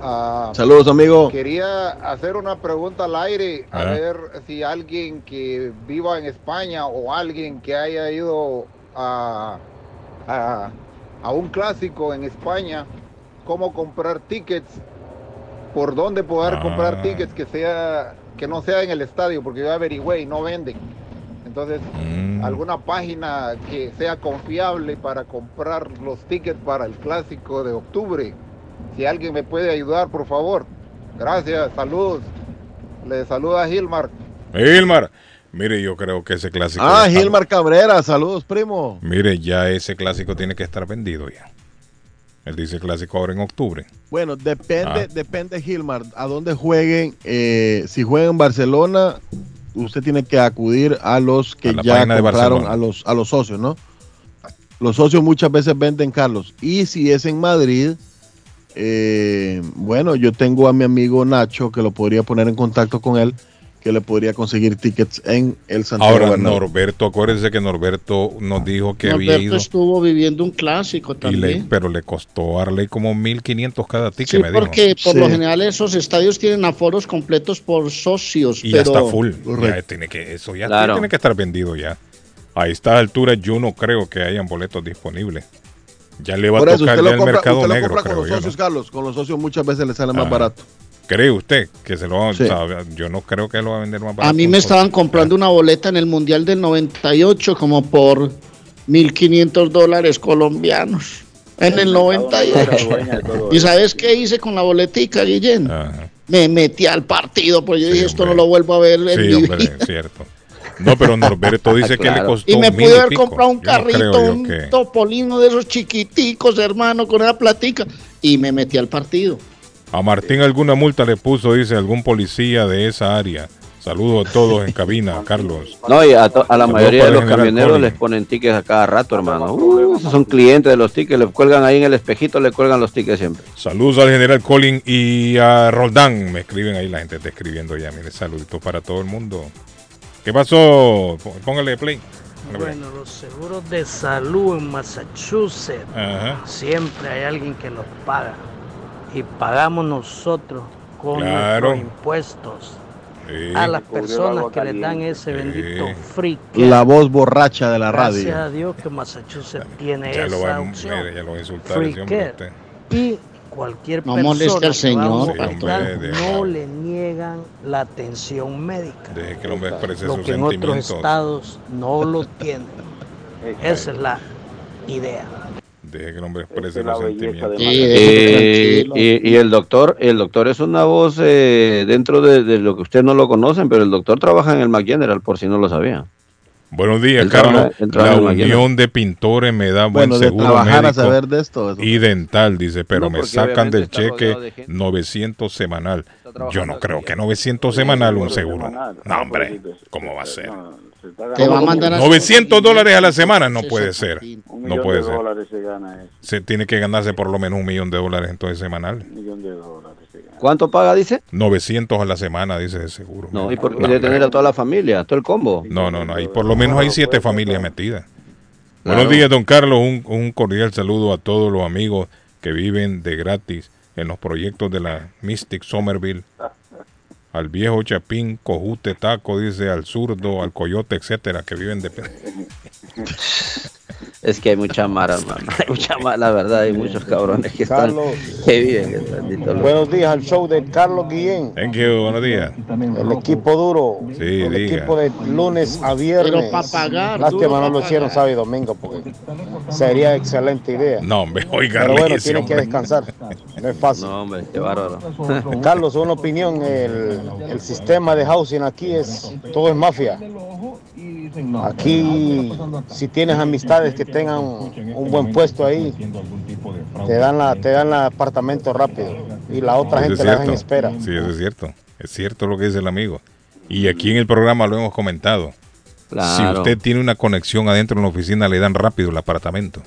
Speaker 18: uh, saludos, amigo.
Speaker 33: Quería hacer una pregunta al aire, a ver si alguien que viva en España o alguien que haya ido a, a, un clásico en España, cómo comprar tickets, por dónde poder comprar ah. tickets que sea que no sea en el estadio, porque yo averigüé y no venden. Entonces, mm. alguna página que sea confiable para comprar los tickets para el clásico de octubre. Si alguien me puede ayudar, por favor. Gracias, saludos. Le saluda Gilmar.
Speaker 3: Gilmar. Mire, yo creo que ese clásico.
Speaker 18: Ah, Gilmar Cabrera, saludos, primo.
Speaker 3: Mire, ya ese clásico tiene que estar vendido ya. Él dice clásico ahora en octubre.
Speaker 18: Bueno, depende, ah. depende, Gilmar, a dónde jueguen. Eh, si juegan en Barcelona, usted tiene que acudir a los que ya compraron, a los, a los socios, ¿no? Los socios muchas veces venden, Carlos. Y si es en Madrid, eh, bueno, yo tengo a mi amigo Nacho que lo podría poner en contacto con él que le podría conseguir tickets en el Santiago
Speaker 3: Ahora, Norberto, acuérdense que Norberto nos dijo que había ido.
Speaker 4: estuvo viviendo un clásico también.
Speaker 3: pero le costó darle como 1.500 cada ticket, sí,
Speaker 4: porque por lo general esos estadios tienen aforos completos por socios.
Speaker 3: Y ya está full. Ya tiene que, eso ya tiene que estar vendido ya. A esta altura yo no creo que hayan boletos disponibles. Ya le va a tocar el mercado negro,
Speaker 18: con los socios, Carlos. Con los socios muchas veces le sale más barato.
Speaker 3: ¿Cree usted que se lo va a Yo no creo que lo va a vender más
Speaker 4: barato. A mí me estaban comprando una boleta en el Mundial del 98 como por 1.500 dólares colombianos. En el 98. ¿Y sabes qué hice con la boletica, Guillén? Me metí al partido, pues yo dije, esto no lo vuelvo a ver en
Speaker 3: sí, hombre, cierto. No, pero Norberto dice que le costó.
Speaker 4: Y me pude haber comprado un carrito, un topolino de esos chiquiticos, hermano, con esa platica. Y me metí al partido.
Speaker 3: A Martín alguna multa le puso, dice, algún policía de esa área. Saludos a todos en cabina, Carlos.
Speaker 2: No, y a, la mayoría de los camioneros les ponen tickets a cada rato, hermano. Uh, son clientes de los tickets, le cuelgan ahí en el espejito, le cuelgan los tickets siempre.
Speaker 3: Saludos al general Colin y a Roldán. Me escriben ahí, la gente está escribiendo ya. Mire, saluditos para todo el mundo. ¿Qué pasó? Póngale play.
Speaker 34: Bueno, los seguros de salud en Massachusetts, siempre hay alguien que los paga y pagamos nosotros con nuestros impuestos a las personas que le dan ese bendito free.
Speaker 18: La voz borracha de la radio.
Speaker 34: Gracias a Dios que Massachusetts tiene esa lo opción. ya lo free Y cualquier persona al
Speaker 4: señor,
Speaker 34: no le niegan la atención médica.
Speaker 3: Deje que el hombre exprese
Speaker 34: lo que en otros estados no lo tienen. Esa es la idea.
Speaker 3: Deje que el hombre exprese los sentimientos.
Speaker 2: Eh, y, el doctor, el doctor es una voz eh, dentro de, lo que usted no lo conocen, pero el doctor trabaja en el McGeneral, por si no lo sabía.
Speaker 3: Buenos días, Carlos. la Unión de Pintores me da buen seguro médico y dental, dice, pero me sacan del cheque 900 semanal. Yo no creo que 900 semanal un seguro. No, hombre, ¿cómo va a ser? Te va a mandar 900 dólares a la semana no puede ser. No puede ser. Se tiene que ganarse por lo menos un millón de dólares entonces semanal.
Speaker 2: ¿Cuánto paga, dice?
Speaker 3: 900 a la semana, dice de seguro.
Speaker 2: No, y por qué tener a toda la familia, todo el combo.
Speaker 3: No, no, no, hay, por lo menos hay siete familias metidas. Buenos días, don Carlos. Un, un cordial saludo a todos los amigos que viven de gratis en los proyectos de la Mystic Somerville al viejo Chapín, Cojute, Taco, dice, al zurdo, al coyote, etcétera, que viven de...
Speaker 2: Es que hay mucha mara, hermano. Hay mucha mara, la verdad. Hay muchos cabrones que, están, que viven.
Speaker 29: buenos días al show de Carlos Guillén.
Speaker 3: Thank you, buenos días.
Speaker 29: El equipo duro.
Speaker 3: Sí,
Speaker 29: el equipo de lunes a viernes. Pero para pagar. Lástima no lo hicieron sábado y domingo porque sería excelente idea.
Speaker 3: No, hombre, oiga.
Speaker 29: Pero bueno, tienen que descansar. No es fácil.
Speaker 2: No, hombre, qué bárbaro.
Speaker 29: Carlos, una opinión. El, el sistema de housing aquí es todo es mafia. Aquí, si tienes amistades que tengan un buen puesto ahí, te dan la, te dan el apartamento rápido y la otra gente la en espera.
Speaker 3: Sí, eso es cierto. Es cierto lo que dice el amigo. Y aquí en el programa lo hemos comentado. Si usted tiene una conexión adentro en la oficina, le dan rápido el apartamento.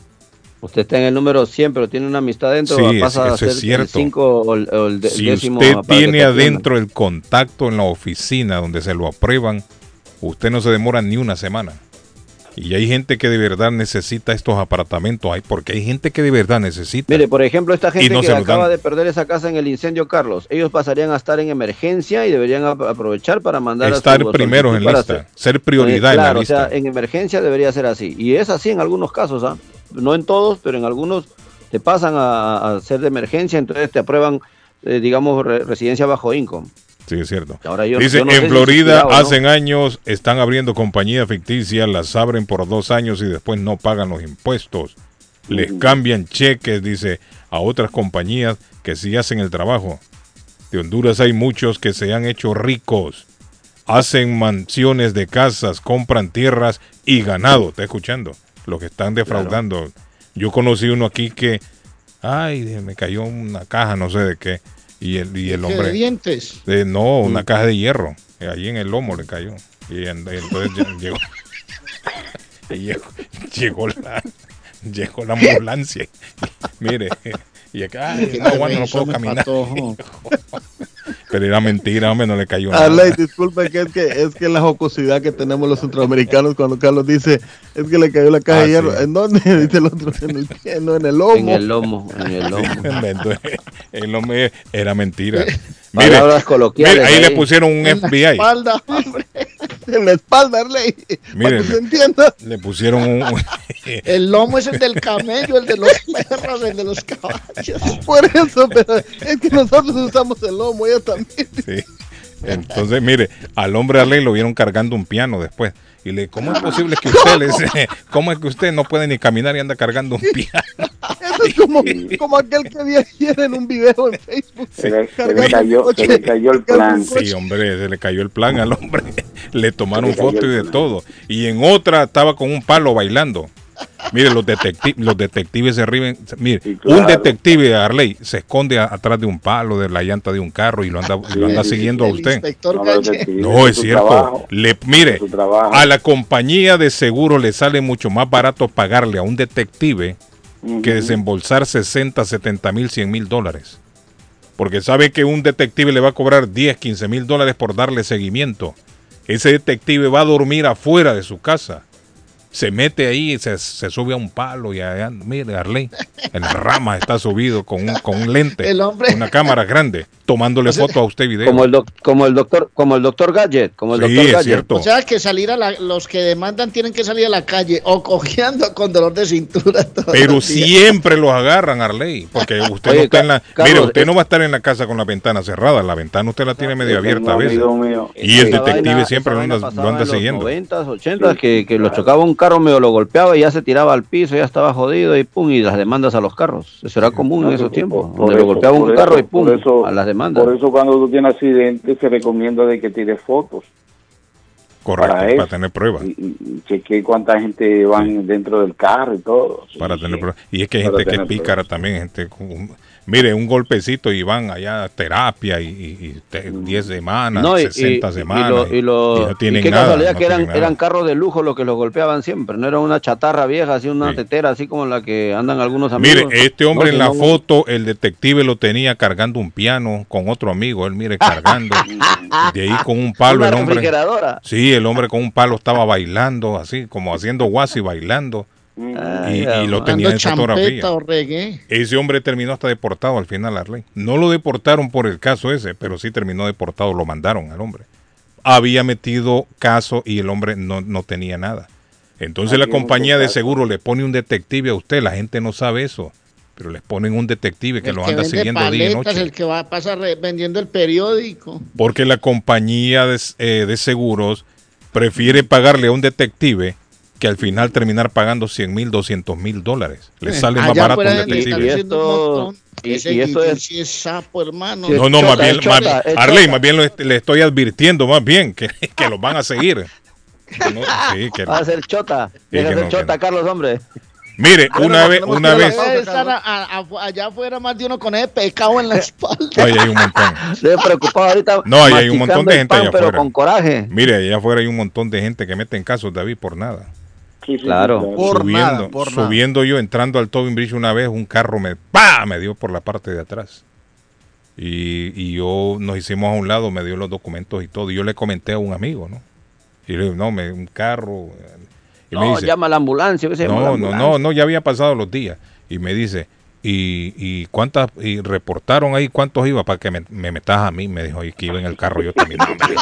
Speaker 2: Usted está en el número 100, pero tiene una amistad adentro,
Speaker 3: sí, pasa a ser es cierto. el 5 o el, si usted tiene adentro el contacto en la oficina donde se lo aprueban, usted no se demora ni una semana. Y hay gente que de verdad necesita estos apartamentos, hay porque hay gente que de verdad necesita.
Speaker 2: Mire, por ejemplo, esta gente que acaba de perder esa casa en el incendio, Carlos, ellos pasarían a estar en emergencia y deberían aprovechar para mandar
Speaker 3: estar a primeros en lista, ser prioridad en la lista.
Speaker 2: O sea, en emergencia debería ser así. Y es así en algunos casos, ¿ah? No en todos, pero en algunos te pasan a, ser de emergencia, entonces te aprueban, eh, digamos, residencia bajo income.
Speaker 3: Sí, es cierto. Dice, en Florida hacen años están abriendo compañías ficticias, las abren por dos años y después no pagan los impuestos. Les cambian cheques, dice, a otras compañías que sí hacen el trabajo. De Honduras hay muchos que se han hecho ricos. Hacen mansiones de casas, compran tierras y ganado. ¿Está escuchando? Los que están defraudando. Yo conocí uno aquí que, ay, me cayó una caja, no sé de qué y el, y el hombre.
Speaker 4: ¿De dientes?
Speaker 3: no, una mm. caja de hierro. Allí en el lomo le cayó. Y, entonces llegó, llegó, la, llegó la ambulancia. mire, y acá, no, no puedo caminar. Pero era mentira, hombre, no le cayó
Speaker 18: nada. Arley, disculpe, que es que es que la jocosidad que tenemos los centroamericanos cuando Carlos dice es que le cayó la caja de ah, hierro. ¿En dónde? Dice el otro, en el pie, no, en el lomo. En
Speaker 2: el lomo, en el lomo.
Speaker 3: el lomo era mentira.
Speaker 2: Mire, coloquiales.
Speaker 3: ahí, le pusieron un FBI.
Speaker 4: Espalda, hombre. En la espalda, Arley.
Speaker 3: Mire,
Speaker 4: se entienda.
Speaker 3: Le pusieron un.
Speaker 4: el lomo es el del camello, el de los perros, el de los caballos. Por eso, pero es que nosotros usamos el lomo, ella también. Sí.
Speaker 3: Entonces, mire, al hombre Arley lo vieron cargando un piano después. Y le, ¿cómo es posible que usted le cómo es que usted no puede ni caminar y anda cargando un piano?
Speaker 4: Eso es como, como aquel que vi ayer en un video en Facebook.
Speaker 8: Se, le, cayó, se le cayó el plan.
Speaker 3: Sí, hombre, se le cayó el plan al hombre. Le tomaron foto y de todo. Y en otra estaba con un palo bailando. Mire, los, detectives los detectives se ríen. Mire, un detective Arley se esconde atrás de un palo de la llanta de un carro y lo anda, lo anda siguiendo a usted. No, es cierto. le, mire, a la compañía de seguro le sale mucho más barato pagarle a un detective que desembolsar 60, 70 mil, 100 mil dólares. Porque sabe que un detective le va a cobrar 10, 15 mil dólares por darle seguimiento. Ese detective va a dormir afuera de su casa se mete ahí, se, se sube a un palo y allá, mire, Arley, en la rama está subido con un, con un lente, el hombre. una cámara grande, tomándole foto a usted video.
Speaker 2: Como el, como el doctor, como el doctor Gadget, como el doctor Gadget.
Speaker 4: Cierto. O sea que salir a la, los que demandan tienen que salir a la calle o cojeando con dolor de cintura.
Speaker 3: Pero siempre los agarran, Arley, porque usted no está en la, mire, usted no va a estar en la casa con la ventana cerrada, la ventana usted la tiene medio abierta a veces. Y el detective siempre lo anda, lo anda siguiendo.
Speaker 2: 90, 80, que, que lo chocaba un carro medio lo golpeaba y ya se tiraba al piso, ya estaba jodido y pum, y las demandas a los carros. Eso era común en esos tiempos, donde lo golpeaba un carro y pum, a las demandas.
Speaker 8: Por eso cuando tú tienes accidente se recomienda de que tires fotos.
Speaker 3: Correcto, para, tener pruebas.
Speaker 8: Y, y, cuánta gente van dentro del carro y todo.
Speaker 3: Para tener pruebas. Y es que hay gente que es pícara también, gente con mire, un golpecito y van allá a terapia y 10 semanas, no, 60 semanas.
Speaker 2: Y, lo, no tienen qué casualidad que eran, eran carros de lujo los que los golpeaban siempre, no era una chatarra vieja, así una tetera, así como la que andan algunos amigos.
Speaker 3: Mire, este hombre en la foto, el detective lo tenía cargando un piano con otro amigo, él mire cargando, de ahí con un palo el hombre. Sí, el hombre con un palo estaba bailando, así como haciendo guasi bailando y, lo tenía en fotografía. Ese hombre terminó hasta deportado al final, Arley. No lo deportaron por el caso ese, pero sí terminó deportado, lo mandaron al hombre. Había metido caso y el hombre no, no tenía nada. Entonces la compañía de seguro le pone un detective a usted, la gente no sabe eso, pero les ponen un detective que lo anda siguiendo día y noche.
Speaker 4: El que va a pasar vendiendo el periódico.
Speaker 3: Porque la compañía de, eh, de seguros prefiere pagarle a un detective que al final terminar pagando 100 mil, 200 mil dólares. Le eh, sale más barato un detective.
Speaker 4: Y esto, y, esto es... sapo, hermano.
Speaker 3: No, no, más bien, Arley, más bien le estoy advirtiendo más bien que, que los van a seguir.
Speaker 2: sí, que va a ser chota. Deja ser chota, Carlos, hombre.
Speaker 3: Mire, una vez, una vez.
Speaker 4: allá afuera más de uno con ese pecado en la espalda.
Speaker 3: No, ahí hay un montón.
Speaker 2: Estoy preocupado ahorita.
Speaker 3: No, ahí hay un montón de gente allá
Speaker 2: pero con coraje.
Speaker 3: Mire, allá afuera hay un montón de gente que mete en casos, David, por nada
Speaker 2: claro.
Speaker 3: subiendo, subiendo yo, entrando al Tobin Bridge una vez, un carro me, ¡pah! me dio por la parte de atrás. Y, y, yo nos hicimos a un lado, me dio los documentos y todo. Y yo le comenté a un amigo, ¿no? Y le digo, no, me, un carro.
Speaker 2: Y no, me dice, llama a la ambulancia.
Speaker 3: no, no, no, no, ya había pasado los días. Y me dice, ¿y, y cuántas? Y reportaron ahí cuántos iba para que me, me metas a mí. Me dijo, y que iba en el carro yo también. No, hombre,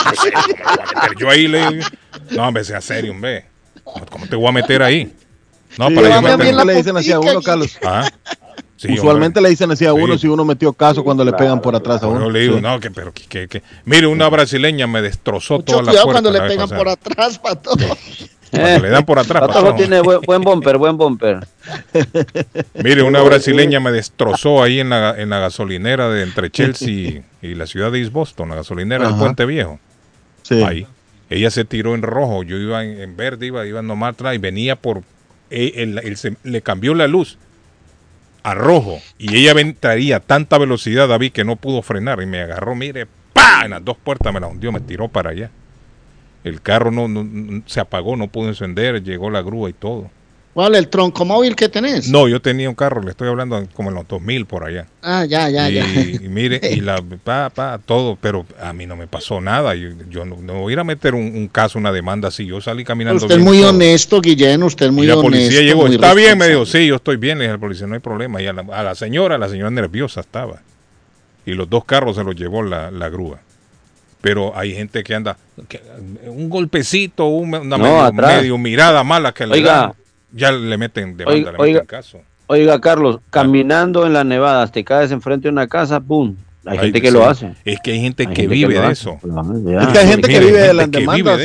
Speaker 3: yo ahí le digo, no, hombre, sea serio, hombre. ¿Cómo te voy a meter ahí?
Speaker 18: No, para yo le dicen así a uno, Carlos. Ah, Usualmente le dicen así a uno si uno metió caso cuando le pegan por atrás a uno.
Speaker 3: Yo le digo, no, que, pero que, que, Mire, una brasileña me destrozó toda la puerta.
Speaker 4: cuando le pegan por atrás, pato.
Speaker 3: le dan por atrás.
Speaker 2: Pato tiene buen, buen, bumper, buen bumper.
Speaker 3: Mire, una brasileña me destrozó ahí en la, en la gasolinera de entre Chelsea y la ciudad de East Boston, la gasolinera del Puente Viejo. Sí. Ahí. Ella se tiró en rojo, yo iba en, verde, iba, iba nomás atrás y venía por... Él, le cambió la luz a rojo y ella traía tanta velocidad, David, que no pudo frenar y me agarró, mire, ¡pa! En las dos puertas me la hundió, me tiró para allá. El carro no, no se apagó, no pudo encender, llegó la grúa y todo.
Speaker 4: ¿Cuál? ¿El tronco móvil que tenés?
Speaker 3: No, yo tenía un carro, le estoy hablando como en los 2000 por allá.
Speaker 4: Ah, ya, ya,
Speaker 3: y,
Speaker 4: ya.
Speaker 3: Y mire, y la, pa, pa, todo, pero a mí no me pasó nada. Yo, yo no, no, voy a ir a meter un, caso, una demanda así. Yo salí caminando.
Speaker 4: Usted es muy honesto, Guillén, usted es muy honesto.
Speaker 3: Y la policía llegó, está bien, me dijo, sí, yo estoy bien, le dije al policía, no hay problema. Y a la, a la, señora, la señora nerviosa estaba. Y los dos carros se los llevó la, la grúa pero hay gente que anda un golpecito, una medio, mirada mala que le da ya le meten demanda, le meten caso.
Speaker 2: Oiga, Carlos, caminando en las nevadas, te caes enfrente de una casa, ¡pum! Hay gente que lo hace.
Speaker 3: Es que hay gente que vive de eso.
Speaker 18: Es que hay gente que vive de las demandas,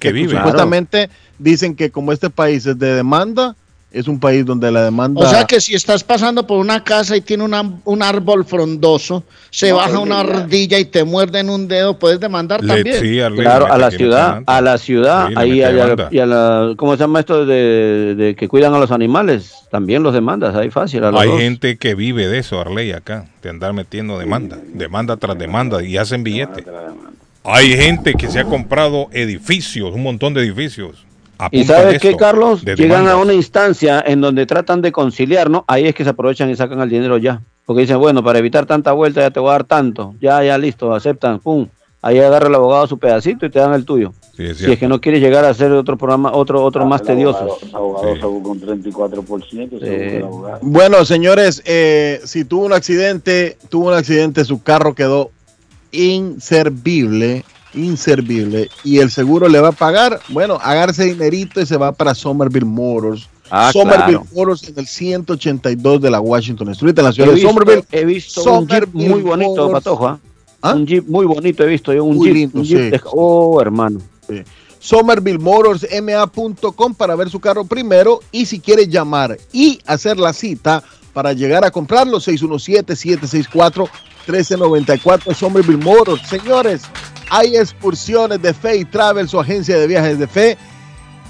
Speaker 18: que supuestamente dicen que como este país es de demanda, es un país donde la demanda...
Speaker 4: O sea que si estás pasando por una casa y tiene un árbol frondoso, se baja una ardilla y te muerde en un dedo, puedes demandar también.
Speaker 2: claro, a la ciudad, a la ciudad, ahí y a la, ¿cómo se llama esto de, que cuidan a los animales? También los demandas, ahí fácil.
Speaker 3: Hay gente que vive de eso, Arley, acá, de andar metiendo demanda, demanda tras demanda y hacen billetes. Hay gente que se ha comprado edificios, un montón de edificios
Speaker 2: y sabes qué, Carlos, llegan a una instancia en donde tratan de conciliar, ¿no? Ahí es que se aprovechan y sacan el dinero ya. Porque dicen, bueno, para evitar tanta vuelta ya te voy a dar tanto. Ya, ya, listo, aceptan, pum. Ahí agarra el abogado su pedacito y te dan el tuyo. si es que no quieres llegar a hacer otro programa, otro, otro más tedioso.
Speaker 8: con 34%.
Speaker 18: Bueno, señores, eh, si tuvo un accidente, tuvo un accidente, su carro quedó inservible inservible y el seguro le va a pagar, bueno, agarse dinerito y se va para Somerville Motors. Ah, Somerville Motors en el 182 de la Washington Street en la ciudad de Somerville.
Speaker 2: He visto un Jeep muy bonito, Patoja. ¿ah? ¿Ah? Un Jeep muy bonito he visto yo, un Jeep, oh, hermano.
Speaker 18: Sí. SomervilleMotorsMA.com para ver su carro primero y si quiere llamar y hacer la cita para llegar a comprarlo, 617-764-1394 Somerville Motors. Señores, Hay excursiones de fe y travel, su agencia de viajes de fe,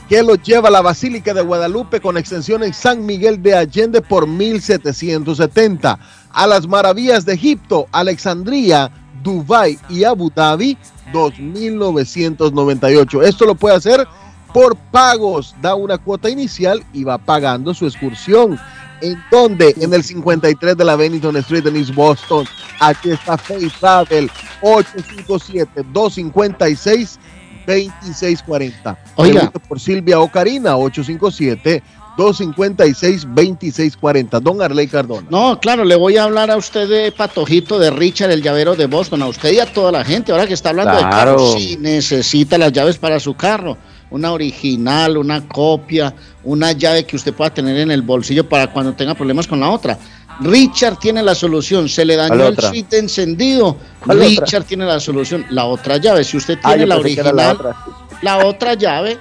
Speaker 18: que los lleva a la Basílica de Guadalupe con extensión en San Miguel de Allende por 1770. A las maravillas de Egipto, Alexandría, Dubái y Abu Dhabi, 2.998. Esto lo puede hacer por pagos. Da una cuota inicial y va pagando su excursión. ¿En donde En el 53 de la Bennington Street en East Boston. Aquí está Faith Travel 857-256-2640. Oiga. Por Silvia Ocarina 857 256-2640. Don Arley Cardona.
Speaker 4: No, claro, le voy a hablar a usted de Patojito de Richard, el llavero de Boston. A usted y a toda la gente, ahora que está hablando de carro, si necesita las llaves para su carro una original, una copia, una llave que usted pueda tener en el bolsillo para cuando tenga problemas con la otra. Richard tiene la solución, se le dañó el switch encendido. Richard tiene la solución, la otra llave, si usted tiene la original, la otra llave,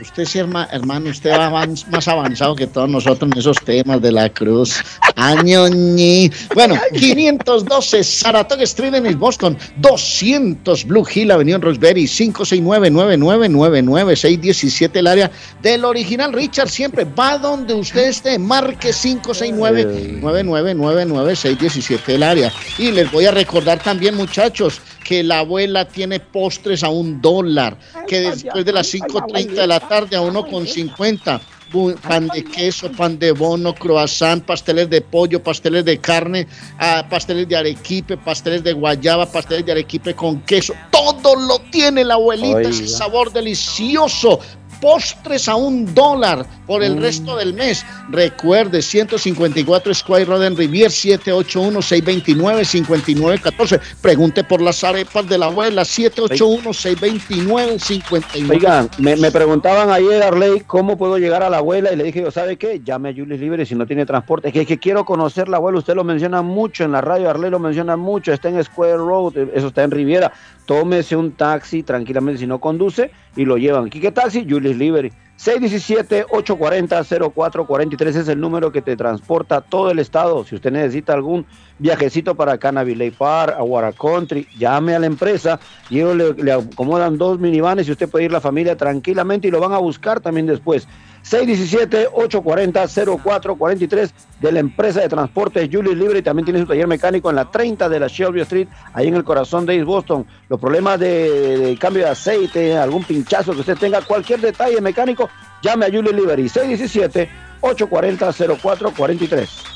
Speaker 4: usted sí, hermano, usted va más avanzado que todos nosotros en esos temas de la cruz. Añoñi. Bueno, 512 Saratoga Street en Boston, 200 Blue Hill Avenue en Roseberry, 569-9999-617 el área del original Richard. Siempre va donde usted esté, marque 569-9999-617 el área. Y les voy a recordar también, muchachos, que la abuela tiene postres a un dólar, que después de las 5.30 de la tarde a 1.50 pan de queso, pan de bono, croissant, pasteles de pollo, pasteles de carne, ah, pasteles de arequipe, pasteles de guayaba, pasteles de arequipe con queso. Todo lo tiene la abuelita, ese sabor delicioso postres a un dólar por el resto del mes. Recuerde, 154 Square Road en Rivier, 781-629-5914. Pregunte por las arepas de la abuela, 781-629-5914.
Speaker 2: Oigan, me, me, preguntaban ayer, Arley, cómo puedo llegar a la abuela y le dije, yo, ¿sabe qué? Llame a Julius Libre si no tiene transporte. Es que, que quiero conocer la abuela, usted lo menciona mucho en la radio, Arley lo menciona mucho, está en Square Road, eso está en Riviera tómese un taxi tranquilamente si no conduce y lo llevan. ¿Qué taxi? Julius Liberty. 617-840-0443 es el número que te transporta a todo el estado. Si usted necesita algún viajecito para Lake Park, Aguara Country, llame a la empresa y ellos le, acomodan dos minivanes y usted puede ir la familia tranquilamente y lo van a buscar también después. 617-840-0443 de la empresa de transporte Julius Libre y también tiene su taller mecánico en la 30 de la Shelby Street, ahí en el corazón de East Boston. Los problemas de, cambio de aceite, algún pinchazo que usted tenga, cualquier detalle mecánico, llame a Julius Libre 617-840-0443.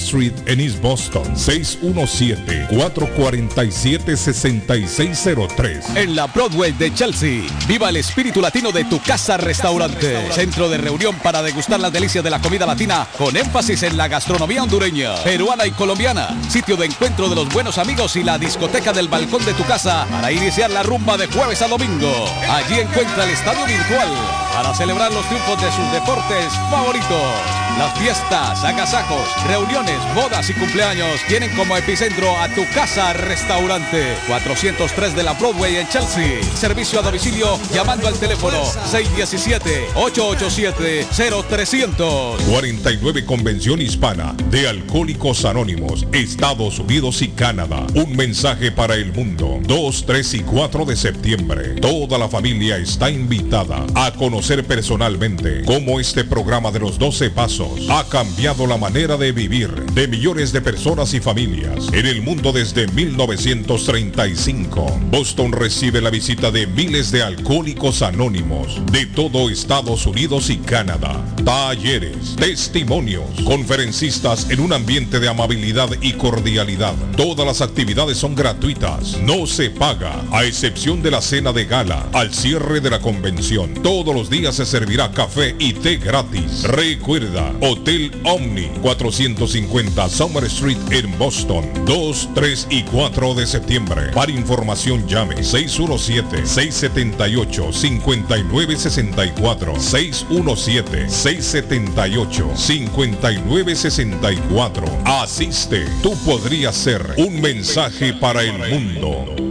Speaker 14: Street en East Boston, 617-447-6603.
Speaker 35: En la Broadway de Chelsea, viva el espíritu latino de tu casa restaurante. Centro de reunión para degustar las delicias de la comida latina con énfasis en la gastronomía hondureña, peruana y colombiana. Sitio de encuentro de los buenos amigos y la discoteca del balcón de tu casa para iniciar la rumba de jueves a domingo. Allí encuentra el estadio virtual para celebrar los triunfos de sus deportes favoritos. Las fiestas, agasajos, reuniones, bodas y cumpleaños tienen como epicentro a tu casa restaurante 403 de la Broadway en Chelsea. Servicio a domicilio llamando al teléfono 617-887-0300.
Speaker 14: 49 Convención Hispana de Alcohólicos Anónimos, Estados Unidos y Canadá. Un mensaje para el mundo. 2, 3 y 4 de septiembre. Toda la familia está invitada a conocer personalmente cómo este programa de los 12 pasos. Ha cambiado la manera de vivir de millones de personas y familias en el mundo desde 1935. Boston recibe la visita de miles de alcohólicos anónimos de todo Estados Unidos y Canadá. Talleres, testimonios, conferencistas en un ambiente de amabilidad y cordialidad. Todas las actividades son gratuitas, no se paga, a excepción de la cena de gala al cierre de la convención. Todos los días se servirá café y té gratis. Recuerda, Hotel Omni, 450 Summer Street en Boston, 2, 3 y 4 de septiembre. Para información llame 617-678-5964. 617-678-5964. Asiste, tú podrías ser un mensaje para el mundo.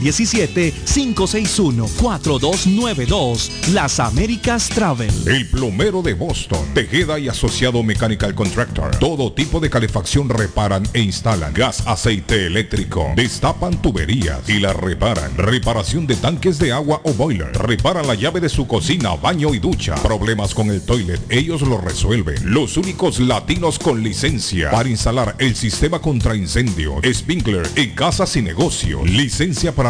Speaker 19: 617-561-4292. Las Américas Travel.
Speaker 14: El plomero de Boston. Tejeda y asociado Mechanical Contractor. Todo tipo de calefacción reparan e instalan. Gas, aceite eléctrico. Destapan tuberías y las reparan. Reparación de tanques de agua o boiler. Reparan la llave de su cocina, baño y ducha. Problemas con el toilet. Ellos lo resuelven. Los únicos latinos con licencia para instalar el sistema contra incendio. Spinkler en casas y negocio. Licencia para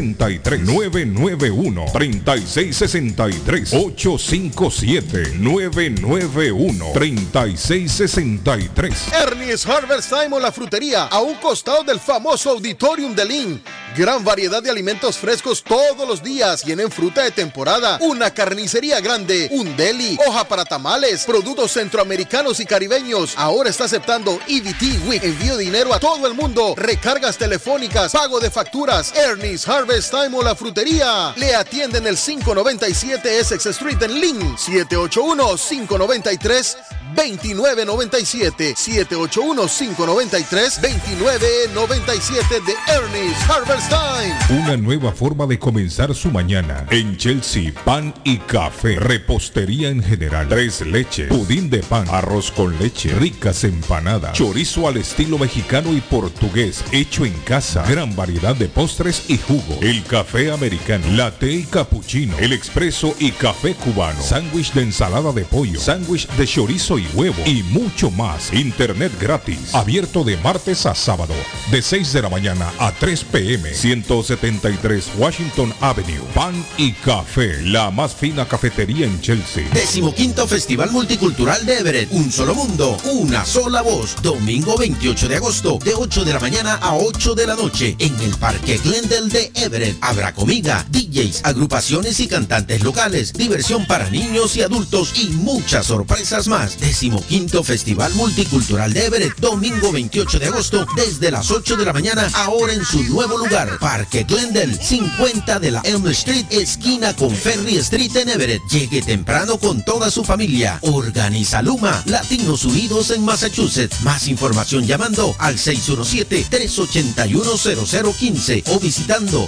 Speaker 14: 991 3663 857 991 3663
Speaker 18: Ernie's Harvest Time o la frutería a un costado del famoso auditorium de Lynn. Gran variedad de alimentos frescos todos los días. Tienen fruta de temporada, una carnicería grande, un deli, hoja para tamales, productos centroamericanos y caribeños. Ahora está aceptando EBT Week. Envío dinero a todo el mundo. Recargas telefónicas, pago de facturas. Ernie's Harvest Time o la frutería. Le atienden el 597 Essex Street en Lynn. 781-593-2997. 781-593-2997 de Ernest Harvest Time.
Speaker 14: Una nueva forma de comenzar su mañana. En Chelsea, pan y café. Repostería en general. Tres leches. Pudín de pan. Arroz con leche. Ricas empanadas. Chorizo al estilo mexicano y portugués. Hecho en casa. Gran variedad de postres y jugo el café americano, latte y cappuccino, el expreso y café cubano, sándwich de ensalada de pollo, sándwich de chorizo y huevo y mucho más. Internet gratis, abierto de martes a sábado, de 6 de la mañana a 3 pm, 173 Washington Avenue. Pan y café, la más fina cafetería en Chelsea.
Speaker 19: Decimoquinto Festival Multicultural de Everett, un solo mundo, una sola voz. Domingo 28 de agosto, de 8 de la mañana a 8 de la noche, en el Parque Glendale de Everett. Habrá comida, DJs, agrupaciones y cantantes locales, diversión para niños y adultos y muchas sorpresas más. Décimo quinto Festival Multicultural de Everett, domingo 28 de agosto, desde las 8 de la mañana, ahora en su nuevo lugar, Parque Glendale, 50 de la Elm Street, esquina con Ferry Street en Everett. Llegue temprano con toda su familia. Organiza Luma, Latinos Unidos en Massachusetts. Más información llamando al 617-381-0015 o visitando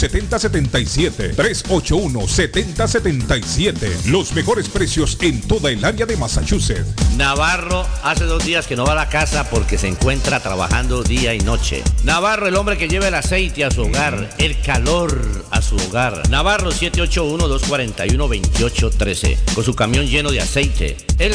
Speaker 14: 7077 381 7077. Los mejores precios en toda el área de Massachusetts.
Speaker 36: Navarro hace dos días que no va a la casa porque se encuentra trabajando día y noche. Navarro, el hombre que lleva el aceite a su hogar, el calor a su hogar. Navarro 781-241-2813, con su camión lleno de aceite. Él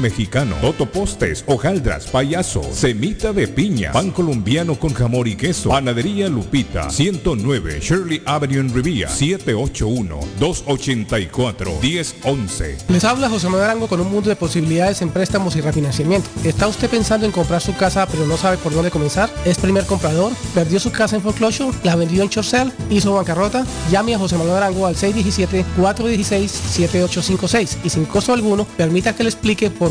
Speaker 14: mexicano, totopostes, hojaldras, payaso, semita de piña, pan colombiano con jamón y queso, panadería Lupita, 109 Shirley Avenue en Rivia, 781-284-1011.
Speaker 17: Les habla José Manuel Arango con un mundo de posibilidades en préstamos y refinanciamiento. ¿Está usted pensando en comprar su casa pero no sabe por dónde comenzar? ¿Es primer comprador? ¿Perdió su casa en foreclosure? ¿La vendió en Chorcel? ¿Hizo bancarrota? Llame a José Manuel Arango al 617-416-7856 y sin costo alguno permita que le explique por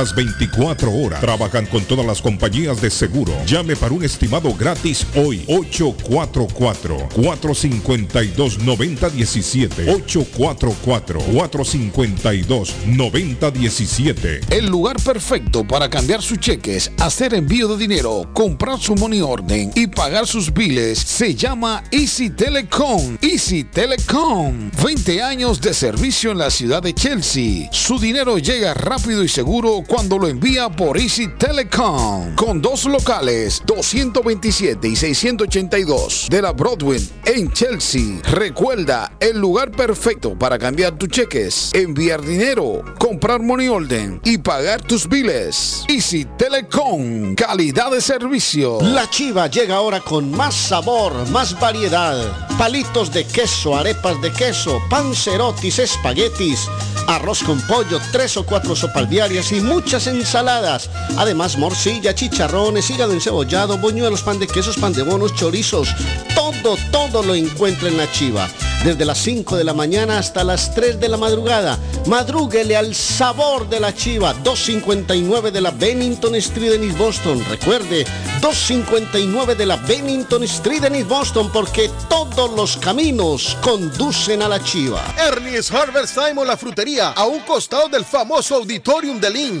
Speaker 14: las 24 horas. Trabajan con todas las compañías de seguro. Llame para un estimado gratis hoy. 844-452-9017. 844-452-9017.
Speaker 37: El lugar perfecto para cambiar sus cheques, hacer envío de dinero, comprar su money orden y pagar sus biles se llama Easy Telecom. Easy Telecom. 20 años de servicio en la ciudad de Chelsea. Su dinero llega rápido y seguro cuando lo envía por Easy Telecom. Con dos locales, 227 y 682 de la Broadway en Chelsea. Recuerda, el lugar perfecto para cambiar tus cheques, enviar dinero, comprar money order y pagar tus biles. Easy Telecom, calidad de servicio.
Speaker 4: La chiva llega ahora con más sabor, más variedad. Palitos de queso, arepas de queso, pancerotis, espaguetis, arroz con pollo, tres o cuatro sopas diarias y muchas ensaladas. Además, morcilla, chicharrones, hígado encebollado, boñuelos, pan de quesos, pan de bonos, chorizos. Todo, todo lo encuentra en la chiva. Desde las 5 de la mañana hasta las 3 de la madrugada. Madrúguele al sabor de la chiva. 259 de la Bennington Street en East Boston. Recuerde, 259 de la Bennington Street en East Boston porque todos los caminos conducen a la chiva.
Speaker 28: Ernie's Harvest Time la frutería a un costado del famoso auditorium de Lynn.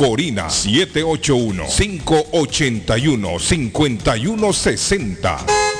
Speaker 14: Corina 781 581 5160.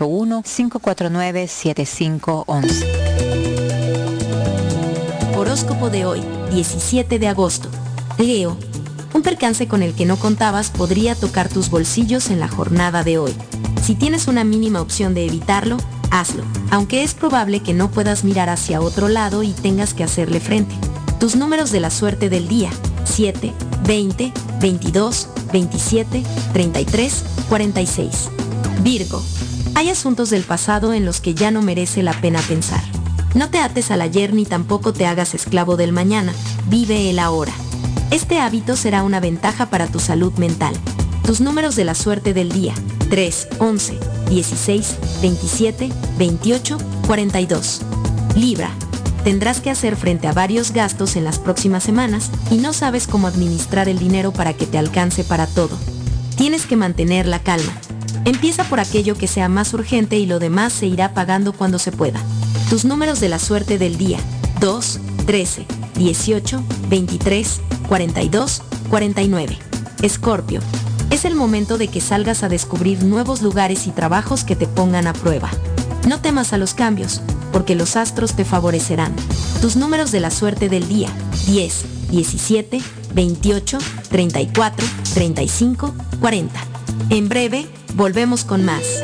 Speaker 38: 549-7511.
Speaker 20: Horóscopo de hoy, 17 de agosto. Leo, un percance con el que no contabas podría tocar tus bolsillos en la jornada de hoy. Si tienes una mínima opción de evitarlo, hazlo, aunque es probable que no puedas mirar hacia otro lado y tengas que hacerle frente. Tus números de la suerte del día, 7, 20, 22, 27, 33, 46. Virgo, hay asuntos del pasado en los que ya no merece la pena pensar. No te ates al ayer ni tampoco te hagas esclavo del mañana, vive el ahora. Este hábito será una ventaja para tu salud mental. Tus números de la suerte del día, 3, 11, 16, 27, 28, 42. Libra, tendrás que hacer frente a varios gastos en las próximas semanas y no sabes cómo administrar el dinero para que te alcance para todo. Tienes que mantener la calma Empieza por aquello que sea más urgente y lo demás se irá pagando cuando se pueda. Tus números de la suerte del día. 2, 13, 18, 23, 42, 49. Escorpio. Es el momento de que salgas a descubrir nuevos lugares y trabajos que te pongan a prueba. No temas a los cambios, porque los astros te favorecerán. Tus números de la suerte del día. 10, 17, 28, 34, 35, 40. En breve, Volvemos con más.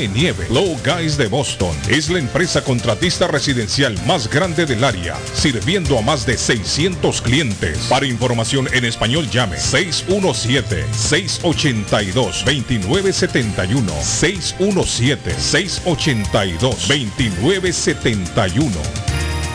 Speaker 14: nieve. Low Guys de Boston es la empresa contratista residencial más grande del área, sirviendo a más de 600 clientes. Para información en español llame 617-682-2971. 617-682-2971.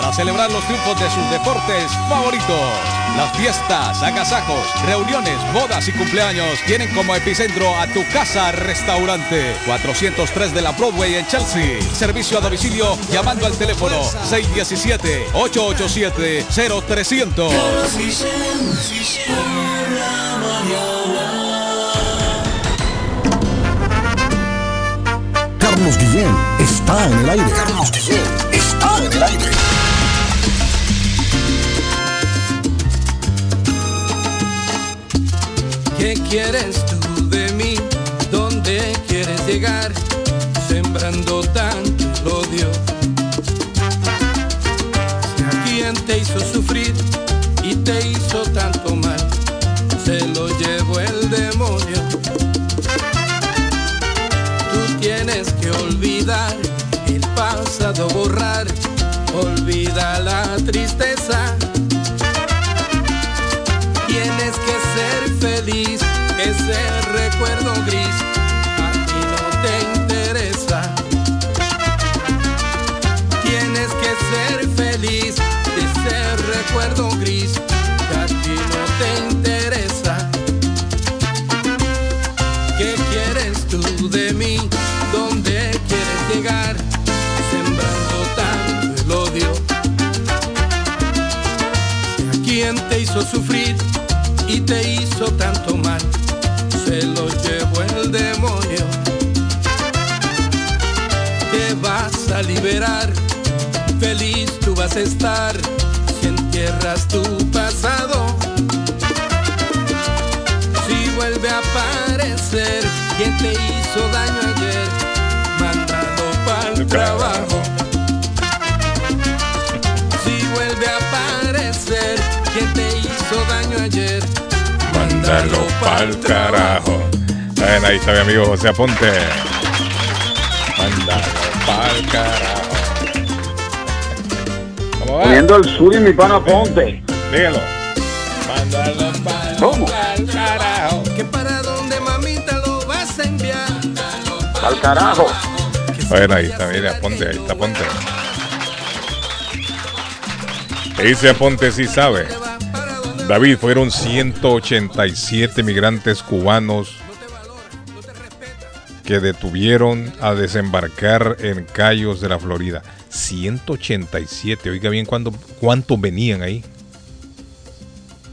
Speaker 35: para celebrar los triunfos de sus deportes favoritos. Las fiestas, agasajos, reuniones, bodas y cumpleaños tienen como epicentro a tu casa restaurante 403 de la Broadway en Chelsea. Servicio a domicilio llamando al teléfono 617-887-0300.
Speaker 14: Carlos Guillén está en el aire. Carlos Guillén está en el aire.
Speaker 39: ¿Qué quieres tú de mí? ¿Dónde quieres llegar? Sembrando tanto odio. Si a quien te hizo sufrir y te estar si entierras tu pasado. Si vuelve a aparecer quien te hizo daño ayer, mándalo para el trabajo. Si vuelve a aparecer quien te hizo daño ayer,
Speaker 3: Mándalo pa'l carajo. Bueno, ahí está mi amigo José Aponte.
Speaker 8: Poniendo el sur y mi pana Ponte.
Speaker 3: Dígalo. Mándalo
Speaker 8: ¿Cómo?
Speaker 39: carajo. Que para donde mamita lo vas a enviar.
Speaker 8: Al carajo.
Speaker 3: Bueno, ahí está, mire, Aponte, ahí está Aponte. Dice Aponte si sabe. David, fueron 187 migrantes cubanos que detuvieron a desembarcar en Cayos de la Florida. 187, oiga bien cuánto, cuántos venían ahí.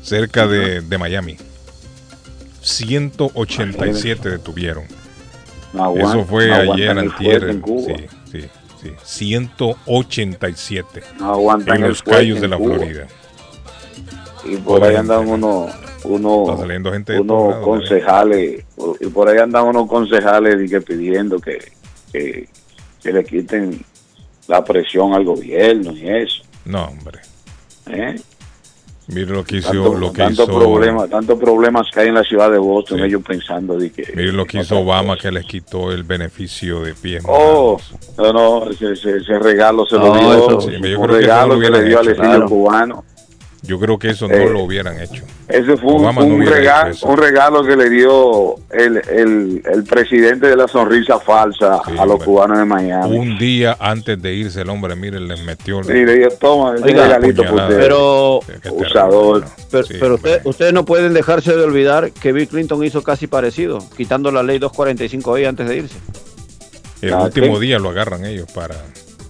Speaker 3: Cerca de, de Miami. 187 detuvieron. Eso fue ayer, antier.
Speaker 8: fuerte en Cuba.
Speaker 3: Sí, sí, sí. 187
Speaker 8: No aguantan
Speaker 3: en los Cayos de la. Florida.
Speaker 8: Y por ahí andan unos uno,
Speaker 3: saliendo gente
Speaker 8: unos concejales, y por ahí andan unos concejales y que pidiendo que, que, que le quiten la presión al gobierno y eso.
Speaker 3: No, hombre.
Speaker 8: ¿eh?
Speaker 3: Mire lo que hizo,
Speaker 8: Tanto,
Speaker 3: lo que
Speaker 8: tanto
Speaker 3: hizo,
Speaker 8: problema, tantos problemas que hay en la ciudad de Boston, ellos pensando de que...
Speaker 3: mire lo que hizo Obama que les quitó el beneficio de pies.
Speaker 8: Oh, no, no, ese, ese- ese regalo se lo
Speaker 3: No,
Speaker 8: dio,
Speaker 3: eso sí, yo
Speaker 8: un
Speaker 3: creo que
Speaker 8: regalo
Speaker 3: lo
Speaker 8: que, le dio al
Speaker 3: hecho.
Speaker 8: exilio
Speaker 3: Claro.
Speaker 8: cubano.
Speaker 3: Yo creo que eso no
Speaker 8: Eh,
Speaker 3: lo hubieran hecho.
Speaker 8: Ese fue un,
Speaker 3: no
Speaker 8: regalo, un regalo que le dio el, el, el presidente de la sonrisa falsa a los cubanos de Miami.
Speaker 3: Un día antes de irse el hombre, mire, les metió
Speaker 8: Sí, le dio, toma,
Speaker 2: Oiga,
Speaker 8: regalito por
Speaker 3: puñalada.
Speaker 8: usted.
Speaker 2: Pero,
Speaker 8: usador.
Speaker 2: pero, pero usted- ustedes no pueden dejarse de olvidar que Bill Clinton hizo casi parecido, quitando la ley 245 ahí antes de irse.
Speaker 3: El
Speaker 2: Ah,
Speaker 3: último día lo agarran ellos para.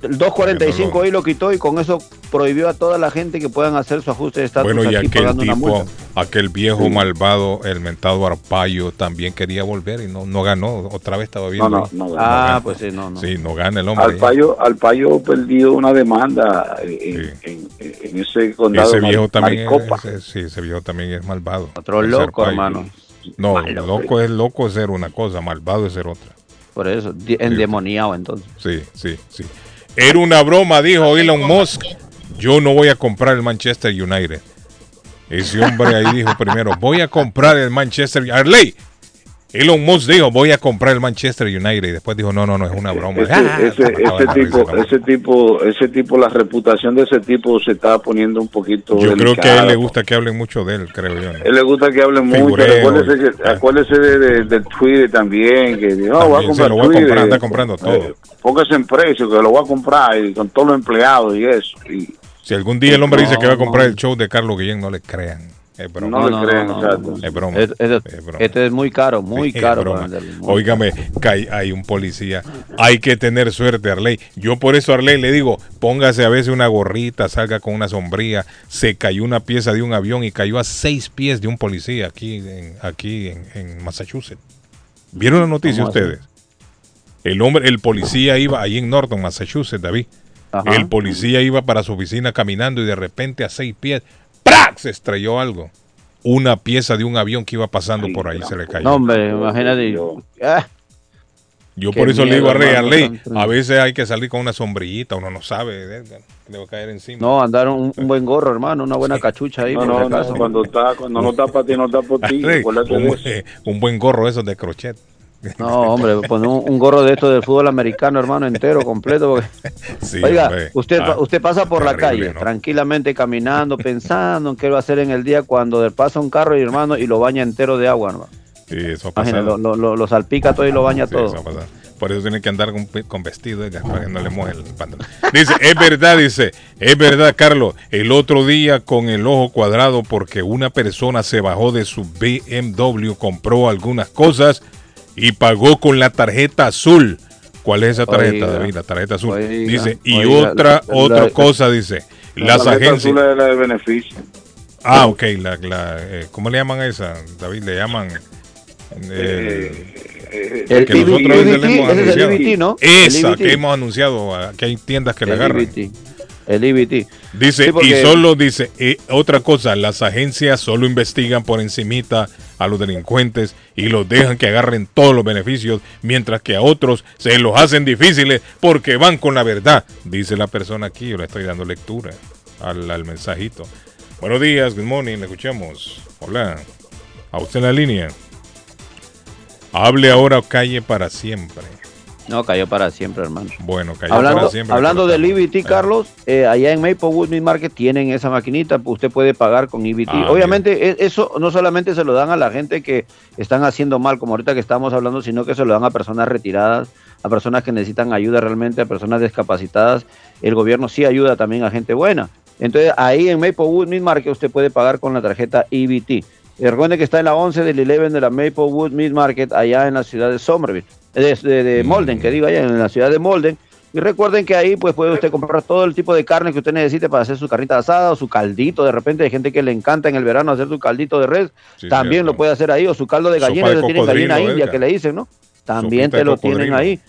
Speaker 2: El 245 ahí lo quitó y con eso prohibió a toda la gente que puedan hacer su ajuste de estatus
Speaker 3: Bueno, y
Speaker 2: aquí
Speaker 3: aquel tipo, aquel viejo malvado, el mentado Arpaio, también quería volver y no, no ganó. Otra vez estaba viendo.
Speaker 8: No, no, no.
Speaker 2: Ah, pues sí, no, no.
Speaker 3: Sí, no gana el hombre.
Speaker 8: Payo perdió una demanda en, en- en ese condado.
Speaker 3: Ese
Speaker 8: de
Speaker 3: viejo también es, ese- sí, ese viejo también es malvado.
Speaker 2: Otro loco,
Speaker 3: Arpaio.
Speaker 2: hermano.
Speaker 3: No, loco es loco es ser una cosa, malvado es ser otra.
Speaker 2: Por eso, endemoniado entonces.
Speaker 3: Sí, sí, sí. Era una broma, dijo Elon Musk. Yo no voy a comprar el Manchester United. Ese hombre ahí dijo primero, voy a comprar el Manchester United. Arley, Elon Musk dijo, voy a comprar el Manchester United. Y después dijo, no, no, no, es una broma.
Speaker 8: Ese,
Speaker 3: Ah,
Speaker 8: ese,
Speaker 3: la
Speaker 8: tipo, ese tipo, ese tipo, la reputación de ese tipo se está poniendo un poquito.
Speaker 3: Yo creo que a él le gusta que hablen mucho de él, creo yo. ¿no?
Speaker 8: A él le gusta que hablen mucho. Acuérdese, que, acuérdese de, de- del Twitter también. Que dijo, no, voy a comprar
Speaker 3: lo voy a
Speaker 8: Twitter.
Speaker 3: comprar, anda comprando todo.
Speaker 8: Eh, póngase en precio, que lo voy a comprar y con todos los empleados y eso. Y,
Speaker 3: Si algún día el hombre dice que va a comprar
Speaker 2: No,
Speaker 3: el show de Carlos Guillén, no le crean. Es broma.
Speaker 8: No le crean, exacto.
Speaker 3: Es broma.
Speaker 2: Es- es-
Speaker 3: Es broma.
Speaker 2: Este es muy caro, muy
Speaker 3: Sí,
Speaker 2: caro. para muy
Speaker 3: Óigame, que hay, hay un policía. Hay que tener suerte, Arley. Yo por eso, Arley, le digo, póngase a veces una gorrita, salga con una sombría. Se cayó una pieza de un avión y cayó a seis pies de un policía aquí en, aquí en, en Massachusetts. ¿Vieron la noticia ustedes? El hombre, el policía iba ahí en Norton, Massachusetts, David.
Speaker 2: Ajá.
Speaker 3: El policía iba para su oficina caminando y de repente a seis pies, ¡prac! se estrelló algo. Una pieza de un avión que iba pasando por ahí se le cayó.
Speaker 2: No, hombre, imagínate. Ah,
Speaker 3: Yo
Speaker 2: Qué
Speaker 3: por eso le digo a Rey, a veces hay que salir con una sombrillita, uno no sabe, le va a caer encima.
Speaker 2: no, andar un, un buen gorro, hermano, una buena cachucha ahí.
Speaker 8: no, no, no, cuando está, cuando no está para ti, no está por ti.
Speaker 3: Un,
Speaker 8: eso.
Speaker 3: un buen gorro esos de crochet.
Speaker 2: No, hombre, poner un, un gorro de esto del fútbol americano, hermano, entero, completo. porque-
Speaker 3: Sí,
Speaker 2: Oiga,
Speaker 3: hombre.
Speaker 2: usted,
Speaker 3: Ah,
Speaker 2: usted pasa por la calle,
Speaker 3: ¿no?
Speaker 2: tranquilamente caminando, pensando en qué va a hacer en el día cuando de- pasa un carro y hermano y lo baña entero de agua, hermano.
Speaker 3: Sí, eso pasado.
Speaker 2: lo, lo- lo- lo salpica todo y lo baña
Speaker 3: Sí,
Speaker 2: todo.
Speaker 3: eso. Por eso tiene que andar con, con vestido para que no le moje el pantalón. Dice, es verdad, dice, es verdad, Carlos. El otro día con el ojo cuadrado porque una persona se bajó de su BMW, compró algunas cosas y pagó con la tarjeta azul. ¿Cuál es esa tarjeta,
Speaker 2: Oiga,
Speaker 3: David? La tarjeta azul.
Speaker 2: oiga,
Speaker 3: dice, y
Speaker 2: oiga,
Speaker 3: otra,
Speaker 2: la-
Speaker 3: otra
Speaker 2: la-
Speaker 3: cosa, dice,
Speaker 8: La
Speaker 3: las
Speaker 8: tarjeta
Speaker 3: agencias.
Speaker 8: azul es la de beneficio.
Speaker 3: Ah, ok, la, la, eh, ¿cómo le llaman a esa, David? Le llaman...
Speaker 2: Eh, el que nosotros hemos anunciado.
Speaker 3: El. Esa que hemos anunciado, que hay tiendas que la agarran.
Speaker 2: El EBT.
Speaker 3: Dice, y solo dice, y otra cosa, las agencias solo investigan por encimita a los delincuentes y los dejan que agarren todos los beneficios, mientras que a otros se los hacen difíciles porque van con la verdad, dice la persona aquí, yo le estoy dando lectura al, al mensajito. Buenos días, good morning, le escuchamos. Hola, a usted en la línea. Hable ahora o calle para siempre.
Speaker 2: No, cayó para siempre, hermano.
Speaker 3: Bueno, cayó
Speaker 2: hablando,
Speaker 3: para siempre.
Speaker 2: Hablando del EBT, Carlos, eh, allá en Maplewood Meat Market tienen esa maquinita, usted puede pagar con EBT. Ah, Obviamente, e, eso no solamente se lo dan a la gente que están haciendo mal, como ahorita que estamos hablando, sino que se lo dan a personas retiradas, a personas que necesitan ayuda realmente, a personas discapacitadas. El gobierno sí ayuda también a gente buena. Entonces, ahí en Maplewood Meat Market usted puede pagar con la tarjeta EBT. recuerde que está en la 11 del 11 de la Maplewood Meat Market, allá en la ciudad de Somerville de, mm. Molden, que digo allá en la ciudad de Molden. Y recuerden que ahí pues puede usted comprar todo el tipo de carne que usted necesite para hacer su carnita asada o su caldito. De repente hay gente que le encanta en el verano hacer su caldito de res. también lo puede hacer ahí. O su caldo de gallina, de tienen gallina india que le dicen, ¿no? También te lo tienen ahí.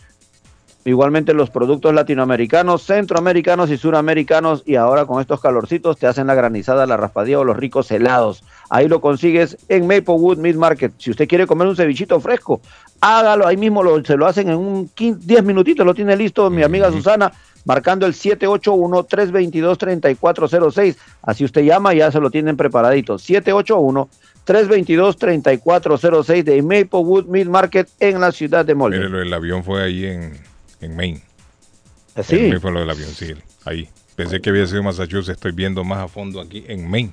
Speaker 2: Igualmente los productos latinoamericanos, centroamericanos y suramericanos y ahora con estos calorcitos te hacen la granizada, la raspadilla o los ricos helados. Ahí lo consigues en Maplewood Meat Market. Si usted quiere comer un cevichito fresco, hágalo ahí mismo, se lo hacen en un 10 minutitos, lo tiene listo mi amiga Susana marcando el 781-322-3406. Así usted llama y ya se lo tienen preparadito. 781 322-3406 de Maplewood Meat Market en la ciudad de Molde.
Speaker 3: el avión fue ahí en en Maine.
Speaker 2: ¿Ah, ¿Sí?
Speaker 3: fue lo del avión, sí, ahí. Pensé que había sido Massachusetts, estoy viendo más a fondo aquí en Maine.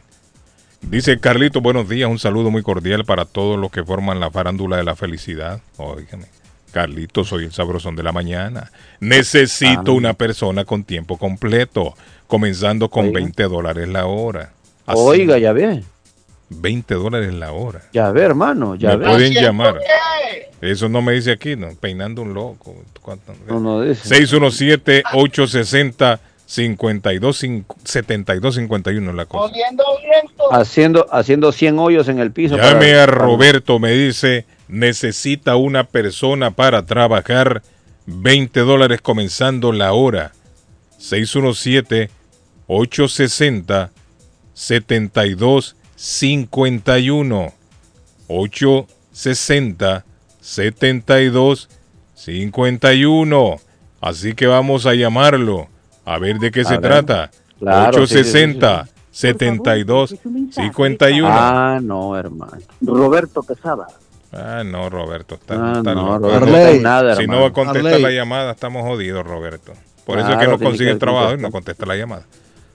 Speaker 3: Dice Carlito, buenos días, un saludo muy cordial para todos los que forman la farándula de la felicidad. Óigame, Carlito, soy el sabrosón de la mañana. Necesito ah. una persona con tiempo completo, comenzando con 20 dólares la hora.
Speaker 2: Oiga, ya ve.
Speaker 3: 20 dólares la hora.
Speaker 2: Ya ve, hermano, ya
Speaker 3: me pueden llamar. Eso no me dice aquí, ¿no? Peinando un loco.
Speaker 2: No, no dice.
Speaker 3: 617-860. 52 72 51 la cosa.
Speaker 2: Haciendo, haciendo 100 hoyos en el piso.
Speaker 3: Llame a Roberto, me dice, necesita una persona para trabajar 20 dólares comenzando la hora. 617 860 72 51 860 72 51. Así que vamos a llamarlo. A ver de qué se trata. 860 72 51.
Speaker 2: Ah, no, hermano. Roberto Pesada.
Speaker 3: Ah, no, Roberto. Está, ah, no, Roberto nada, si no va a contestar la llamada, estamos jodidos, Roberto. Por eso es que no consigue trabajo y no contesta la llamada.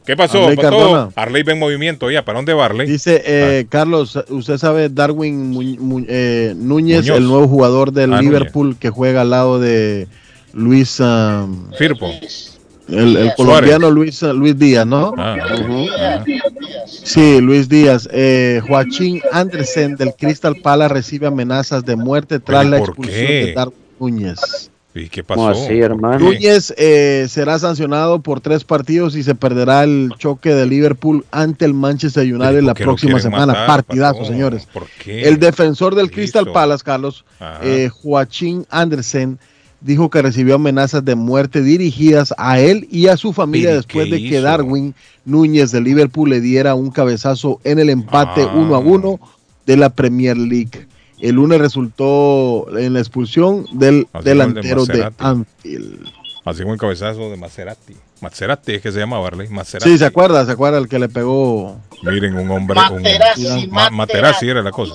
Speaker 3: ¿Qué pasó? Arley, pasó? Arley va en movimiento ya. ¿Para dónde va Arley?
Speaker 18: Dice eh, ah. Carlos, usted sabe Darwin eh, Núñez, el nuevo jugador del ah, Liverpool que juega al lado de Luis um,
Speaker 3: Firpo.
Speaker 18: El, colombiano Luis, Luis Díaz, ¿no? Ah, sí, Luis Díaz. Eh, Joaquín Andersen del Crystal Palace recibe amenazas de muerte tras la expulsión de Darwin Núñez.
Speaker 3: ¿Y qué pasó?
Speaker 18: Núñez eh, será sancionado por tres partidos y se perderá el choque de Liverpool ante el Manchester United la próxima semana. Partidazo, señores. El defensor del Crystal Palace, Carlos, eh, Joaquín Andersen, dijo que recibió amenazas de muerte dirigidas a él y a su familia después de que Darwin Núñez de Liverpool le diera un cabezazo en el empate ah. uno a uno de la Premier League. El lunes resultó en la expulsión del delantero de, Anfield.
Speaker 3: Así como el cabezazo de Maserati. Maserati es que se llama Barley. Maserati.
Speaker 18: Sí, se acuerda, se acuerda el que le pegó.
Speaker 3: Miren, un hombre. Maserati, un, era la cosa.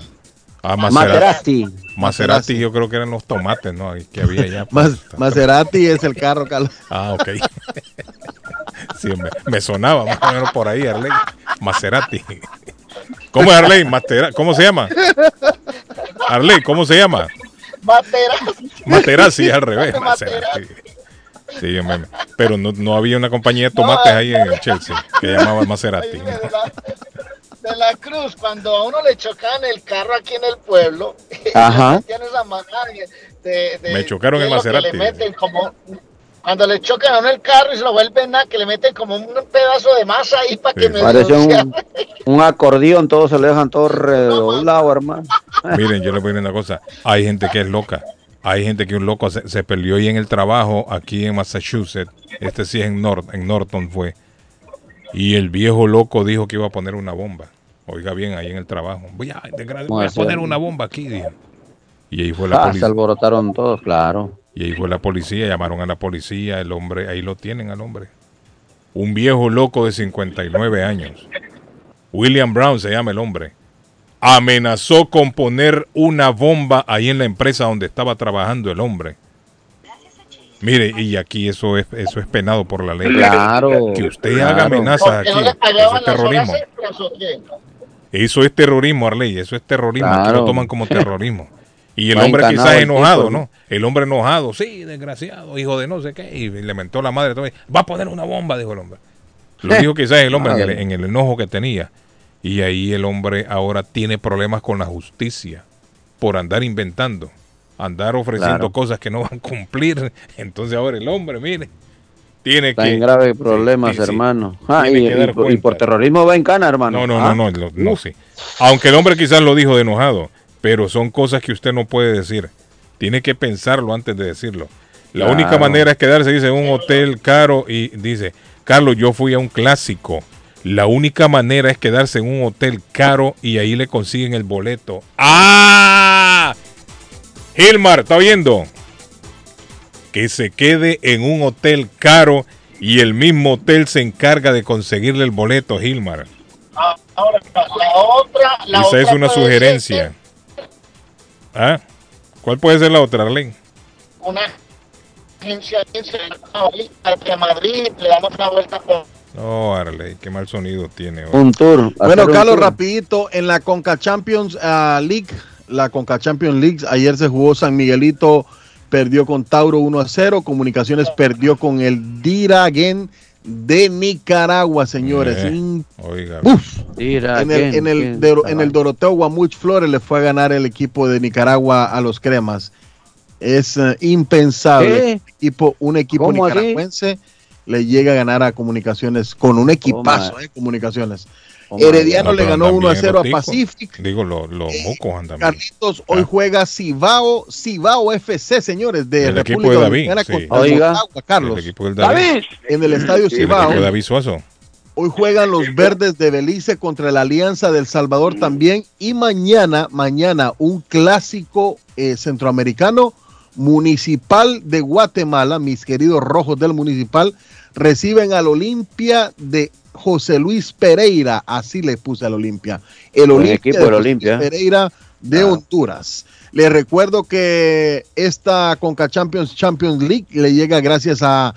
Speaker 2: Ah, Maserati.
Speaker 3: Maserati. yo creo que eran los tomates, ¿no? Que había allá.
Speaker 18: Maserati es el carro, Carlos.
Speaker 3: Ah, ok. sí, me, me, sonaba más o menos por ahí, Arley. Maserati. ¿Cómo es Arley? ¿Cómo se llama? Arley, ¿cómo se llama?
Speaker 40: Materazzi.
Speaker 3: Materazzi, al revés. Materazzi. Sí, pero no, no, había una compañía de tomates ahí en Chelsea que llamaba Maserati.
Speaker 40: De la, Cruz, cuando a uno le chocan el carro aquí en el pueblo,
Speaker 2: Ajá.
Speaker 40: de,
Speaker 3: Me chocaron el Maserati.
Speaker 40: le meten como cuando le chocan a uno el carro y se lo vuelven a que le meten como un pedazo de masa ahí para que me
Speaker 2: Parece un, un, acordeón, todos se le dejan todo redoblado, hermano.
Speaker 3: Miren, yo le voy a decir una cosa, hay gente que es loca. Hay gente que un loco se, se perdió ahí en el trabajo, aquí en Massachusetts. Este sí es en, North, en Norton fue. Y el viejo loco dijo que iba a poner una bomba. Oiga bien, ahí en el trabajo. Voy a, voy a poner una bomba aquí, dijo. Y ahí fue la
Speaker 2: ah, policía. Se alborotaron todos, claro.
Speaker 3: Y ahí fue la policía, llamaron a la policía, el hombre, ahí lo tienen al hombre. Un viejo loco de 59 años. William Brown se llama el hombre. Amenazó con poner una bomba ahí en la empresa donde estaba trabajando el hombre. Mire, y aquí eso es eso es penado por la ley.
Speaker 2: Claro.
Speaker 3: Que usted haga amenazas aquí. eso es terrorismo. Eso es terrorismo, Arley. Eso es terrorismo. Aquí lo toman como terrorismo. Y el hombre quizás enojado, ¿no? El hombre enojado, sí, desgraciado, hijo de no sé qué, y le mentó la madre, va a poner una bomba, dijo el hombre. Lo dijo quizás el hombre en el, enojo que tenía. Y ahí el hombre ahora tiene problemas con la justicia por andar inventando, andar ofreciendo cosas que no van a cumplir. Entonces ahora el hombre, mire, tiene
Speaker 2: Está que... en graves problemas, hermano. Ah, y, por terrorismo va en cana, hermano.
Speaker 3: No, no, no, no, no, no, sí. Aunque el hombre quizás lo dijo de enojado pero son cosas que usted no puede decir. Tiene que pensarlo antes de decirlo. La única manera es quedarse, dice, en un hotel caro y dice, Carlos, yo fui a un clásico. La única manera es quedarse en un hotel caro y ahí le consiguen el boleto. ¡Ah! Gilmar, ¿está viendo? Que se quede en un hotel caro y el mismo hotel se encarga de conseguirle el boleto, Gilmar.
Speaker 40: Ah, ahora, la otra,
Speaker 3: Esa es una sugerencia. ¿Ah? ¿Cuál puede ser la otra, Arlene?
Speaker 40: Una agencia de Madrid, le damos una vuelta por...
Speaker 3: No, Arley, qué mal sonido tiene.
Speaker 2: Un tour.
Speaker 18: Bueno, Carlos, rapidito, en la Conca Champions uh, League, la Conca Champions League, ayer se jugó San Miguelito, perdió con Tauro 1 a 0, Comunicaciones perdió con el Diragen de Nicaragua, señores.
Speaker 3: Eh, oiga.
Speaker 18: en, el, en, el, en el Doroteo Guamuch Flores le fue a ganar el equipo de Nicaragua a los cremas. Es uh, impensable. Equipo, un equipo nicaragüense le llega a ganar a Comunicaciones con un equipazo de eh, Comunicaciones. Herediano le ganó 1 a 0 a Pacific.
Speaker 3: Digo, los mocos andan.
Speaker 18: Carlitos, hoy juega Cibao, Cibao FC, señores, de
Speaker 3: el República equipo de David,
Speaker 18: Dominicana Oiga, Carlos.
Speaker 3: El equipo del David.
Speaker 18: En el estadio Cibao.
Speaker 3: El David Suazo.
Speaker 18: Hoy juegan los verdes de Belice contra la Alianza del Salvador también. Y mañana, mañana, un clásico eh, centroamericano municipal de Guatemala, mis queridos rojos del municipal, reciben al Olimpia de José Luis Pereira, así le puse al Olimpia. El
Speaker 2: Olimpia de Olimpia.
Speaker 18: Pereira de ah. Honduras. Le recuerdo que esta Conca Champions Champions League le llega gracias a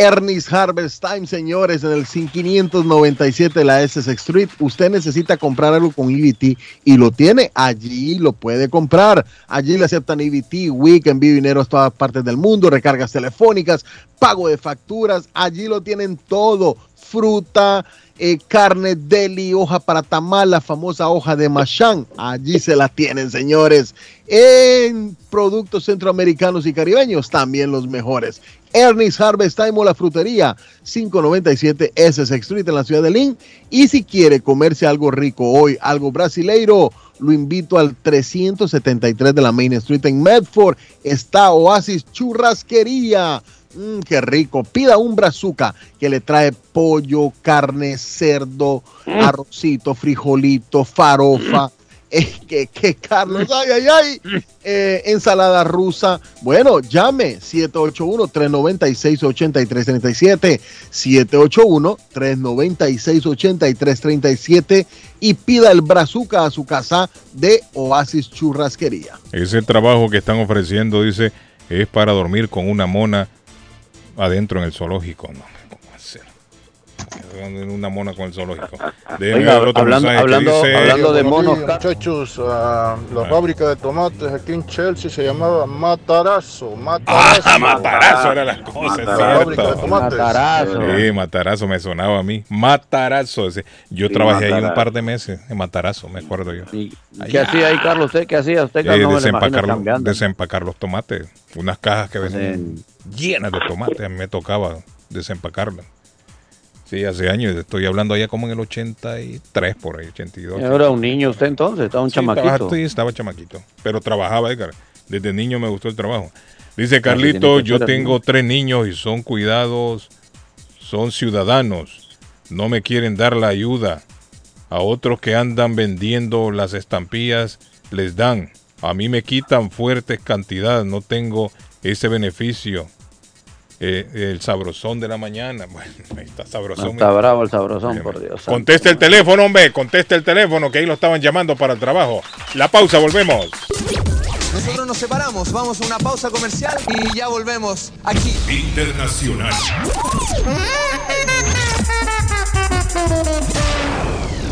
Speaker 18: Ernest Harvest Time, señores, en el 597 de la SS Street. Usted necesita comprar algo con EBT y lo tiene, allí lo puede comprar. Allí le aceptan EBT, Week, envío dinero a todas partes del mundo, recargas telefónicas, pago de facturas, allí lo tienen todo fruta, eh, carne, deli, hoja para tamal, la famosa hoja de machán. Allí se la tienen, señores. En productos centroamericanos y caribeños, también los mejores. Ernest Harvest Time o la frutería, 597 SS Street en la ciudad de Lynn. Y si quiere comerse algo rico hoy, algo brasileiro, lo invito al 373 de la Main Street en Medford. Está Oasis Churrasquería Mmm, qué rico. Pida un brazuca que le trae pollo, carne, cerdo, mm. arrocito, frijolito, farofa. Es que, que, Carlos, ay, ay, ay, eh, ensalada rusa. Bueno, llame 781-396-8337, 781-396-8337 y pida el brazuca a su casa de Oasis Churrasquería.
Speaker 3: Ese trabajo que están ofreciendo, dice, es para dormir con una mona adentro en el zoológico. No, ¿cómo hacer? Una mona con el zoológico.
Speaker 18: hablando, hablando, de monos.
Speaker 33: Muchachos, uh, la fábrica de tomates aquí en Chelsea se llamaba Matarazo. Matarazo,
Speaker 3: ah, Matarazo era las cosas. Matarazo. Matarazo. Sí, Matarazo me sonaba a mí. Matarazo. Yo trabajé ahí un par de meses en Matarazo, me acuerdo yo.
Speaker 2: ¿Qué hacía ahí, Carlos? ¿Usted qué hacía? ¿Usted
Speaker 3: eh, desempacar, desempacar los tomates. Unas cajas que venían llenas de tomates. A mí me tocaba desempacarlas. Sí, hace años, estoy hablando allá como en el 83, por ahí, 82.
Speaker 2: Era un niño usted entonces, estaba un chamaquito.
Speaker 3: sí, estaba chamaquito, pero trabajaba, Edgar. Desde niño me gustó el trabajo. Dice Carlito, yo tengo tres niños y son cuidados, son ciudadanos, no me quieren dar la ayuda. A otros que andan vendiendo las estampillas les dan. A mí me quitan fuertes cantidades, no tengo ese beneficio. Eh, el sabrosón de la mañana. Bueno, ahí está sabrosón.
Speaker 2: está bravo el sabrosón, por Dios.
Speaker 3: Conteste el teléfono, hombre. Conteste el teléfono, que ahí lo estaban llamando para el trabajo. La pausa, volvemos.
Speaker 39: Nosotros nos separamos, vamos a una pausa comercial y ya volvemos aquí.
Speaker 14: Internacional.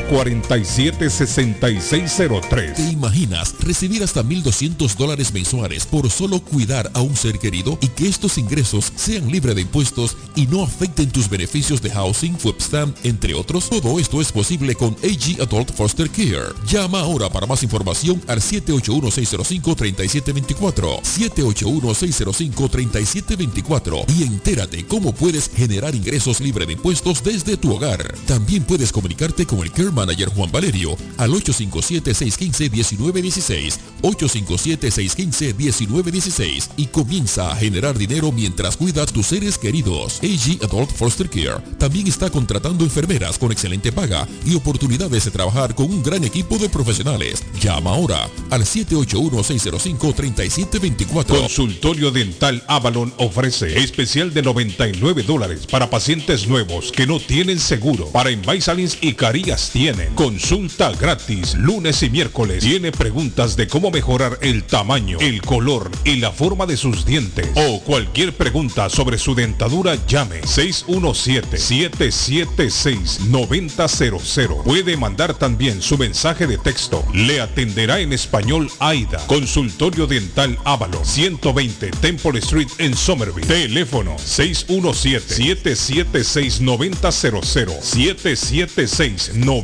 Speaker 14: 447-6603. ¿Te imaginas recibir hasta 1.200 dólares mensuales por solo cuidar a un ser querido y que estos ingresos sean libres de impuestos y no afecten tus beneficios de housing, webstamp, entre otros? Todo esto es posible con AG Adult Foster Care. Llama ahora para más información al 781-605-3724. 781-605-3724 y entérate cómo puedes generar ingresos libres de impuestos desde tu hogar. También puedes comunicarte con el Manager Juan Valerio al 857-615-1916, 857-615-1916 y comienza a generar dinero mientras cuida tus seres queridos. AG Adult Foster Care también está contratando enfermeras con excelente paga y oportunidades de trabajar con un gran equipo de profesionales. Llama ahora al 781-605-3724. Consultorio Dental Avalon ofrece especial de 99 dólares para pacientes nuevos que no tienen seguro para Invisalins y Carías tienen consulta gratis lunes y miércoles. Tiene preguntas de cómo mejorar el tamaño, el color y la forma de sus dientes o cualquier pregunta sobre su dentadura, llame 617-776-9000. Puede mandar también su mensaje de texto. Le atenderá en español AIDA. Consultorio Dental Ávalo, 120 Temple Street en Somerville. Teléfono 617-776-9000. 776 9000.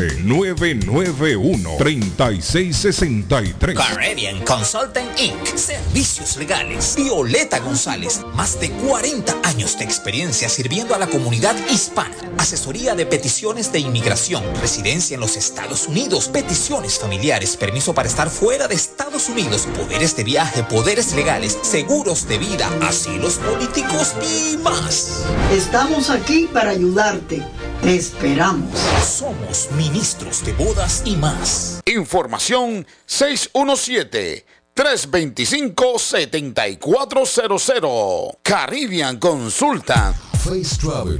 Speaker 14: 809-991-3663.
Speaker 41: Caribbean Consulting Inc. Servicios legales. Violeta González. Más de 40 años de experiencia sirviendo a la comunidad hispana. Asesoría de peticiones de inmigración, residencia en los Estados Unidos, peticiones familiares, permiso para estar fuera de Estados Unidos, poderes de viaje, poderes legales, seguros de vida, asilos políticos y más.
Speaker 42: Estamos aquí para ayudarte. Te esperamos.
Speaker 41: Somos ministros de bodas y más.
Speaker 37: Información 617. 325-7400. Caribbean Consulta.
Speaker 16: Face Travel.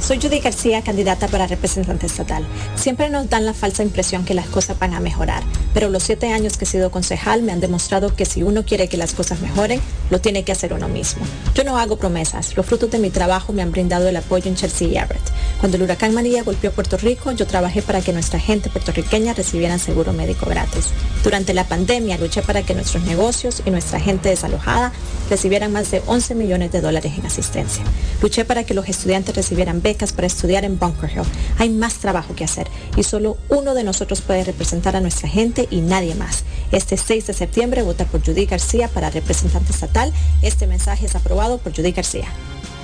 Speaker 21: Soy Judy García, candidata para representante estatal. Siempre nos dan la falsa impresión que las cosas van a mejorar, pero los siete años que he sido concejal me han demostrado que si uno quiere que las cosas mejoren, lo tiene que hacer uno mismo. Yo no hago promesas, los frutos de mi trabajo me han brindado el apoyo en Chelsea y Everett. Cuando el huracán María golpeó Puerto Rico, yo trabajé para que nuestra gente puertorriqueña recibieran seguro médico gratis. Durante la pandemia luché para que nuestros negocios y nuestra gente desalojada recibieran más de 11 millones de dólares en asistencia. Luché para que los estudiantes recibieran becas para estudiar en Bunker Hill. Hay más trabajo que hacer y solo uno de nosotros puede representar a nuestra gente y nadie más. Este 6 de septiembre vota por Judy García para representante estatal. Este mensaje es aprobado por Judy García.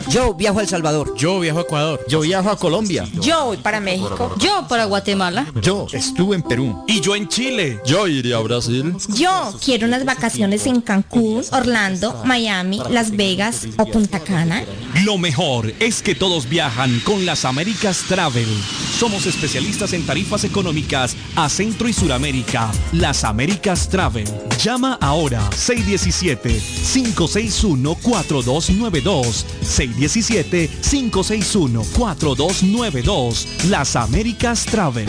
Speaker 43: Yo viajo a El Salvador.
Speaker 35: Yo viajo a Ecuador.
Speaker 43: Yo viajo a Colombia.
Speaker 44: Yo voy para México. Yo para Guatemala.
Speaker 43: Yo estuve en Perú.
Speaker 35: Y yo en Chile.
Speaker 43: Yo iría a Brasil.
Speaker 44: Yo quiero unas vacaciones en Cancún, Orlando, Miami, Las Vegas o Punta Cana.
Speaker 35: Lo mejor es que todos viajan con las Américas Travel. Somos especialistas en tarifas económicas a Centro y Suramérica. Las Américas Travel. Llama ahora 617-561-4292. 617-561-4292. Las Américas Travel.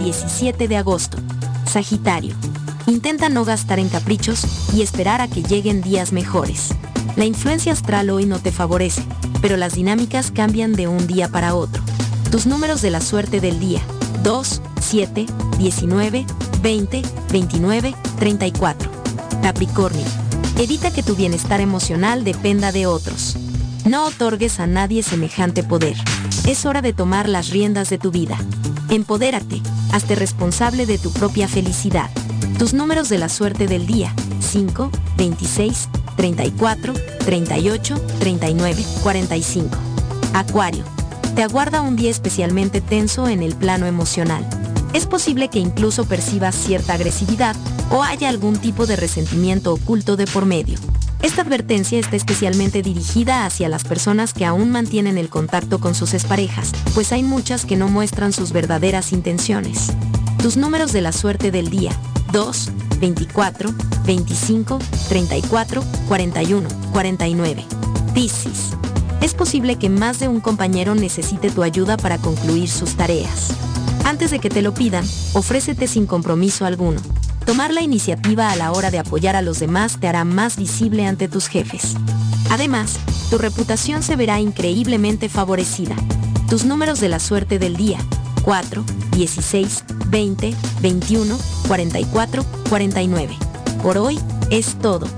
Speaker 20: 17 de agosto. Sagitario. Intenta no gastar en caprichos y esperar a que lleguen días mejores. La influencia astral hoy no te favorece, pero las dinámicas cambian de un día para otro. Tus números de la suerte del día. 2, 7, 19, 20, 29, 34. Capricornio. Evita que tu bienestar emocional dependa de otros. No otorgues a nadie semejante poder. Es hora de tomar las riendas de tu vida. Empodérate, hazte responsable de tu propia felicidad. Tus números de la suerte del día. 5, 26, 34, 38, 39, 45. Acuario. Te aguarda un día especialmente tenso en el plano emocional. Es posible que incluso percibas cierta agresividad o haya algún tipo de resentimiento oculto de por medio. Esta advertencia está especialmente dirigida hacia las personas que aún mantienen el contacto con sus exparejas, pues hay muchas que no muestran sus verdaderas intenciones. Tus números de la suerte del día. 2, 24, 25, 34, 41, 49. Piscis. Es posible que más de un compañero necesite tu ayuda para concluir sus tareas. Antes de que te lo pidan, ofrécete sin compromiso alguno. Tomar la iniciativa a la hora de apoyar a los demás te hará más visible ante tus jefes. Además, tu reputación se verá increíblemente favorecida. Tus números de la suerte del día. 4, 16, 20, 21, 44, 49. Por hoy es todo.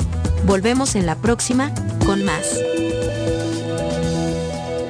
Speaker 20: Volvemos en la próxima con más.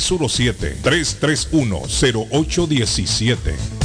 Speaker 14: 617-331-0817.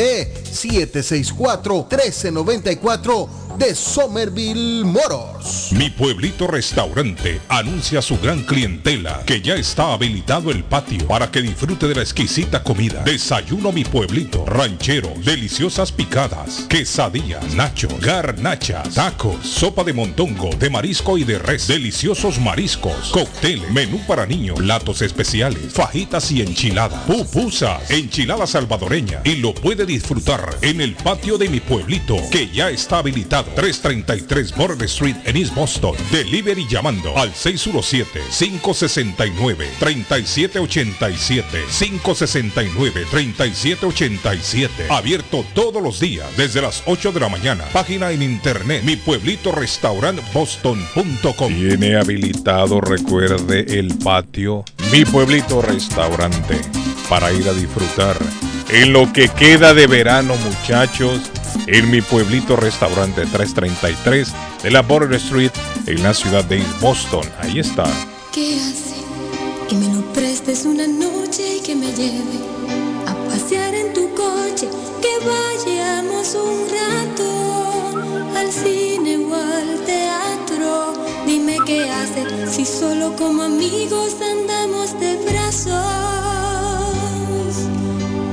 Speaker 18: de Somerville Motors.
Speaker 14: Mi pueblito restaurante anuncia a su gran clientela que ya está habilitado el patio para que disfrute de la exquisita comida. Desayuno mi pueblito, ranchero, deliciosas picadas, quesadillas, nacho, garnachas, tacos, sopa de montongo, de marisco y de res, deliciosos mariscos, cóctel, menú para niños, platos especiales, fajitas y enchiladas, pupusas, enchilada salvadoreña y lo puede disfrutar en el patio de mi pueblito que ya está habilitado 333 Border Street en East Boston. Delivery llamando al 617-569-3787. 569-3787. Abierto todos los días desde las 8 de la mañana. Página en internet mi pueblito restaurant boston.com. Tiene habilitado, recuerde, el patio mi pueblito restaurante para ir a disfrutar. En lo que queda de verano, muchachos, en mi pueblito restaurante 333 de la Border Street en la ciudad de Boston. Ahí está.
Speaker 45: ¿Qué hace? Que me prestes una noche y que me lleve a pasear en tu coche, que vayamos un rato al cine o al teatro. Dime qué hace si solo como amigos andamos de brazos.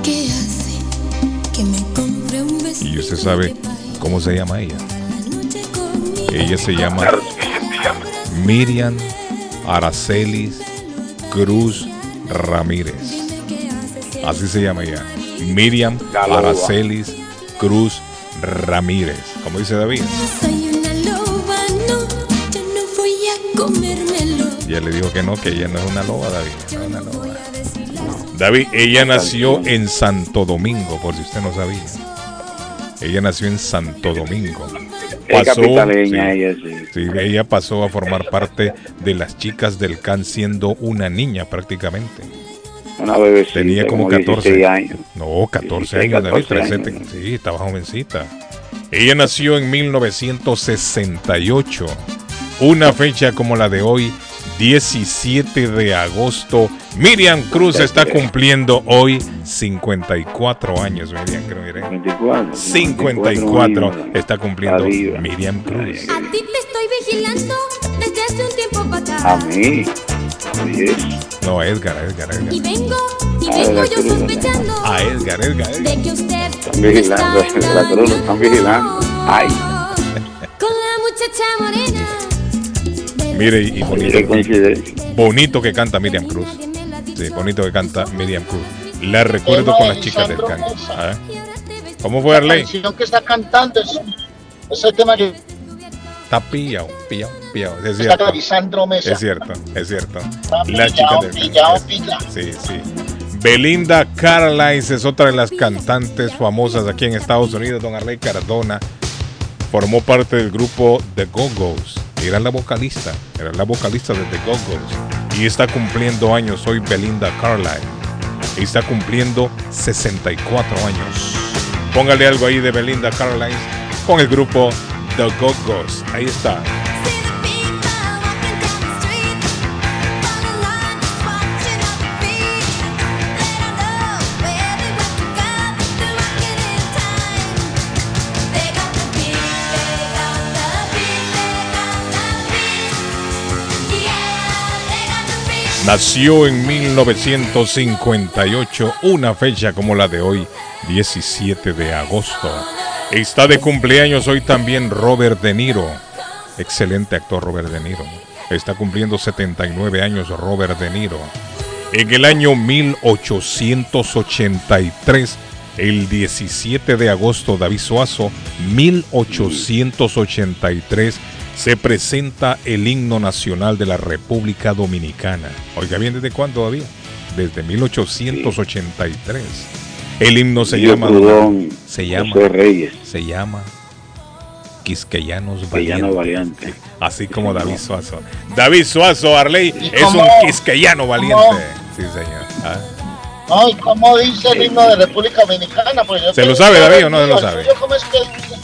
Speaker 45: ¿Qué hace? Que me compre un vestido.
Speaker 14: Y usted sabe cómo se llama ella. Ella se llama Miriam Aracelis Cruz Ramírez. Así se llama ella. Miriam Aracelis Cruz
Speaker 3: Ramírez. Como dice David.
Speaker 45: Soy una loba, no, yo no voy a comérmelo.
Speaker 3: Ya le digo que no, que ella no es una loba, David. no es una loba. David, ella nació en Santo Domingo, por si usted no sabía. Ella nació en Santo Domingo. Pasó, sí,
Speaker 8: ella, sí.
Speaker 3: sí, ella pasó a formar parte de las chicas del CAN siendo una niña prácticamente.
Speaker 8: Una bebecita.
Speaker 3: Tenía como 14
Speaker 8: 16 años.
Speaker 3: No, 14
Speaker 8: 16,
Speaker 3: años, David.
Speaker 8: 14
Speaker 3: 13,
Speaker 8: años.
Speaker 3: Sí, estaba jovencita. Ella nació en 1968. Una fecha como la de hoy, 17 de agosto. Miriam Cruz está cumpliendo hoy 54 años. Miriam Cruz, mire.
Speaker 8: 24.
Speaker 3: 54
Speaker 8: años.
Speaker 3: está cumpliendo
Speaker 8: Arriba.
Speaker 3: Miriam Cruz.
Speaker 45: A ti te estoy vigilando desde hace un tiempo para acá.
Speaker 8: A mí. Así es.
Speaker 3: No, Edgar, Edgar,
Speaker 45: Y
Speaker 3: Edgar.
Speaker 45: vengo, y
Speaker 8: Ah,
Speaker 45: vengo
Speaker 8: la
Speaker 45: yo
Speaker 8: cruz.
Speaker 45: sospechando
Speaker 3: A Edgar, Edgar, Edgar.
Speaker 45: de que usted
Speaker 8: Están vigilando. La cruz lo están vigilando. Ay.
Speaker 45: con la muchacha morena.
Speaker 3: Mire, y,
Speaker 8: Qué
Speaker 3: bonito, bonito que canta Miriam Cruz. Sí, bonito que canta Miriam Cruz. La recuerdo con las chicas del can. Ah, ¿Cómo fue
Speaker 4: La
Speaker 3: Arley?
Speaker 4: canción que está cantando es ese tema que
Speaker 3: Está pillado, pillado, pillado. Es
Speaker 4: está
Speaker 3: cierto.
Speaker 4: Lisandro Mesa.
Speaker 3: Es cierto, es cierto.
Speaker 4: Está
Speaker 3: La chica
Speaker 4: pillado,
Speaker 3: del
Speaker 4: pillado,
Speaker 3: can.
Speaker 4: pillado.
Speaker 3: Sí, sí. Belinda Carlisle es otra de las cantantes famosas aquí en Estados Unidos. Don Arley Cardona formó parte del grupo The Go-Go's. Era la vocalista, era la vocalista de The Go-Go's. Y está cumpliendo años hoy Belinda Carlisle. Y está cumpliendo 64 años. Póngale algo ahí de Belinda Carlisle con el grupo The Go-Go's. Ahí está. Nació en 1958, una fecha como la de hoy, 17 de agosto. Está de cumpleaños hoy también Robert De Niro. Excelente actor Robert De Niro. Está cumpliendo 79 años Robert De Niro. En el año 1883, el 17 de agosto, David Suazo, 1883, se presenta el himno nacional de la República Dominicana. Oiga bien, ¿desde cuándo todavía? Desde 1883. El himno se llama
Speaker 8: Prudón,
Speaker 3: se llama
Speaker 8: José Reyes.
Speaker 3: se llama Quisqueyanos
Speaker 8: Quisqueyano
Speaker 3: Valiente. Así como David Suazo. David Suazo Arley es
Speaker 4: cómo?
Speaker 3: un quisqueyano valiente. Sí, señor. Ah.
Speaker 4: Ay, ¿cómo dice el himno de República Dominicana? Pues yo
Speaker 3: ¿Se lo sabe, David, o no se lo sabe?
Speaker 4: ¿Cómo es que dice?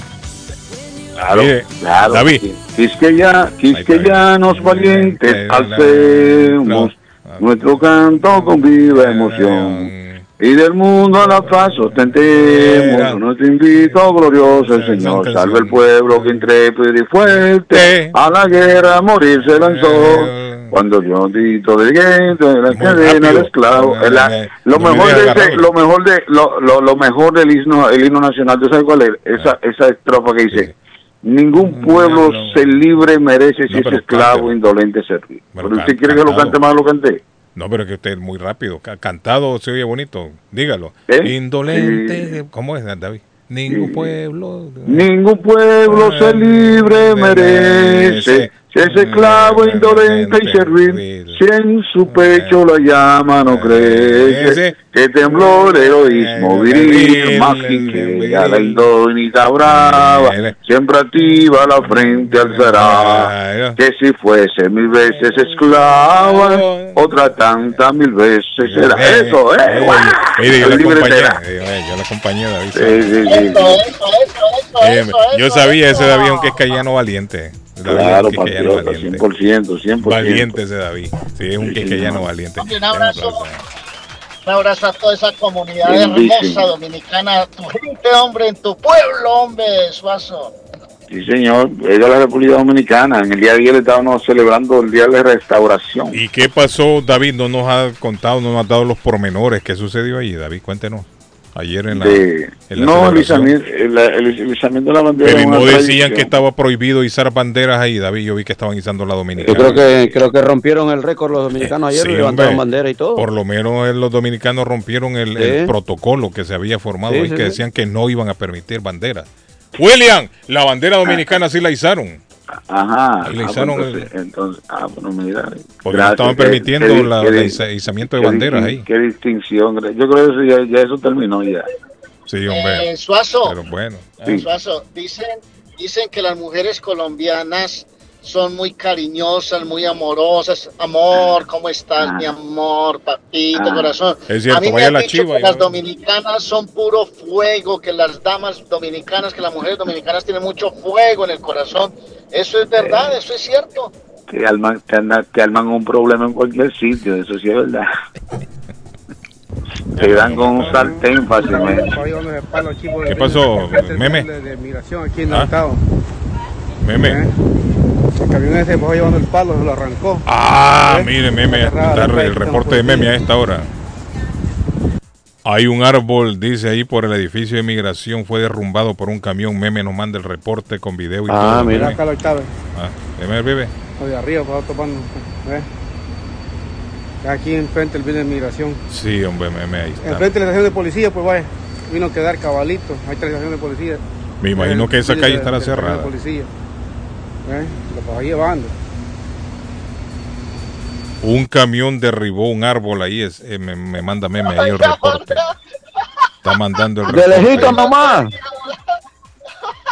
Speaker 8: Claro,
Speaker 3: Mire,
Speaker 8: claro.
Speaker 3: David.
Speaker 8: Quisqueya, Quisqueyanos valientes, alcemos nuestro canto con viva emoción. Y del mundo a la paz sostentemos nuestro invito glorioso el Señor. Salve el pueblo que intrépido y fuerte a la guerra a morir se lanzó. Cuando dio dito de la cadena del esclavo. La- lo mejor de ese- lo mejor de lo, lo, lo mejor del himno, el himno nacional, ¿tú sabes cuál es? Esa, esa estrofa que dice Ningún pueblo se libre merece si es
Speaker 3: pero
Speaker 8: esclavo indolente servir.
Speaker 3: Bueno,
Speaker 8: Pero usted quiere que lo cante más, lo canté.
Speaker 3: No, pero que usted es muy rápido. Ca- Cantado se oye bonito. Dígalo.
Speaker 8: ¿Eh?
Speaker 3: Indolente. ¿Cómo es, David? Ningún pueblo.
Speaker 8: Ningún pueblo se libre merece si es esclavo indolente y servir. Si en su pecho la llama no crece, que tembló el heroísmo viril, más que a la indónita brava, siempre activa la frente alzará. Que si fuese mil veces esclava, otra tanta mil veces será. Eso, eh.
Speaker 3: yo la acompañé. eh, eh, David. Eh, yo sabía ese David, aunque es cayano valiente. David
Speaker 8: Claro, patriota,
Speaker 3: valiente.
Speaker 8: 100%, 100%.
Speaker 3: Valiente ese David. Sí, es un quisqueyano valiente.
Speaker 4: Un
Speaker 3: Un
Speaker 4: abrazo, un abrazo a toda esa comunidad
Speaker 8: Bendísimo.
Speaker 4: hermosa dominicana, tu gente, hombre, en tu pueblo, hombre, Suazo.
Speaker 8: Sí, señor. Es de la República Dominicana. En el día de ayer estábamos celebrando el Día de Restauración.
Speaker 3: ¿Y qué pasó, David? No nos ha contado, no nos ha dado los pormenores. ¿Qué sucedió allí, David? Cuéntenos. Ayer en la.
Speaker 8: De-
Speaker 3: en la
Speaker 8: no, el izamiento, el, el- el izamiento de la bandera.
Speaker 3: Pero no decían
Speaker 8: tradición.
Speaker 3: que estaba prohibido izar banderas ahí, David. Yo vi que estaban izando la dominicana.
Speaker 2: Yo creo que creo que rompieron el récord los dominicanos ayer,
Speaker 3: Sí,
Speaker 2: levantaron
Speaker 3: hombre.
Speaker 2: bandera y todo.
Speaker 3: Por lo menos los dominicanos rompieron el, protocolo que se había formado
Speaker 2: Sí,
Speaker 3: ahí,
Speaker 2: sí,
Speaker 3: que
Speaker 2: sí.
Speaker 3: decían que no iban a permitir banderas. William, la bandera dominicana sí la izaron.
Speaker 8: Ajá.
Speaker 3: Ahí le
Speaker 8: Ah,
Speaker 3: izaron
Speaker 8: pues,
Speaker 3: el-
Speaker 8: entonces, entonces, ah, bueno, mira.
Speaker 3: Porque no estaban permitiendo
Speaker 8: qué-
Speaker 3: la-
Speaker 8: qué-
Speaker 3: el iza- izamiento de
Speaker 8: qué
Speaker 3: banderas ahí.
Speaker 8: Qué distinción. Yo creo que eso ya, ya eso terminó ya.
Speaker 3: Sí, hombre.
Speaker 4: Eh, Suazo,
Speaker 3: Pero bueno.
Speaker 4: eh, Suazo, dicen, dicen que las mujeres colombianas son muy cariñosas, muy amorosas. Amor, ¿cómo estás, mi amor, papito,
Speaker 3: Ah.
Speaker 4: corazón?
Speaker 3: Es cierto,
Speaker 4: a mí me
Speaker 3: vaya
Speaker 4: han
Speaker 3: la
Speaker 4: dicho
Speaker 3: chiva
Speaker 4: que las dominicanas son puro fuego, que las damas dominicanas, que las mujeres dominicanas tienen mucho fuego en el corazón. Eso es verdad, eso es cierto.
Speaker 8: Te arman, te, te arman un problema en cualquier sitio, eso sí es verdad. Te dan con un sartén fácilmente.
Speaker 3: ¿Qué pasó, meme?
Speaker 46: De migración aquí en el
Speaker 3: Ah.
Speaker 46: estado.
Speaker 3: Meme.
Speaker 46: El camión ese fue llevando el palo, se lo arrancó.
Speaker 3: Ah, mire, meme,
Speaker 46: Cerrada
Speaker 3: está
Speaker 46: la
Speaker 3: el reporte de meme a esta hora. Hay un árbol, dice ahí, por el edificio de migración, fue derrumbado por un camión. Meme nos manda el reporte con video y
Speaker 2: Ah,
Speaker 3: todo.
Speaker 2: mira.
Speaker 46: Acá lo octava,
Speaker 3: Ah, meme, bebé.
Speaker 46: o de arriba, para topando. ¿eh? Aquí enfrente el bien de migración.
Speaker 3: Sí, hombre, meme, ahí está.
Speaker 46: Enfrente de la estación de policía, pues vaya. Vino a quedar cabalito. Ahí está la estación de policía.
Speaker 3: Me imagino
Speaker 46: El
Speaker 3: que esa calle
Speaker 46: de-
Speaker 3: estará
Speaker 46: estación de
Speaker 3: cerrada.
Speaker 46: policía. ¿Eh? Lo pasó llevando.
Speaker 3: Un camión derribó un árbol ahí, es, eh, me, me manda meme ahí el reporte. Está mandando el
Speaker 2: De
Speaker 3: reporte.
Speaker 2: lejito nomás.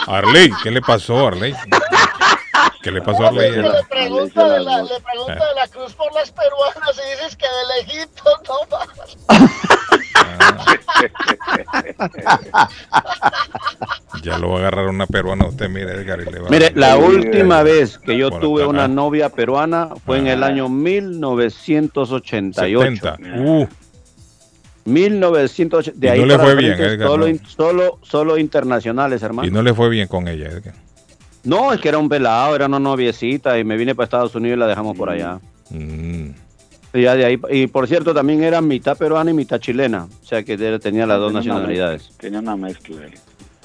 Speaker 3: Arley, ¿qué le pasó, Arley? ¿Qué le pasó a?
Speaker 4: Le pregunta, de la, le pregunta de la cruz por las peruanas y dices que de lejito no más.
Speaker 3: Ya lo va a agarrar una peruana usted, mire, Edgar, y le va a-
Speaker 2: Mire, la última vez que yo tuve una
Speaker 3: ah.
Speaker 2: novia peruana fue en el año 1988.
Speaker 3: 70. Uh,
Speaker 2: 1980. De
Speaker 3: Y
Speaker 2: ahí
Speaker 3: no le fue bien, Edgar,
Speaker 2: Solo,
Speaker 3: no.
Speaker 2: solo, solo internacionales, hermano.
Speaker 3: y no le fue bien con ella, Edgar.
Speaker 2: No, es que era un pelado, era una noviecita y me vine para Estados Unidos y la dejamos por allá.
Speaker 3: Mm.
Speaker 2: Y, ya de ahí, y por cierto, también era mitad peruana y mitad chilena. O sea que tenía las dos
Speaker 8: Tenía
Speaker 2: nacionalidades.
Speaker 8: Tenía una mezcla ahí.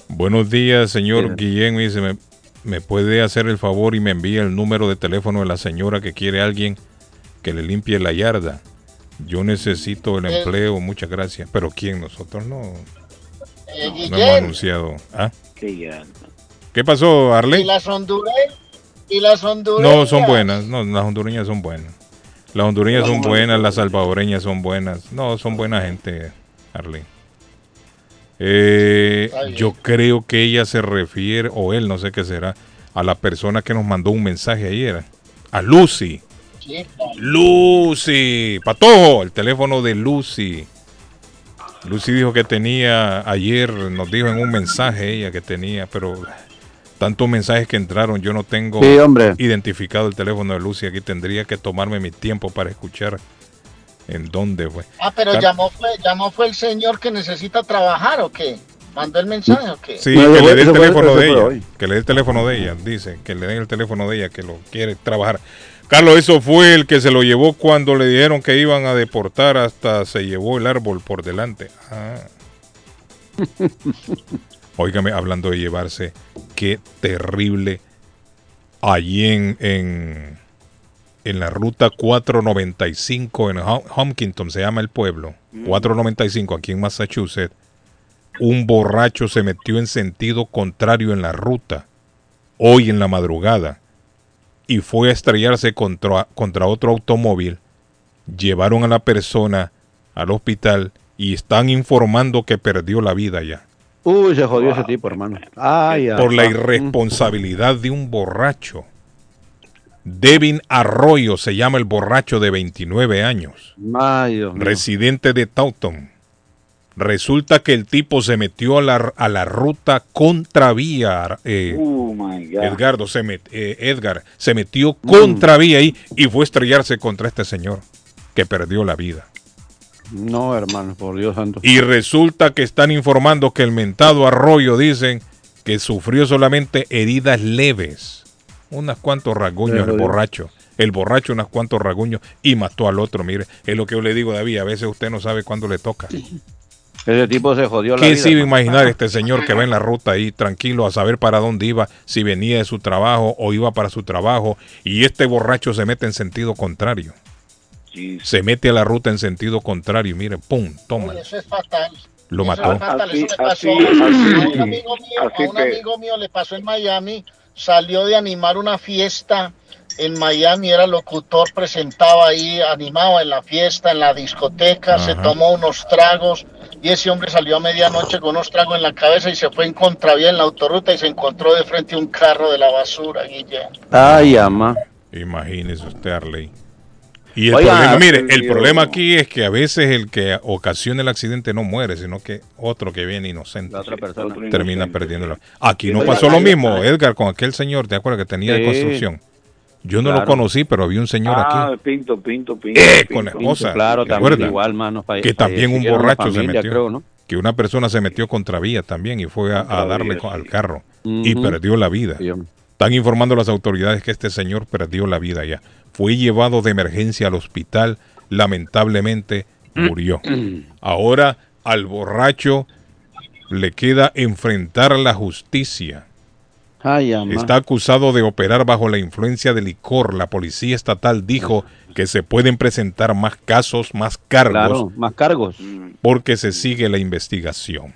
Speaker 3: Buenos días, señor Guillén. Me dice, me, me puede hacer el favor y me envía el número de teléfono de la señora que quiere alguien que le limpie la yarda. Yo necesito el
Speaker 4: Eh.
Speaker 3: empleo, muchas gracias. Pero ¿quién? Nosotros no,
Speaker 4: Eh,
Speaker 3: no hemos
Speaker 4: Guillén,
Speaker 3: anunciado. ¿Ah?
Speaker 8: Qué ya.
Speaker 3: ¿Qué pasó,
Speaker 4: y
Speaker 3: Arley?
Speaker 4: las hondureñas, y las hondureñas.
Speaker 3: No, son buenas. No, las hondureñas son buenas. Las hondureñas son buenas, las salvadoreñas son buenas. No, son buena gente, Arley. Eh, yo creo que ella se refiere, o él, no sé qué será, a la persona que nos mandó un mensaje ayer. A Lucy. Lucy. Patojo, el teléfono de Lucy. Lucy dijo que tenía, ayer nos dijo en un mensaje ella que tenía, pero tantos mensajes que entraron, yo no tengo
Speaker 2: Sí, hombre.
Speaker 3: identificado el teléfono de Lucy. Aquí tendría que tomarme mi tiempo para escuchar en dónde fue.
Speaker 4: Ah, pero
Speaker 3: Car-
Speaker 4: llamó fue, llamó fue el señor que necesita trabajar o qué? ¿Mandó el mensaje o qué?
Speaker 3: Sí,
Speaker 2: No,
Speaker 3: que le dé el teléfono de ella.
Speaker 2: hoy.
Speaker 3: Que le dé el teléfono de ella, dice. Que le den el teléfono de ella, que lo quiere trabajar. Carlos, eso fue el que se lo llevó cuando le dijeron que iban a deportar, hasta se llevó el árbol por delante. Ah. Óigame, hablando de llevarse, qué terrible. Allí en, en, en la ruta 495 en Hum- Humpkinton, se llama el pueblo. 495 aquí en Massachusetts un borracho se metió en sentido contrario en la ruta, hoy en la madrugada, y fue a estrellarse contra, contra otro automóvil. Llevaron a la persona al hospital y están informando que perdió la vida ya.
Speaker 2: Uy, se jodió ese tipo, hermano. Ay,
Speaker 3: Por la
Speaker 2: ay,
Speaker 3: irresponsabilidad de un borracho. Devin Arroyo se llama el borracho de 29 años.
Speaker 2: Ay, Dios mío.
Speaker 3: residente de Taunton. Resulta que el tipo se metió a la, a la ruta contravía. Eh,
Speaker 8: Oh my God.
Speaker 3: Edgardo se met- eh, Edgar se metió contravía ahí y fue a estrellarse contra este señor que perdió la vida.
Speaker 2: No, hermano, por Dios santo.
Speaker 3: Y resulta que están informando que el mentado Arroyo dicen que sufrió solamente heridas leves. Unas cuantos rasguños
Speaker 2: Pero
Speaker 3: el borracho. El borracho unas cuantos rasguños y mató al otro. Mire, es lo que yo le digo, David. A veces usted no sabe cuándo le toca.
Speaker 2: Ese tipo se jodió la
Speaker 3: ¿Qué
Speaker 2: vida.
Speaker 3: se iba a imaginar este señor que va en la ruta ahí tranquilo a saber para dónde iba, si venía de su trabajo o iba para su trabajo y este borracho se mete en sentido contrario? Se mete a la ruta en sentido contrario y mire, pum, toma.
Speaker 4: Eso es fatal.
Speaker 3: Lo
Speaker 4: Eso
Speaker 3: mató.
Speaker 4: es fatal, eso le pasó
Speaker 8: así,
Speaker 4: a
Speaker 8: así,
Speaker 4: un amigo mío,
Speaker 8: así
Speaker 4: a un
Speaker 8: que-
Speaker 4: amigo mío le pasó en Miami, salió de animar una fiesta en Miami, era locutor, presentaba ahí, animaba en la fiesta, en la discoteca, se tomó unos tragos y ese hombre salió a medianoche con unos tragos en la cabeza y se fue en contravía en la autorruta y se encontró de frente un carro de la basura, Guille.
Speaker 2: Ay, ama.
Speaker 3: Imagínese usted, Arley. Y el
Speaker 2: Oiga,
Speaker 3: problema, mire, el problema aquí es que a veces el que ocasiona el accidente no muere, sino que otro que viene inocente
Speaker 2: La otra persona.
Speaker 3: termina perdiendo la Aquí no
Speaker 2: Oiga,
Speaker 3: pasó lo mismo, Edgar, con aquel señor, ¿te acuerdas que tenía de
Speaker 2: Sí.
Speaker 3: construcción? Yo no lo conocí, pero había un señor
Speaker 8: Ah,
Speaker 3: aquí
Speaker 8: Pinto, Pinto, Pinto.
Speaker 3: eh,
Speaker 8: Pinto.
Speaker 3: con la esposa.
Speaker 2: Claro,
Speaker 3: ¿te
Speaker 2: también
Speaker 3: acuerdas?
Speaker 2: igual, mano. fa-
Speaker 3: que también un borracho se metió.
Speaker 2: creo, ¿no?
Speaker 3: Que una persona se metió contra vía también y fue a, darle
Speaker 8: vía,
Speaker 3: al carro y perdió la vida.
Speaker 2: Sí, hombre.
Speaker 3: Están informando las autoridades que este señor perdió la vida ya. Fue llevado de emergencia al hospital, lamentablemente murió. Ahora al borracho le queda enfrentar la justicia.
Speaker 2: Ay.
Speaker 3: Está acusado de operar bajo la influencia de licor. La policía estatal dijo que se pueden presentar más casos, más cargos,
Speaker 2: Claro, más cargos.
Speaker 3: porque se sigue la investigación.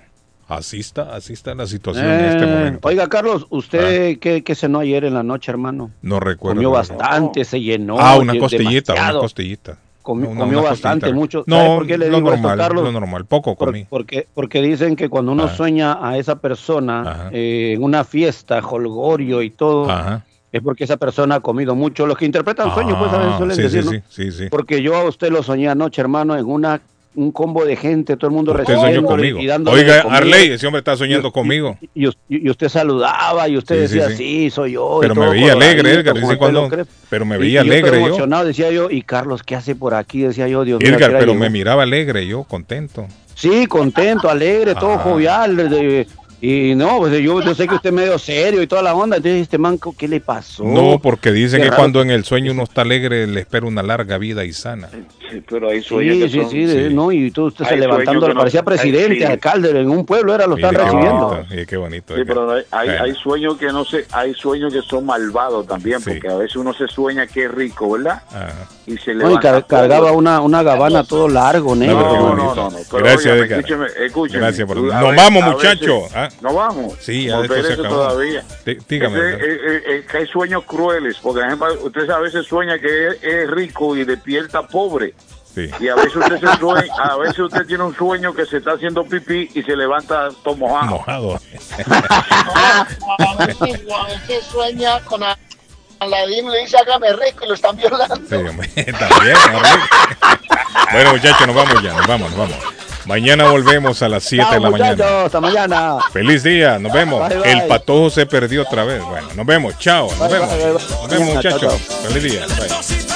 Speaker 3: Así está, así está la situación en este
Speaker 2: Eh,
Speaker 3: momento.
Speaker 2: Oiga, Carlos, ¿usted qué, qué cenó ayer en la noche, hermano?
Speaker 3: No recuerdo.
Speaker 2: Comió
Speaker 3: no
Speaker 2: bastante, se llenó.
Speaker 3: Ah, una
Speaker 2: de-
Speaker 3: costillita, una costillita. Una-
Speaker 2: comió
Speaker 3: una
Speaker 2: bastante,
Speaker 3: costillita.
Speaker 2: mucho.
Speaker 3: No,
Speaker 2: ¿Sabe por qué le
Speaker 3: lo
Speaker 2: digo esto, Carlos?
Speaker 3: lo normal, poco
Speaker 2: Por-
Speaker 3: comí.
Speaker 2: porque, porque dicen que cuando uno
Speaker 3: Ajá.
Speaker 2: sueña a esa persona eh, en una fiesta, holgorio y todo,
Speaker 3: Ajá.
Speaker 2: es porque esa persona ha comido mucho. Los que interpretan sueños, pues a veces
Speaker 3: Ah,
Speaker 2: suelen
Speaker 3: sí,
Speaker 2: decir,
Speaker 3: sí,
Speaker 2: ¿no?
Speaker 3: sí, sí, sí.
Speaker 2: Porque yo a usted lo soñé anoche, hermano, en una un combo de gente, todo el mundo
Speaker 3: Usted soñó conmigo.
Speaker 2: y
Speaker 3: Oiga. Arley, ese hombre está soñando conmigo.
Speaker 2: Y, usted saludaba y usted
Speaker 3: Sí,
Speaker 2: decía,
Speaker 3: sí.
Speaker 2: sí, soy yo.
Speaker 3: Pero me veía alegre, Edgar,
Speaker 2: el
Speaker 3: cuando- pero me veía alegre yo.
Speaker 2: emocionado, decía yo, y Carlos, ¿qué hace por aquí? Decía yo, Dios mío. ¿a
Speaker 3: Edgar, pero me miraba alegre yo, contento.
Speaker 2: Sí, contento, alegre, todo
Speaker 3: Ah.
Speaker 2: jovial. de- y no, pues yo, yo sé que usted es medio serio y toda la onda. Entonces, este manco, ¿qué le pasó?
Speaker 3: No, porque dicen
Speaker 2: Qué
Speaker 3: que
Speaker 2: raro.
Speaker 3: cuando en el sueño uno está alegre le espera una larga vida y sana.
Speaker 8: Sí, pero hay sueños
Speaker 2: Sí,
Speaker 8: que
Speaker 2: sí,
Speaker 8: son...
Speaker 2: sí, de- no, y tú usted se levantando,
Speaker 8: sueños que no-
Speaker 2: parecía presidente,
Speaker 8: hay- sí.
Speaker 2: alcalde, en un pueblo era, lo están recibiendo.
Speaker 3: bonito, mire, qué bonito.
Speaker 8: Sí, pero hay, hay, sueños que no se, hay sueños que son malvados también, porque a veces uno se sueña que es rico, ¿verdad? Y se
Speaker 2: No, y
Speaker 8: levanta
Speaker 2: car- cargaba una, una gabana todo largo, negro.
Speaker 3: No,
Speaker 8: No, no, no,
Speaker 3: Gracias, Edgar.
Speaker 8: escúcheme, escúcheme.
Speaker 3: Gracias por...
Speaker 8: A
Speaker 3: Nos
Speaker 8: veces-
Speaker 3: vamos, muchachos. ¿ah?
Speaker 8: Nos vamos.
Speaker 3: Sí, ya
Speaker 8: No,
Speaker 3: de se acabó.
Speaker 8: todavía.
Speaker 3: Dí- dígame. Edgar.
Speaker 8: eh, eh, que hay sueños crueles, porque por ejemplo, usted a veces sueña que es, es rico y despierta pobre.
Speaker 3: Sí.
Speaker 8: Y a veces usted se sueña, a veces usted tiene un sueño que se está haciendo pipí y se levanta todo mojado.
Speaker 3: Mojado.
Speaker 4: A veces, sueña con Aladín le dice hágame rico y lo están violando.
Speaker 3: Sí, hombre, también. Bueno, muchachos, nos vamos ya, nos vamos, nos vamos. Mañana volvemos a las 7 de la mañana.
Speaker 2: hasta mañana.
Speaker 3: Feliz día, nos vemos.
Speaker 2: Bye, bye.
Speaker 3: El patojo se perdió otra vez. Bueno, nos vemos. Chao, nos
Speaker 2: Bye,
Speaker 3: vemos.
Speaker 2: bye, bye.
Speaker 3: Nos vemos, muchachos. Feliz día. Bye.